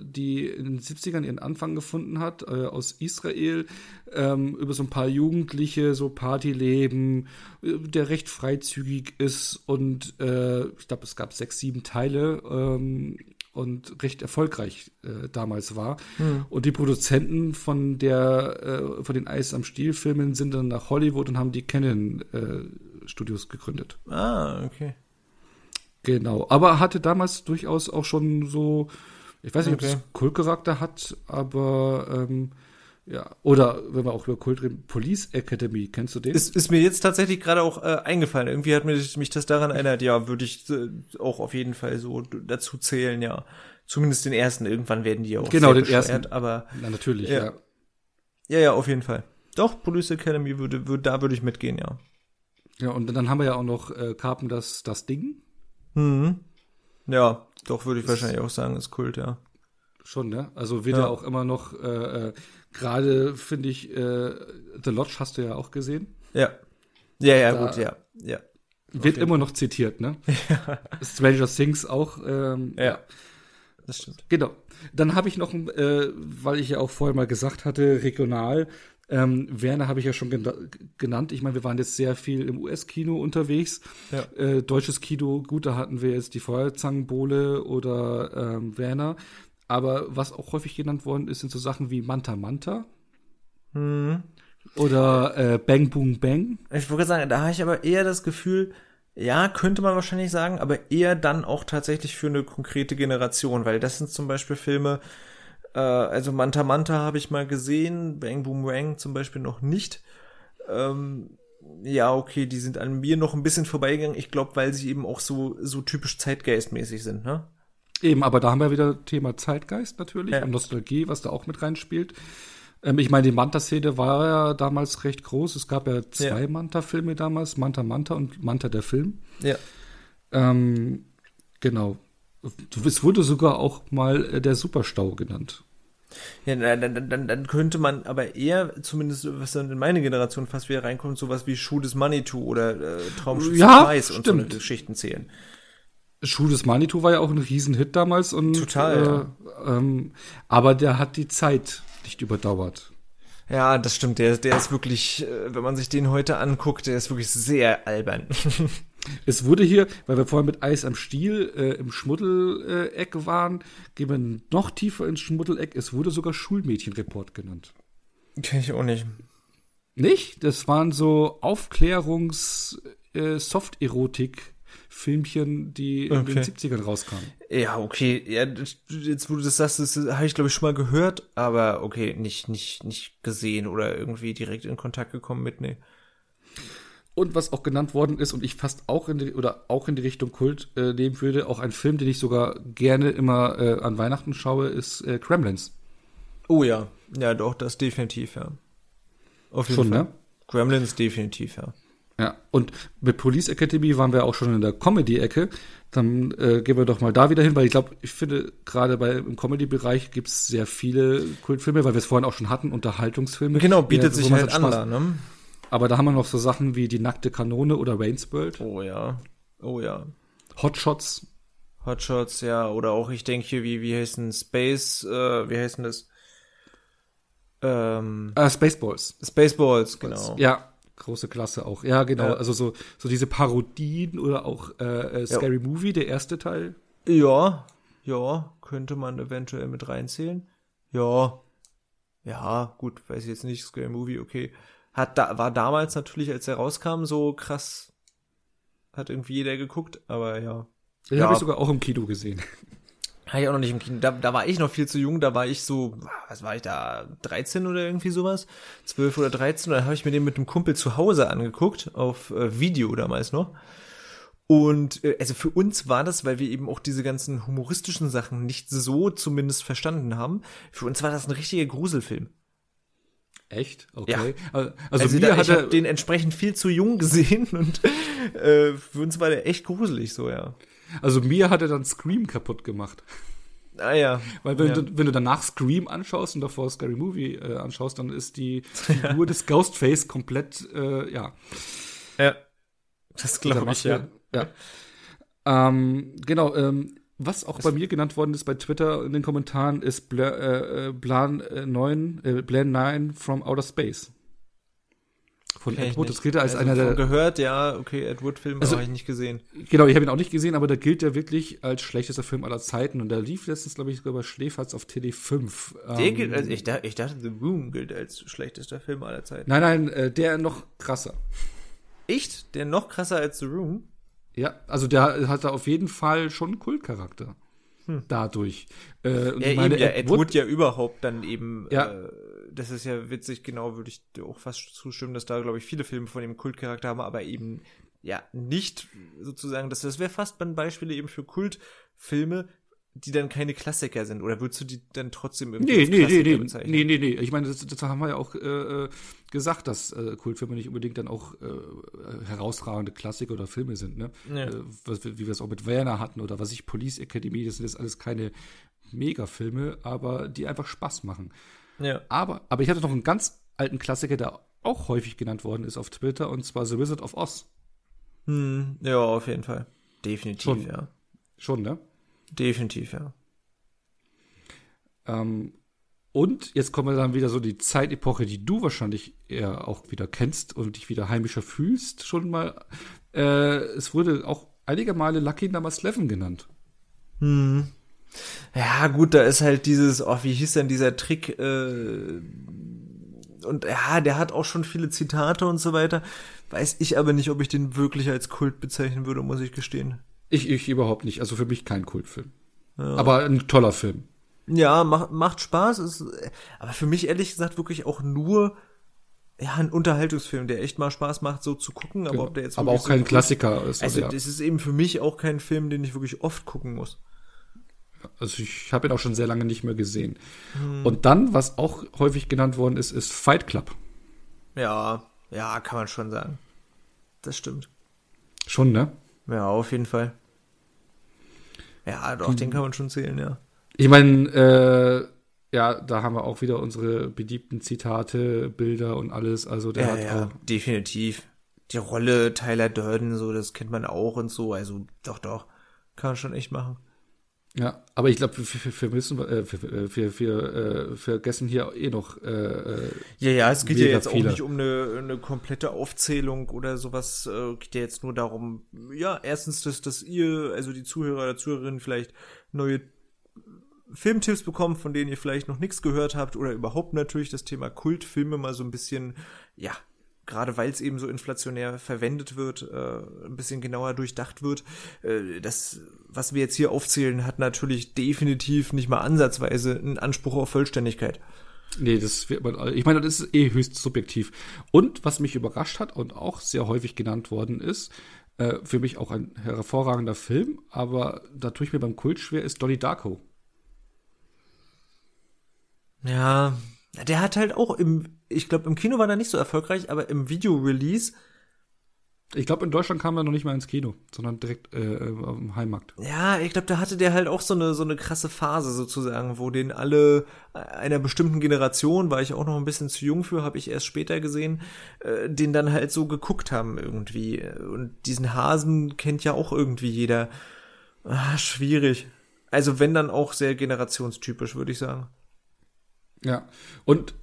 die in den 70ern ihren Anfang gefunden hat, äh, aus Israel, ähm, über so ein paar Jugendliche, so Partyleben, äh, der recht freizügig ist und äh, ich glaube, es gab sechs, sieben Teile. Ähm, und recht erfolgreich äh, damals war. Mhm. Und die Produzenten von der äh, von den Eis am Stiel Filmen sind dann nach Hollywood und haben die Canon äh, Studios gegründet. Ah, okay. Genau, aber hatte damals durchaus auch schon so, ich weiß nicht, okay. ob es Kultcharakter hat, aber ähm, ja, oder wenn wir auch über Kult reden, Police Academy, kennst du den? Ist, ist mir jetzt tatsächlich gerade auch äh, eingefallen. Irgendwie hat mich, mich das daran erinnert, ja, würde ich äh, auch auf jeden Fall so dazu zählen, ja. Zumindest den ersten, irgendwann werden die auch Genau, den ersten. Aber Na, natürlich, ja. ja. Ja, ja, auf jeden Fall. Doch, Police Academy würde, würde da würde ich mitgehen, ja. Ja, und dann haben wir ja auch noch äh, Carpen das, das Ding. Mhm. Ja, doch, würde ich ist, wahrscheinlich auch sagen, ist Kult, ja. Schon, ne? Also wird ja, ja auch immer noch äh, äh Gerade finde ich, äh, The Lodge hast du ja auch gesehen. Ja. Ja, ja, da gut, ja. ja. Wird immer noch zitiert, ne? Ja. Stranger Things auch. Ähm, ja. Das stimmt. Genau. Dann habe ich noch, äh, weil ich ja auch vorher mal gesagt hatte, regional. Ähm, Werner habe ich ja schon genannt. Ich meine, wir waren jetzt sehr viel im US-Kino unterwegs. Ja. Äh, deutsches Kino, gut, da hatten wir jetzt die Feuerzangenbowle oder ähm, Werner. Aber was auch häufig genannt worden ist, sind so Sachen wie Manta Manta. Hm. Oder äh, Bang Boom Bang. Ich würde sagen, da habe ich aber eher das Gefühl, ja, könnte man wahrscheinlich sagen, aber eher dann auch tatsächlich für eine konkrete Generation, weil das sind zum Beispiel Filme, äh, also Manta Manta habe ich mal gesehen, Bang Boom Bang zum Beispiel noch nicht. Ähm, ja, okay, die sind an mir noch ein bisschen vorbeigegangen. Ich glaube, weil sie eben auch so, so typisch zeitgeistmäßig sind, ne? Eben, aber da haben wir wieder Thema Zeitgeist natürlich ja. und Nostalgie, was da auch mit reinspielt. Ähm, ich meine, die Manta-Szene war ja damals recht groß. Es gab ja zwei ja. Manta-Filme damals, Manta Manta und Manta der Film. Ja. Ähm, genau. Es wurde sogar auch mal äh, der Superstau genannt. Ja, dann, dann, dann könnte man aber eher, zumindest was dann in meine Generation fast wieder reinkommt, sowas wie Schuh des Manitou oder äh, Traumschiff ja, Weiß und so Geschichten zählen. Schuh des Manitou war ja auch ein Riesenhit damals und total. Äh, ähm, aber der hat die Zeit nicht überdauert. Ja, das stimmt. Der, der ist wirklich, äh, wenn man sich den heute anguckt, der ist wirklich sehr albern. es wurde hier, weil wir vorhin mit Eis am Stiel äh, im Schmuddeleck waren, gehen wir noch tiefer ins Schmuddeleck. Es wurde sogar Schulmädchenreport genannt. Kenn ich auch nicht. Nicht? Das waren so Aufklärungs-Soft-Erotik- äh, Filmchen, die okay. in den 70ern rauskamen. Ja, okay. Ja, jetzt, wo du das sagst, das habe ich, glaube ich, schon mal gehört, aber okay, nicht, nicht, nicht gesehen oder irgendwie direkt in Kontakt gekommen mit, nee. Und was auch genannt worden ist und ich fast auch in die, oder auch in die Richtung Kult äh, nehmen würde, auch ein Film, den ich sogar gerne immer äh, an Weihnachten schaue, ist äh, Kremlins. Oh ja, ja doch, das definitiv, ja. Auf jeden Schon, Fall. ne? Gremlins definitiv, ja. Ja, und mit Police Academy waren wir auch schon in der Comedy-Ecke. Dann äh, gehen wir doch mal da wieder hin, weil ich glaube, ich finde, gerade bei im Comedy-Bereich gibt es sehr viele Kultfilme, weil wir es vorhin auch schon hatten, Unterhaltungsfilme. Genau, bietet ja, sich halt an da, ne? Aber da haben wir noch so Sachen wie Die nackte Kanone oder Wayne's World. Oh ja, oh ja. Hotshots. Hotshots, ja, oder auch, ich denke hier, wie, wie heißt denn Space, äh, wie heißt denn das? Ähm, uh, Spaceballs. Spaceballs, genau. Ja, große Klasse auch. Ja, genau. Ja. Also so, so diese Parodien oder auch äh, äh Scary ja. Movie, der erste Teil. Ja, ja, könnte man eventuell mit reinzählen. Ja. Ja, gut, weiß ich jetzt nicht, Scary Movie, okay. Hat da, war damals natürlich, als er rauskam, so krass, hat irgendwie jeder geguckt, aber ja. Den ja. habe ich sogar auch im Kino gesehen. Habe ich auch noch nicht im Kino. Da, da war ich noch viel zu jung. Da war ich so, was war ich da, 13 oder irgendwie sowas? 12 oder 13. Da habe ich mir den mit einem Kumpel zu Hause angeguckt, auf äh, Video damals noch. Und äh, also für uns war das, weil wir eben auch diese ganzen humoristischen Sachen nicht so zumindest verstanden haben, für uns war das ein richtiger Gruselfilm. Echt? Okay. Ja. Also, also mir da, hat er den entsprechend viel zu jung gesehen und äh, für uns war der echt gruselig so, ja. Also mir hat er dann Scream kaputt gemacht. Ah ja. Weil wenn, ja. Du, wenn du danach Scream anschaust und davor Scary Movie äh, anschaust, dann ist die Figur des Ghostface komplett, äh, ja. Ja. Das glaube ich, ja. Ja. Ähm, genau, ähm, was auch das bei mir genannt worden ist bei Twitter in den Kommentaren ist Bla, äh, Plan äh, 9, äh, Plan 9 from Outer Space. Von Ed Wood. Das gilt als also einer der. gehört, ja, okay, Ed Wood-Film also, habe ich nicht gesehen. Genau, ich habe ihn auch nicht gesehen, aber da gilt er wirklich als schlechtester Film aller Zeiten. Und da lief letztens, glaube ich, sogar bei Schläferz auf TD5. Der ähm, gilt als, ich, ich dachte, The Room gilt als schlechtester Film aller Zeiten. Nein, nein, äh, der noch krasser. Echt? Der noch krasser als The Room? Ja, also der hat da auf jeden Fall schon einen Kultcharakter. Hm. Dadurch. Äh, ja, meine, eben, ja, Ed Wood, Wood ja überhaupt dann eben, ja. Äh, das ist ja witzig, genau, würde ich auch fast zustimmen, dass da, glaube ich, viele Filme von dem Kultcharakter haben, aber eben ja nicht sozusagen, das, das wäre fast ein Beispiel eben für Kultfilme, die dann keine Klassiker sind? Oder würdest du die dann trotzdem irgendwie nee, nee, nee, nee, bezeichnen? Nee, nee, nee. Ich meine, das, das haben wir ja auch äh, äh, gesagt, dass äh, Kultfilme nicht unbedingt dann auch äh, herausragende Klassiker oder Filme sind. Ne? Ja. Äh, was, wie wir es auch mit Werner hatten oder was ich Police Academy, das sind jetzt alles keine Megafilme, aber die einfach Spaß machen. Ja. Aber, aber ich hatte noch einen ganz alten Klassiker, der auch häufig genannt worden ist auf Twitter, und zwar The Wizard of Oz. Hm, ja, auf jeden Fall. Definitiv, Schon. ja. Schon, ne? Definitiv, ja. Ähm, und jetzt kommen wir dann wieder so die Zeitepoche, die du wahrscheinlich eher auch wieder kennst und dich wieder heimischer fühlst, schon mal. Äh, es wurde auch einige Male Lucky Number 11 genannt. Hm. Ja, gut, da ist halt dieses, oh, wie hieß denn dieser Trick? Äh, und ja, der hat auch schon viele Zitate und so weiter. Weiß ich aber nicht, ob ich den wirklich als Kult bezeichnen würde, muss ich gestehen. Ich, ich überhaupt nicht. Also für mich kein Kultfilm. Ja. Aber ein toller Film. Ja, macht, macht Spaß. Ist, aber für mich ehrlich gesagt wirklich auch nur ja, ein Unterhaltungsfilm, der echt mal Spaß macht, so zu gucken, aber genau. ob der jetzt aber auch kein so Klassiker ist. Also, ja. das ist eben für mich auch kein Film, den ich wirklich oft gucken muss. Also ich habe ihn auch schon sehr lange nicht mehr gesehen. Hm. Und dann, was auch häufig genannt worden ist, ist Fight Club. Ja, ja, kann man schon sagen. Das stimmt. Schon, ne? Ja, auf jeden Fall. Ja, doch, hm. den kann man schon zählen, ja. Ich meine, äh, ja, da haben wir auch wieder unsere beliebten Zitate, Bilder und alles. Also der ja, hat ja, auch definitiv. Die Rolle Tyler Durden, so, das kennt man auch und so. Also doch, doch, kann man schon echt machen. Ja, aber ich glaube, wir, müssen, äh, wir, wir, wir äh, vergessen hier eh noch. Äh, äh ja, ja, es geht ja jetzt viele. auch nicht um eine, eine komplette Aufzählung oder sowas. Äh, geht ja jetzt nur darum, ja, erstens, dass, dass ihr, also die Zuhörer oder Zuhörerinnen vielleicht neue Filmtipps bekommen, von denen ihr vielleicht noch nichts gehört habt oder überhaupt natürlich das Thema Kultfilme mal so ein bisschen, ja, gerade weil es eben so inflationär verwendet wird, äh, ein bisschen genauer durchdacht wird. Äh, das, was wir jetzt hier aufzählen, hat natürlich definitiv nicht mal ansatzweise einen Anspruch auf Vollständigkeit. Nee, das wird man, ich meine, das ist eh höchst subjektiv. Und was mich überrascht hat und auch sehr häufig genannt worden ist, äh, für mich auch ein hervorragender Film, aber da tue ich mir beim Kult schwer, ist Donnie Darko. Ja, der hat halt auch im, ich glaube, im Kino war er nicht so erfolgreich, aber im Video-Release. Ich glaube, in Deutschland kam er noch nicht mal ins Kino, sondern direkt äh, auf dem Heimmarkt. Ja, ich glaube, da hatte der halt auch so eine so eine krasse Phase sozusagen, wo den alle einer bestimmten Generation, war ich auch noch ein bisschen zu jung für, habe ich erst später gesehen, äh, den dann halt so geguckt haben irgendwie. Und diesen Hasen kennt ja auch irgendwie jeder. Ah, schwierig. Also wenn dann auch sehr generationstypisch, würde ich sagen. Ja, und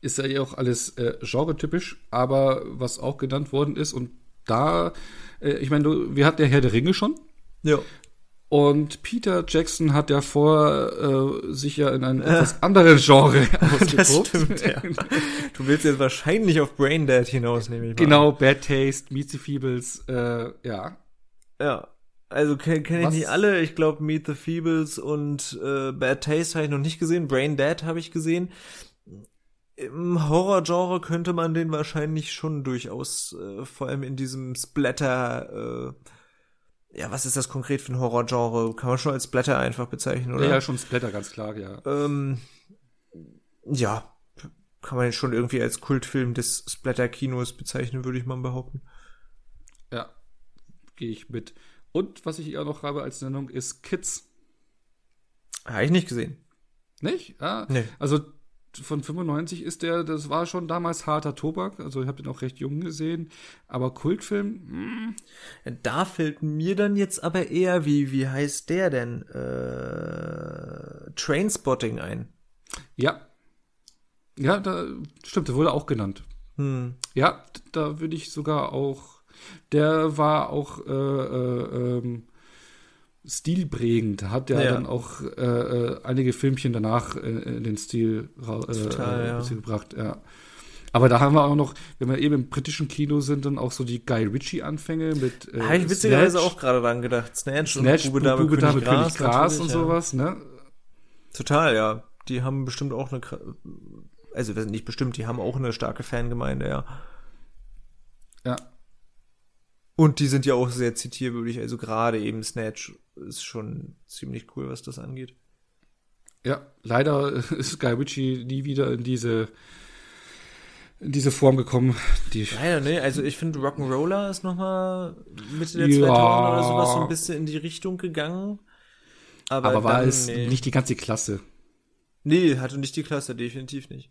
ist ja eh auch alles äh, genretypisch, aber was auch genannt worden ist und da, äh, ich meine, wir hatten ja Herr der Ringe schon. Ja. Und Peter Jackson hat ja vor äh, sich ja in einem etwas anderen Genre. Das stimmt, ja. Du willst jetzt wahrscheinlich auf Braindead hinaus, nehme ich mal. Genau, Bad Taste, Meet the Feebles, äh, ja. Ja. Also kenne kenn ich nicht alle. Ich glaube, Meet the Feebles und äh, Bad Taste habe ich noch nicht gesehen. Brain Dead habe ich gesehen. Im Horror-Genre könnte man den wahrscheinlich schon durchaus, äh, vor allem in diesem Splatter, äh, ja, was ist das konkret für ein Horror-Genre? Kann man schon als Splatter einfach bezeichnen, oder? Ja, schon Splatter, ganz klar, ja. Ähm, ja, kann man schon irgendwie als Kultfilm des Splatter-Kinos bezeichnen, würde ich mal behaupten. Ja, gehe ich mit. Und was ich auch noch habe als Nennung ist Kids. Habe ich nicht gesehen. Nicht? Ah, nee. Also von 95 ist der, das war schon damals harter Tobak, also ich habe den auch recht jung gesehen, aber Kultfilm, hm. Da fällt mir dann jetzt aber eher, wie, wie heißt der denn? Äh, Trainspotting ein. Ja. Ja, da stimmt, der wurde auch genannt. Hm. Ja, da würde ich sogar auch, der war auch äh, äh, ähm, stilprägend, hat ja, ja, dann auch äh, äh, einige Filmchen danach in, den Stil äh, Total, ja. gebracht, ja. Aber da haben wir auch noch, wenn wir eben im britischen Kino sind, dann auch so die Guy Ritchie-Anfänge mit. Äh, Habe ich witzigerweise auch gerade dran gedacht. Snatch, Snatch und Bube Dame, Bube, König, Gras, Gras und sowas, ne? Total, ja. Die haben bestimmt auch eine, also nicht bestimmt, die haben auch eine starke Fangemeinde, ja. Ja. Und die sind ja auch sehr zitierwürdig, also gerade eben Snatch ist schon ziemlich cool, was das angeht. Ja, leider ist Guy Ritchie nie wieder in diese in diese Form gekommen. Die leider, ne? Also ich finde Rock'n'Roller ist nochmal Mitte der ja. 2000 oder sowas so ein bisschen in die Richtung gegangen. Aber, aber war dann, es nee. nicht die ganze Klasse? Nee, hatte nicht die Klasse, definitiv nicht.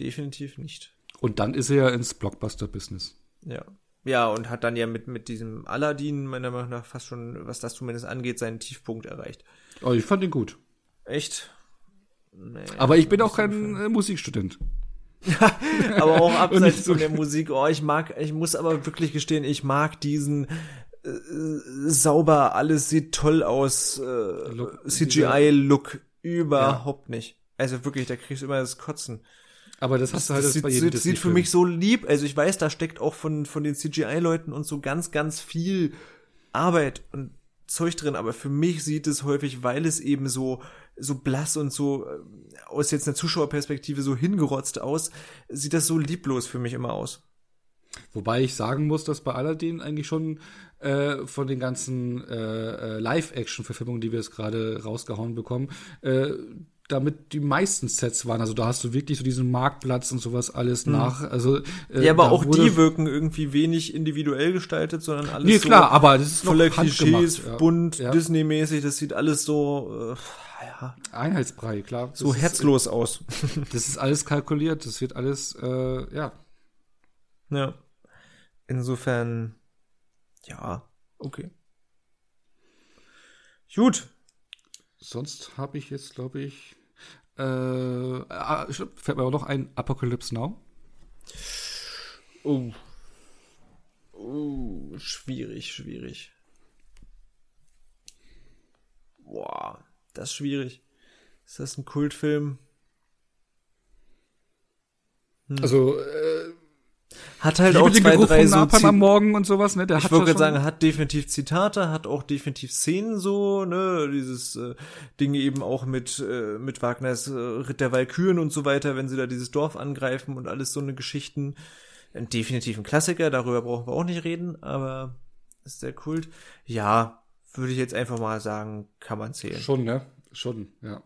Definitiv nicht. Und dann ist er ja ins Blockbuster-Business. Ja. Ja, und hat dann ja mit, mit diesem Aladdin, meiner Meinung nach, fast schon, was das zumindest angeht, seinen Tiefpunkt erreicht. Oh, ich fand ihn gut. Echt? Nee, Aber ich bin auch kein äh, Musikstudent. aber auch abseits so von der Musik, oh, ich mag, ich muss aber wirklich gestehen, ich mag diesen äh, sauber, alles sieht toll aus, äh, CGI-Look überhaupt ja. nicht. Also wirklich, da kriegst du immer das Kotzen. Aber das hast du halt das, das bei jedem sieht, sieht für mich so lieb. Also ich weiß, da steckt auch von, von den CGI-Leuten und so ganz, ganz viel Arbeit und Zeug drin. Aber für mich sieht es häufig, weil es eben so, so blass und so äh, aus jetzt einer Zuschauerperspektive so hingerotzt aus, sieht das so lieblos für mich immer aus. Wobei ich sagen muss, dass bei Aladdin eigentlich schon äh, von den ganzen äh, äh Live-Action-Verfilmungen, die wir jetzt gerade rausgehauen bekommen, äh, damit die meisten Sets waren. Also da hast du wirklich so diesen Marktplatz und sowas alles mhm. nach. Also äh, ja, aber auch die wirken irgendwie wenig individuell gestaltet, sondern alles nee, so klar, aber das ist voller Klischees, ja. bunt, ja. Disney-mäßig. Das sieht alles so äh, ja. Einheitsbrei, klar. Das so herzlos ist, aus. das ist alles kalkuliert. Das wird alles äh, ja. Ja. Insofern ja, okay. Gut, sonst habe ich jetzt, glaube ich, äh, ah, fällt mir auch noch ein Apocalypse Now. Oh. Oh, schwierig, schwierig. Boah, das ist schwierig. Ist das ein Kultfilm? Hm. Also, äh, hat halt auch zwei, drei so am Morgen und sowas, ne? Der ich wollte gerade sagen, hat definitiv Zitate, hat auch definitiv Szenen so, ne? Dieses äh, Ding eben auch mit äh, mit Wagners äh, Ritt der Walküren und so weiter, wenn sie da dieses Dorf angreifen und alles so eine Geschichten. Definitiv ein Klassiker, darüber brauchen wir auch nicht reden, aber ist der Kult. Ja, würde ich jetzt einfach mal sagen, kann man zählen. Schon, ne? Schon, ja.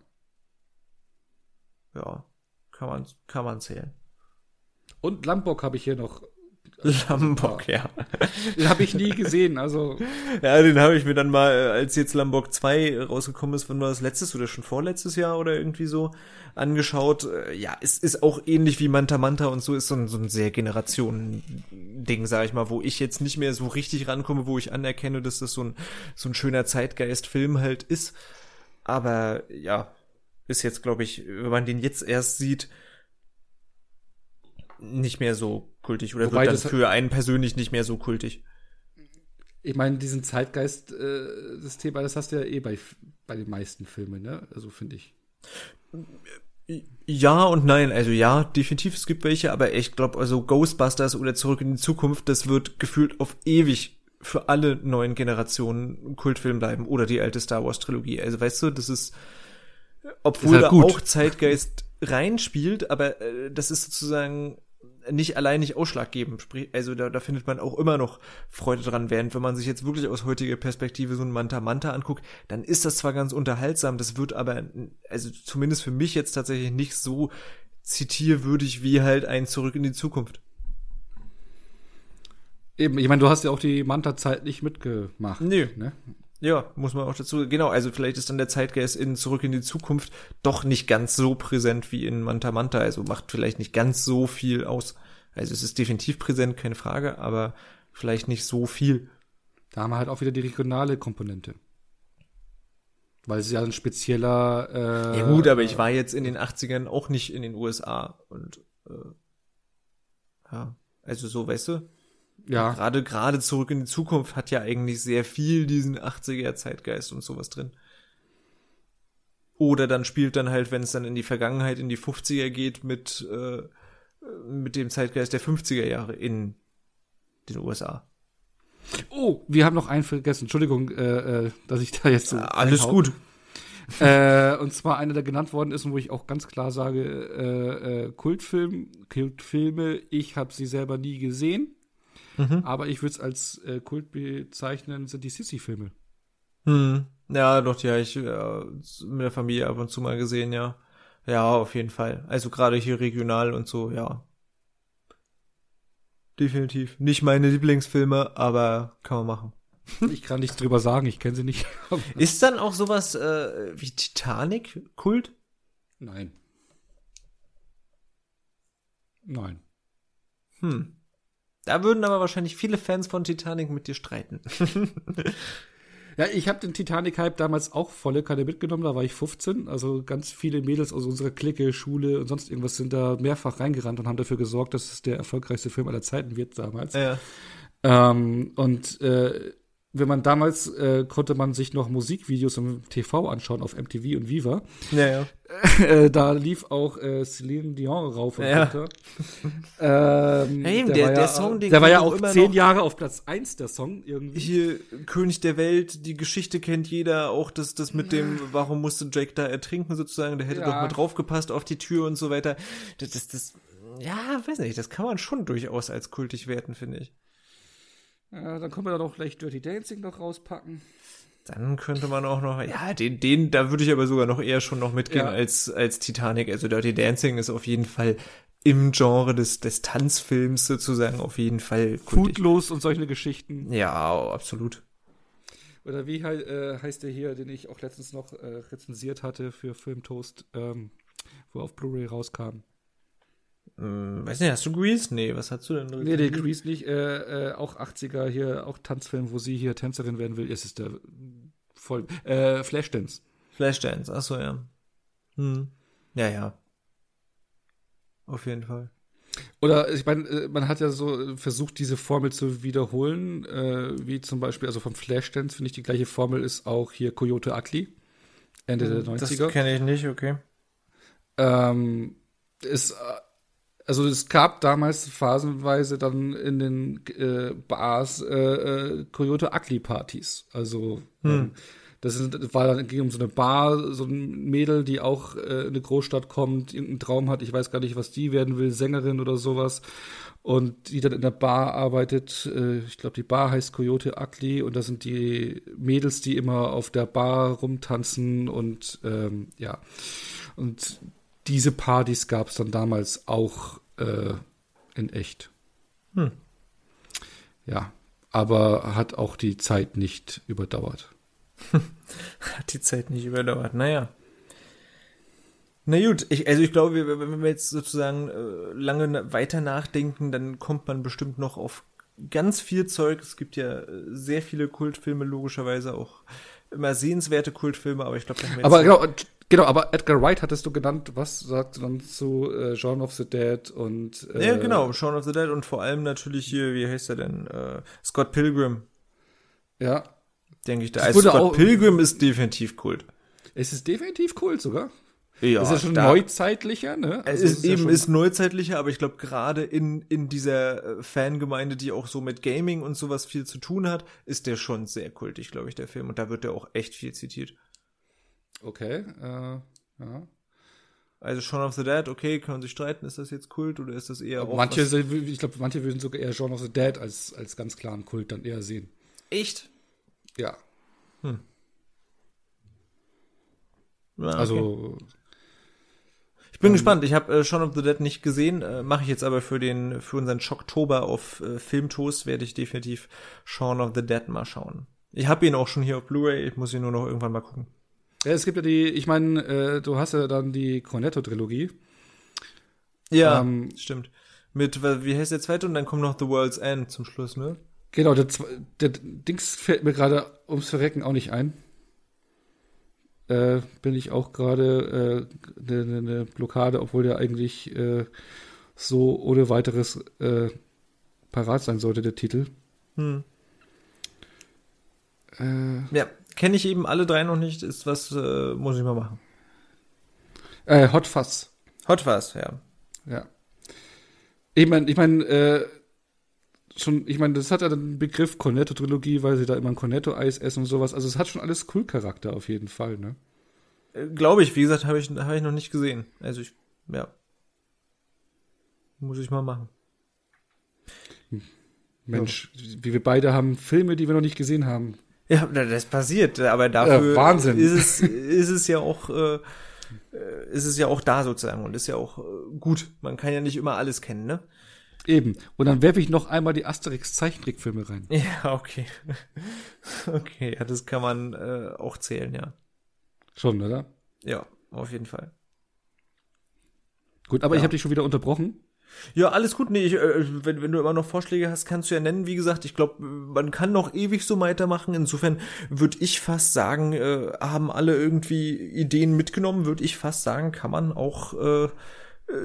Ja, kann man kann man zählen. Und Lambok habe ich hier noch. Lambok, ja. Den habe ich nie gesehen, also. Ja, den habe ich mir dann mal, äh, als jetzt Lambok 2 rausgekommen ist, wann war das letztes oder schon vorletztes Jahr oder irgendwie so, angeschaut. Äh, ja, es ist auch ähnlich wie Manta Manta und so ist so ein, so ein sehr Generationen-Ding, sag ich mal, wo ich jetzt nicht mehr so richtig rankomme, wo ich anerkenne, dass das so ein, so ein schöner Zeitgeist-Film halt ist. Aber ja, ist jetzt, glaube ich, wenn man den jetzt erst sieht, nicht mehr so kultig oder Wobei wird dann für einen persönlich nicht mehr so kultig. Ich meine, diesen Zeitgeist, äh, das Thema, das hast du ja eh bei, bei den meisten Filmen, ne? Also finde ich. Ja und nein, also ja, definitiv, es gibt welche, aber ich glaube, also Ghostbusters oder Zurück in die Zukunft, das wird gefühlt auf ewig für alle neuen Generationen Kultfilm bleiben oder die alte Star Wars Trilogie. Also weißt du, das ist, obwohl ist halt da auch Zeitgeist reinspielt, aber äh, das ist sozusagen nicht allein nicht ausschlaggebend. Sprich, also da, da findet man auch immer noch Freude dran, während wenn man sich jetzt wirklich aus heutiger Perspektive so ein Manta Manta anguckt, dann ist das zwar ganz unterhaltsam, das wird aber, also zumindest für mich jetzt tatsächlich nicht so zitierwürdig wie halt ein Zurück in die Zukunft. Eben, ich meine, du hast ja auch die Manta-Zeit nicht mitgemacht. Nee. Ne? Ja, muss man auch dazu. Genau, also vielleicht ist dann der Zeitgeist in Zurück in die Zukunft doch nicht ganz so präsent wie in Manta Manta. Also macht vielleicht nicht ganz so viel aus. Also es ist definitiv präsent, keine Frage, aber vielleicht nicht so viel. Da haben wir halt auch wieder die regionale Komponente. Weil es ja ein spezieller. Äh, ja gut, aber ich war jetzt in den 80ern auch nicht in den USA und äh, ja, also so, weißt du? Ja. Gerade, gerade zurück in die Zukunft hat ja eigentlich sehr viel diesen 80er Zeitgeist und sowas drin. Oder dann spielt dann halt, wenn es dann in die Vergangenheit, in die 50er geht, mit, äh, mit dem Zeitgeist der 50er Jahre in den USA. Oh, wir haben noch einen vergessen. Entschuldigung, äh, äh dass ich da jetzt so. Ja, alles einhau. gut. äh, und zwar einer, der genannt worden ist und wo ich auch ganz klar sage, äh, äh, Kultfilm, Kultfilme, ich habe sie selber nie gesehen. Mhm. Aber ich würde es als äh, Kult bezeichnen, sind die Sissy-Filme. Hm. Ja, doch, die habe ich äh, mit der Familie ab und zu mal gesehen, ja. Ja, auf jeden Fall. Also gerade hier regional und so, ja. Definitiv. Nicht meine Lieblingsfilme, aber kann man machen. Ich kann nichts drüber sagen, ich kenne sie nicht. Ist dann auch sowas äh, wie Titanic Kult? Nein. Nein. Hm. Da würden aber wahrscheinlich viele Fans von Titanic mit dir streiten. ja, ich habe den Titanic-Hype damals auch volle Kanne mitgenommen, da war ich 15. Also ganz viele Mädels aus unserer Clique, Schule und sonst irgendwas sind da mehrfach reingerannt und haben dafür gesorgt, dass es der erfolgreichste Film aller Zeiten wird damals. Ja. Ähm, und äh, wenn man damals äh, konnte man sich noch Musikvideos im TV anschauen auf MTV und Viva. Ja, ja. Äh, da lief auch äh, Celine Dion rauf und ja. runter. ähm, ja, der, der, der ja, Song, den der war ja auch zehn Jahre auf Platz eins der Song irgendwie. Hier König der Welt, die Geschichte kennt jeder, auch das das mit dem, warum musste Jake da ertrinken sozusagen, der hätte ja. doch mal draufgepasst auf die Tür und so weiter. Das, das, das, ja, weiß nicht, das kann man schon durchaus als kultig werten, finde ich. Ja, dann können wir da doch vielleicht Dirty Dancing noch rauspacken. Dann könnte man auch noch, ja, den, den, da würde ich aber sogar noch eher schon noch mitgehen ja. als, als Titanic. Also Dirty Dancing ist auf jeden Fall im Genre des, des Tanzfilms sozusagen auf jeden Fall Foodlos und solche Geschichten. Ja, absolut. Oder wie äh, heißt der hier, den ich auch letztens noch äh, rezensiert hatte für Filmtoast, ähm, wo auf Blu-ray rauskam? Hm, weiß nicht, hast du Grease? Nee, was hast du denn? Nee, nee, Grease nicht. Äh, äh, auch 80er hier, auch Tanzfilm, wo sie hier Tänzerin werden will. Es ist der voll. Äh, Flashdance. Flashdance, achso, ja. Hm. Ja, ja. Auf jeden Fall. Oder ich meine, äh, man hat ja so versucht, diese Formel zu wiederholen, äh, wie zum Beispiel, also vom Flashdance finde ich die gleiche Formel ist auch hier Coyote Ugly, Ende hm, der 90er. Das kenne ich nicht, okay. Ähm, ist äh, also es gab damals phasenweise dann in den äh, Bars äh, äh, Coyote Ugly Partys. Also hm. ähm, das, ist, das war dann ging um so eine Bar, so ein Mädel, die auch äh, in eine Großstadt kommt, irgendeinen Traum hat, ich weiß gar nicht, was die werden will, Sängerin oder sowas. Und die dann in der Bar arbeitet, äh, ich glaube, die Bar heißt Coyote Ugly und da sind die Mädels, die immer auf der Bar rumtanzen und ähm, ja. Und diese Partys gab es dann damals auch äh, in echt. Hm. Ja, aber hat auch die Zeit nicht überdauert. hat die Zeit nicht überdauert, naja. Na gut, ich, also ich glaube, wenn wir jetzt sozusagen äh, lange weiter nachdenken, dann kommt man bestimmt noch auf ganz viel Zeug. Es gibt ja äh, sehr viele Kultfilme, logischerweise auch immer sehenswerte Kultfilme, aber ich glaube, aber genau, Genau, aber Edgar Wright hattest du genannt. Was sagst du dann zu äh, Shaun of the Dead und äh, Ja, genau, Shaun of the Dead und vor allem natürlich hier, wie heißt er denn? Äh, Scott Pilgrim. Ja. Denke ich da. Also Scott Pilgrim ist definitiv Kult. Es ist definitiv Kult sogar. Ja, das ist ja schon da, neuzeitlicher, ne? Also es ist, ist eben ja ist neuzeitlicher, aber ich glaube gerade in in dieser äh, Fangemeinde, die auch so mit Gaming und sowas viel zu tun hat, ist der schon sehr kultig, glaube ich, der Film und da wird der auch echt viel zitiert. Okay, äh, ja. Also Shaun of the Dead, okay, können sich streiten, ist das jetzt Kult oder ist das eher auch Manche, ich glaube, manche würden sogar eher Shaun of the Dead als als ganz klaren Kult dann eher sehen. Echt? Ja. Hm. Okay. Also bin ähm, gespannt. Ich habe äh, Shaun of the Dead nicht gesehen, äh, mache ich jetzt aber für den für unseren Schocktober auf äh, Filmtoast werde ich definitiv Shaun of the Dead mal schauen. Ich habe ihn auch schon hier auf Blu-ray, ich muss ihn nur noch irgendwann mal gucken. Ja, es gibt ja die, ich meine, äh, du hast ja dann die Cornetto-Trilogie. Ja, ähm, stimmt. Mit, wie heißt der zweite? Und dann kommt noch The World's End zum Schluss, ne? Genau, der, der Dings fällt mir gerade ums Verrecken auch nicht ein äh, bin ich auch gerade eine äh, ne, ne Blockade, obwohl der eigentlich äh, so ohne weiteres äh, parat sein sollte, der Titel. Hm. Äh, ja, kenne ich eben alle drei noch nicht, ist was, äh, muss ich mal machen. Äh, Hot Fuzz. Hot Fuzz, ja. Ja. Ich meine, ich meine, äh, schon, ich meine, das hat ja den Begriff Cornetto-Trilogie, weil sie da immer ein Cornetto-Eis essen und sowas. Also es hat schon alles Cool-Charakter auf jeden Fall, ne? Äh, Glaube ich, wie gesagt, habe ich, hab ich noch nicht gesehen. Also ich, ja. Muss ich mal machen. Mensch, ja. wie wir beide haben Filme, die wir noch nicht gesehen haben. Ja, das passiert, aber dafür ja, Wahnsinn. ist es, ist es ja auch, äh, ist es ja auch da sozusagen und ist ja auch äh, gut. Man kann ja nicht immer alles kennen, ne? Eben. Und dann werfe ich noch einmal die Asterix-Zeichentrickfilme rein. Ja, okay. okay, ja, das kann man äh, auch zählen, ja. Schon, oder? Ja, auf jeden Fall. Gut, aber ja. ich habe dich schon wieder unterbrochen. Ja, alles gut. Nee, ich, äh, wenn, wenn du immer noch Vorschläge hast, kannst du ja nennen. Wie gesagt, ich glaube, man kann noch ewig so weitermachen. Insofern würde ich fast sagen, äh, haben alle irgendwie Ideen mitgenommen, würde ich fast sagen, kann man auch äh,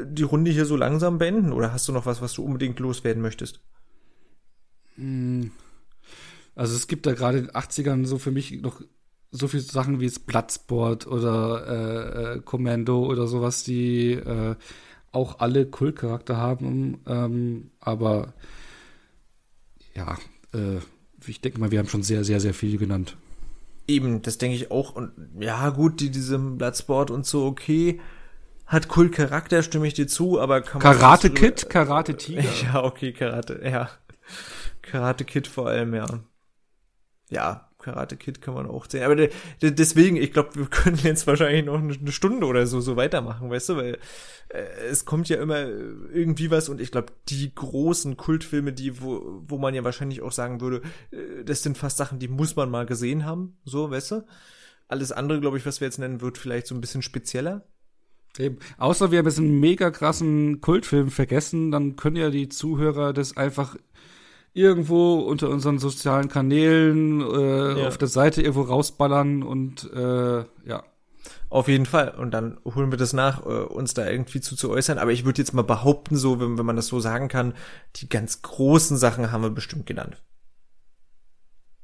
die Runde hier so langsam beenden? Oder hast du noch was, was du unbedingt loswerden möchtest? Hm. Also es gibt da gerade in den 80ern so für mich noch so viele Sachen wie es Bloodsport oder äh, äh, Commando oder sowas, die äh, auch alle Kultcharakter haben. Ähm, aber ja, äh, ich denke mal, wir haben schon sehr, sehr, sehr viel genannt. Eben, das denke ich auch. Und ja, gut, die, diesem Bloodsport und so, okay hat cool Charakter, stimme ich dir zu, aber kann man Karate Kid, Karate Tiger. Ja, okay, Karate, ja. Karate Kid vor allem, ja. Ja, Karate Kid kann man auch sehen. Aber de, de, deswegen, ich glaube, wir können jetzt wahrscheinlich noch eine Stunde oder so so weitermachen, weißt du, weil äh, es kommt ja immer irgendwie was und ich glaube, die großen Kultfilme, die, wo, wo man ja wahrscheinlich auch sagen würde, äh, das sind fast Sachen, die muss man mal gesehen haben, so, weißt du. Alles andere, glaube ich, was wir jetzt nennen, wird vielleicht so ein bisschen spezieller. Eben. Außer wir haben jetzt einen mega krassen Kultfilm vergessen, dann können ja die Zuhörer das einfach irgendwo unter unseren sozialen Kanälen äh, ja. auf der Seite irgendwo rausballern und äh, ja. Auf jeden Fall. Und dann holen wir das nach, äh, uns da irgendwie zu, zu äußern. Aber ich würde jetzt mal behaupten, so, wenn, wenn man das so sagen kann, die ganz großen Sachen haben wir bestimmt genannt.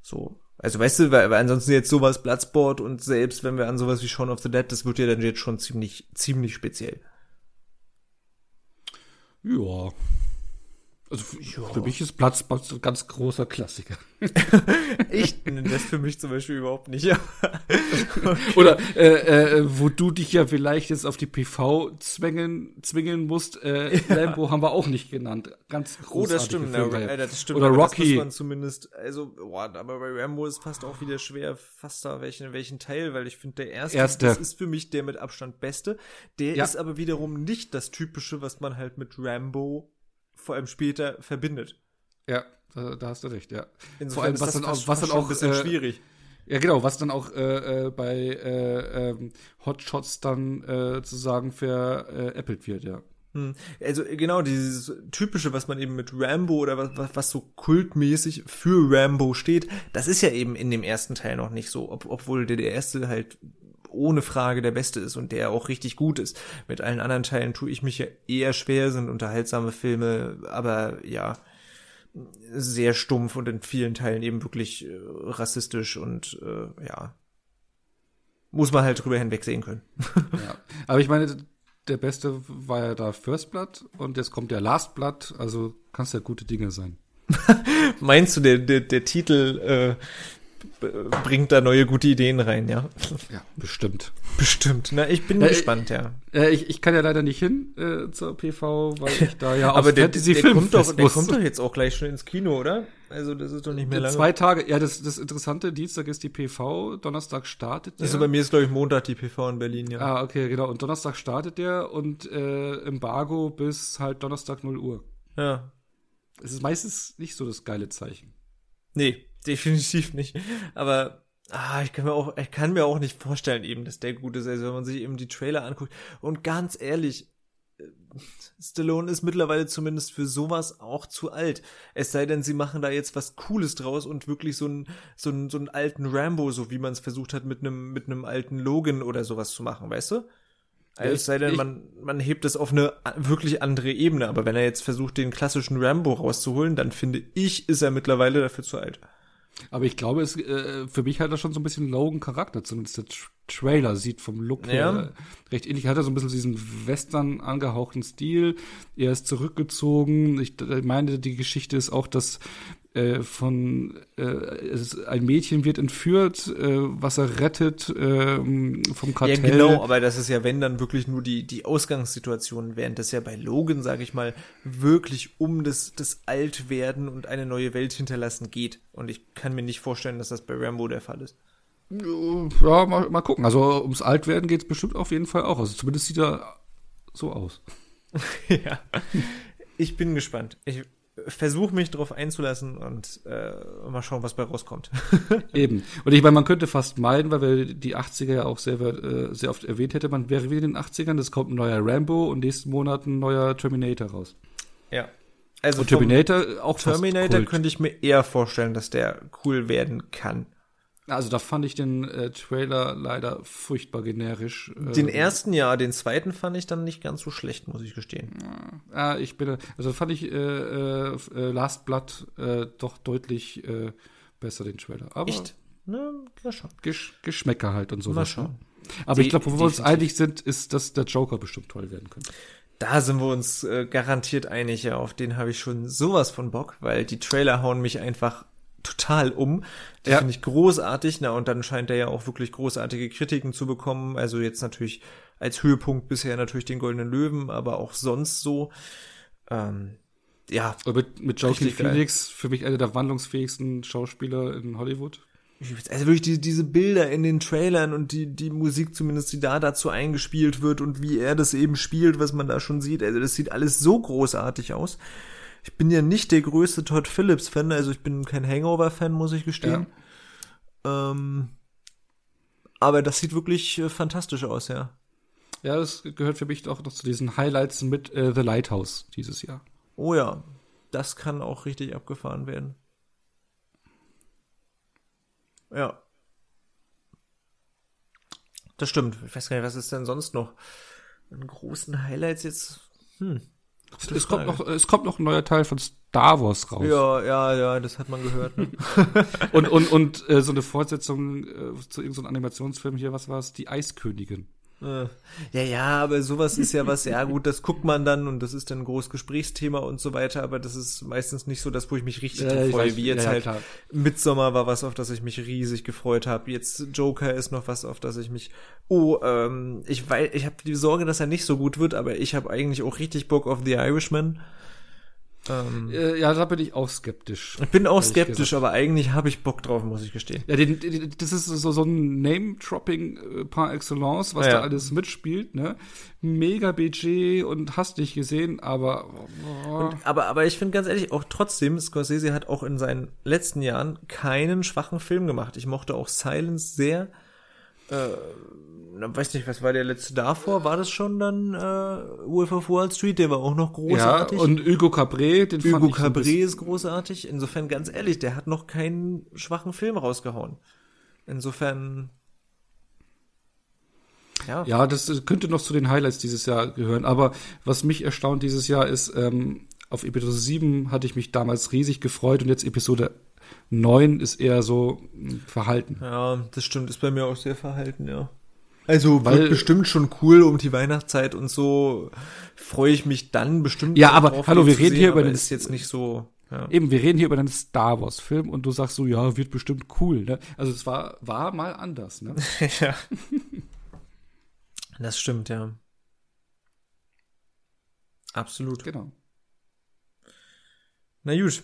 So, also weißt du, weil, weil ansonsten jetzt sowas Bloodsport und selbst wenn wir an sowas wie Shaun of the Dead, das wird ja dann jetzt schon ziemlich, ziemlich speziell. Ja. Also für, für mich ist Platz ein ganz großer Klassiker. ich nenne das für mich zum Beispiel überhaupt nicht. Oder äh, äh, wo du dich ja vielleicht jetzt auf die PV zwingen, zwingen musst, äh, ja. Lambo haben wir auch nicht genannt. Ganz großartig. Oh, das stimmt. Ja, das stimmt. Oder Rocky. Zumindest, also, boah, aber bei Rambo ist fast auch wieder schwer, fast da welchen, welchen Teil, weil ich finde, der erste, erste, das ist für mich der mit Abstand beste. Der ja. ist aber wiederum nicht das typische, was man halt mit Rambo vor allem später verbindet. Ja, da, da hast du recht, ja. Insofern vor allem, was dann auch, was dann auch ein bisschen äh, schwierig. Ja, genau, was dann auch äh, äh, bei äh, ähm, Hotshots dann äh, sozusagen veräppelt wird, ja. Hm. Also genau, dieses typische, was man eben mit Rambo oder was, was, was so kultmäßig für Rambo steht, das ist ja eben in dem ersten Teil noch nicht so, ob, obwohl der, der erste halt ohne Frage der beste ist und der auch richtig gut ist. Mit allen anderen Teilen tue ich mich ja eher schwer, sind unterhaltsame Filme, aber ja, sehr stumpf und in vielen Teilen eben wirklich äh, rassistisch und äh, ja. Muss man halt drüber hinwegsehen können. ja. Aber ich meine, der beste war ja da First Blood und jetzt kommt der Last Blood, also kann es ja gute Dinge sein. Meinst du, der, der, der Titel äh, bringt da neue gute Ideen rein, ja. Ja, bestimmt. Bestimmt. Na, ich bin äh, gespannt, ja. Äh, ich, ich kann ja leider nicht hin äh, zur PV, weil ich da ja Aber der, der, der kommt doch, der kommt doch jetzt auch gleich schon ins Kino, oder? Also das ist doch nicht mehr lange. Zwei Tage, ja, das, das Interessante, Dienstag ist die PV, Donnerstag startet der. Also bei mir ist, glaube ich, Montag die PV in Berlin, ja. Ah, okay, genau. Und Donnerstag startet der und äh, Embargo bis halt Donnerstag 0 Uhr. Ja. Es ist meistens nicht so das geile Zeichen. Nee, definitiv nicht. Aber ah, ich kann mir auch, ich kann mir auch nicht vorstellen, eben, dass der gut ist. Also wenn man sich eben die Trailer anguckt. Und ganz ehrlich, äh, Stallone ist mittlerweile zumindest für sowas auch zu alt. Es sei denn, sie machen da jetzt was Cooles draus und wirklich so einen so einen so einen alten Rambo, so wie man es versucht hat mit einem mit einem alten Logan oder sowas zu machen, weißt du? Also es sei denn, man, man hebt es auf eine wirklich andere Ebene. Aber wenn er jetzt versucht, den klassischen Rambo rauszuholen, dann finde ich, ist er mittlerweile dafür zu alt. Aber ich glaube, es, äh, für mich hat er schon so ein bisschen Logan-Charakter, zumindest der Tra Trailer sieht vom Look her ja. recht ähnlich. Hat er so ein bisschen diesen Western angehauchten Stil. Er ist zurückgezogen. Ich, ich meine, die Geschichte ist auch, dass äh, von äh, ein Mädchen wird entführt, äh, was er rettet äh, vom Kartell. Ja, genau, aber das ist ja, wenn dann wirklich nur die, die Ausgangssituation, während das ja bei Logan, sage ich mal, wirklich um das, das Altwerden und eine neue Welt hinterlassen geht. Und ich kann mir nicht vorstellen, dass das bei Rambo der Fall ist. Ja, mal, mal gucken. Also ums Altwerden geht es bestimmt auf jeden Fall auch. Also zumindest sieht er so aus. ja. Ich bin gespannt. Ich versuche mich darauf einzulassen und äh, mal schauen, was bei rauskommt. Eben. Und ich meine, man könnte fast meinen, weil wir die 80er ja auch sehr, äh, sehr oft erwähnt hätte, man wäre wieder in den 80ern, es kommt ein neuer Rambo und nächsten Monat ein neuer Terminator raus. Ja. Also und Terminator auch Terminator könnte ich mir eher vorstellen, dass der cool werden kann. Also da fand ich den äh, Trailer leider furchtbar generisch. Äh, den ersten ja, den zweiten fand ich dann nicht ganz so schlecht, muss ich gestehen. Ja, ich bin, also fand ich äh, äh, äh, Last Blood äh, doch deutlich äh, besser den Trailer. Aber Echt? Na, ja schon. Gesch Geschmäcker halt und sowas. Mal ne? schauen. Aber Die, ich glaube, wo wir uns einig sind, ist, dass der Joker bestimmt toll werden könnte. Da sind wir uns äh, garantiert einig, ja. Auf den habe ich schon sowas von Bock, weil die Trailer hauen mich einfach total um. Die ja. finde ich großartig. Na, und dann scheint er ja auch wirklich großartige Kritiken zu bekommen. Also jetzt natürlich als Höhepunkt bisher natürlich den Goldenen Löwen, aber auch sonst so. Ähm, ja. Und mit, mit Joaquin Phoenix, für mich einer der wandlungsfähigsten Schauspieler in Hollywood. Also wirklich diese, diese Bilder in den Trailern und die, die Musik zumindest, die da dazu eingespielt wird und wie er das eben spielt, was man da schon sieht. Also das sieht alles so großartig aus. Ich bin ja nicht der größte Todd Phillips-Fan, also ich bin kein Hangover-Fan, muss ich gestehen. Ja. Ähm, aber das sieht wirklich äh, fantastisch aus, ja. Ja, das gehört für mich auch noch zu diesen Highlights mit äh, The Lighthouse dieses Jahr. Oh ja, das kann auch richtig abgefahren werden. Ja. Das stimmt. Ich weiß gar nicht, was ist denn sonst noch? An großen Highlights jetzt. Hm. Es kommt, noch, es kommt noch ein neuer Teil von Star Wars raus. Ja, ja, ja, das hat man gehört. Ne? und und, und äh, so eine Fortsetzung äh, zu irgendeinem so Animationsfilm hier, was war es? Die Eiskönigin. Ja, ja, aber sowas ist ja was, ja gut, das guckt man dann und das ist dann ein großes Gesprächsthema und so weiter, aber das ist meistens nicht so das, wo ich mich richtig ja, freue, wie jetzt ja, halt klar. Midsommer war was, auf das ich mich riesig gefreut habe. Jetzt Joker ist noch was, auf das ich mich, oh, ähm, ich weiß, ich habe die Sorge, dass er nicht so gut wird, aber ich habe eigentlich auch richtig Bock auf The Irishman. Ähm, äh, ja, da bin ich auch skeptisch. Ich bin auch skeptisch, aber eigentlich habe ich Bock drauf, muss ich gestehen. Ja, den, den, das ist so, so ein Name-Dropping äh, par excellence, was ja. da alles mitspielt, ne? Mega Budget und hast dich gesehen, aber. Oh. Und, aber, aber ich finde ganz ehrlich, auch trotzdem, Scorsese hat auch in seinen letzten Jahren keinen schwachen Film gemacht. Ich mochte auch Silence sehr. Äh, weiß nicht, was war der letzte davor? War das schon dann äh, Wolf of Wall Street? Der war auch noch großartig. Ja, und Hugo Cabret, den Hugo fand ich Cabret ist großartig. Insofern ganz ehrlich, der hat noch keinen schwachen Film rausgehauen. Insofern ja. ja, das könnte noch zu den Highlights dieses Jahr gehören. Aber was mich erstaunt dieses Jahr ist, ähm, auf Episode 7 hatte ich mich damals riesig gefreut und jetzt Episode 9 ist eher so hm, verhalten. Ja, das stimmt, ist bei mir auch sehr verhalten, ja. Also Weil, wird bestimmt schon cool um die Weihnachtszeit und so freue ich mich dann bestimmt. Ja, aber drauf, hallo, wir reden sehen, hier über den ist jetzt nicht so. Ja. Eben, wir reden hier über einen Star Wars Film und du sagst so, ja, wird bestimmt cool. Ne? Also es war war mal anders. Ne? ja. das stimmt ja. Absolut. Genau. Na gut.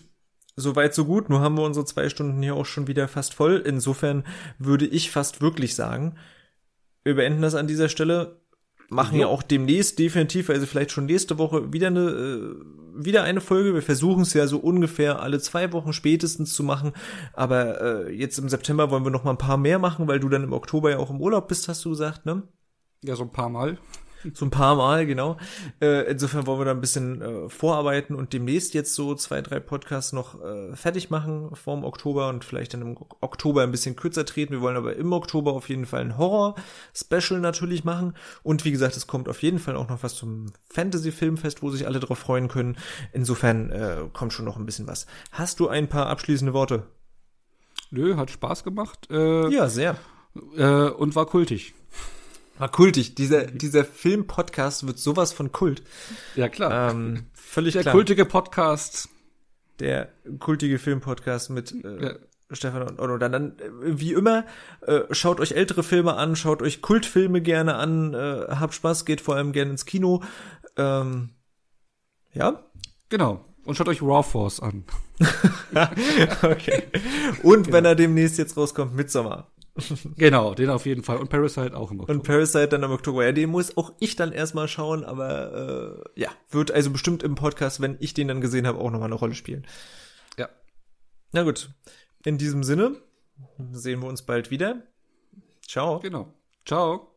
Soweit, so gut. Nur haben wir unsere zwei Stunden hier auch schon wieder fast voll. Insofern würde ich fast wirklich sagen, wir beenden das an dieser Stelle. Machen ja, ja auch demnächst definitiv, also vielleicht schon nächste Woche wieder eine, äh, wieder eine Folge. Wir versuchen es ja so ungefähr alle zwei Wochen spätestens zu machen. Aber äh, jetzt im September wollen wir noch mal ein paar mehr machen, weil du dann im Oktober ja auch im Urlaub bist, hast du gesagt, ne? Ja, so ein paar Mal. So ein paar Mal, genau. Äh, insofern wollen wir da ein bisschen äh, vorarbeiten und demnächst jetzt so zwei, drei Podcasts noch äh, fertig machen vorm Oktober und vielleicht dann im Oktober ein bisschen kürzer treten. Wir wollen aber im Oktober auf jeden Fall ein Horror-Special natürlich machen. Und wie gesagt, es kommt auf jeden Fall auch noch was zum Fantasy-Filmfest, wo sich alle drauf freuen können. Insofern äh, kommt schon noch ein bisschen was. Hast du ein paar abschließende Worte? Nö, hat Spaß gemacht. Äh, ja, sehr. Äh, und war kultig. War kultig. Dieser, dieser Film-Podcast wird sowas von Kult. Ja, klar. Ähm, völlig Der klar. kultige Podcast. Der kultige Film-Podcast mit äh, ja. Stefan und Otto. Dann, dann wie immer, äh, schaut euch ältere Filme an, schaut euch Kultfilme gerne an, äh, habt Spaß, geht vor allem gerne ins Kino. Ähm, ja? Genau. Und schaut euch Raw Force an. okay. Und genau. wenn er demnächst jetzt rauskommt, Midsommar genau, den auf jeden Fall. Und Parasite auch im Oktober. Und Parasite dann im Oktober. Ja, den muss auch ich dann erstmal schauen, aber äh, ja, wird also bestimmt im Podcast, wenn ich den dann gesehen habe, auch nochmal eine Rolle spielen. Ja. Na gut. In diesem Sinne sehen wir uns bald wieder. Ciao. Genau. Ciao.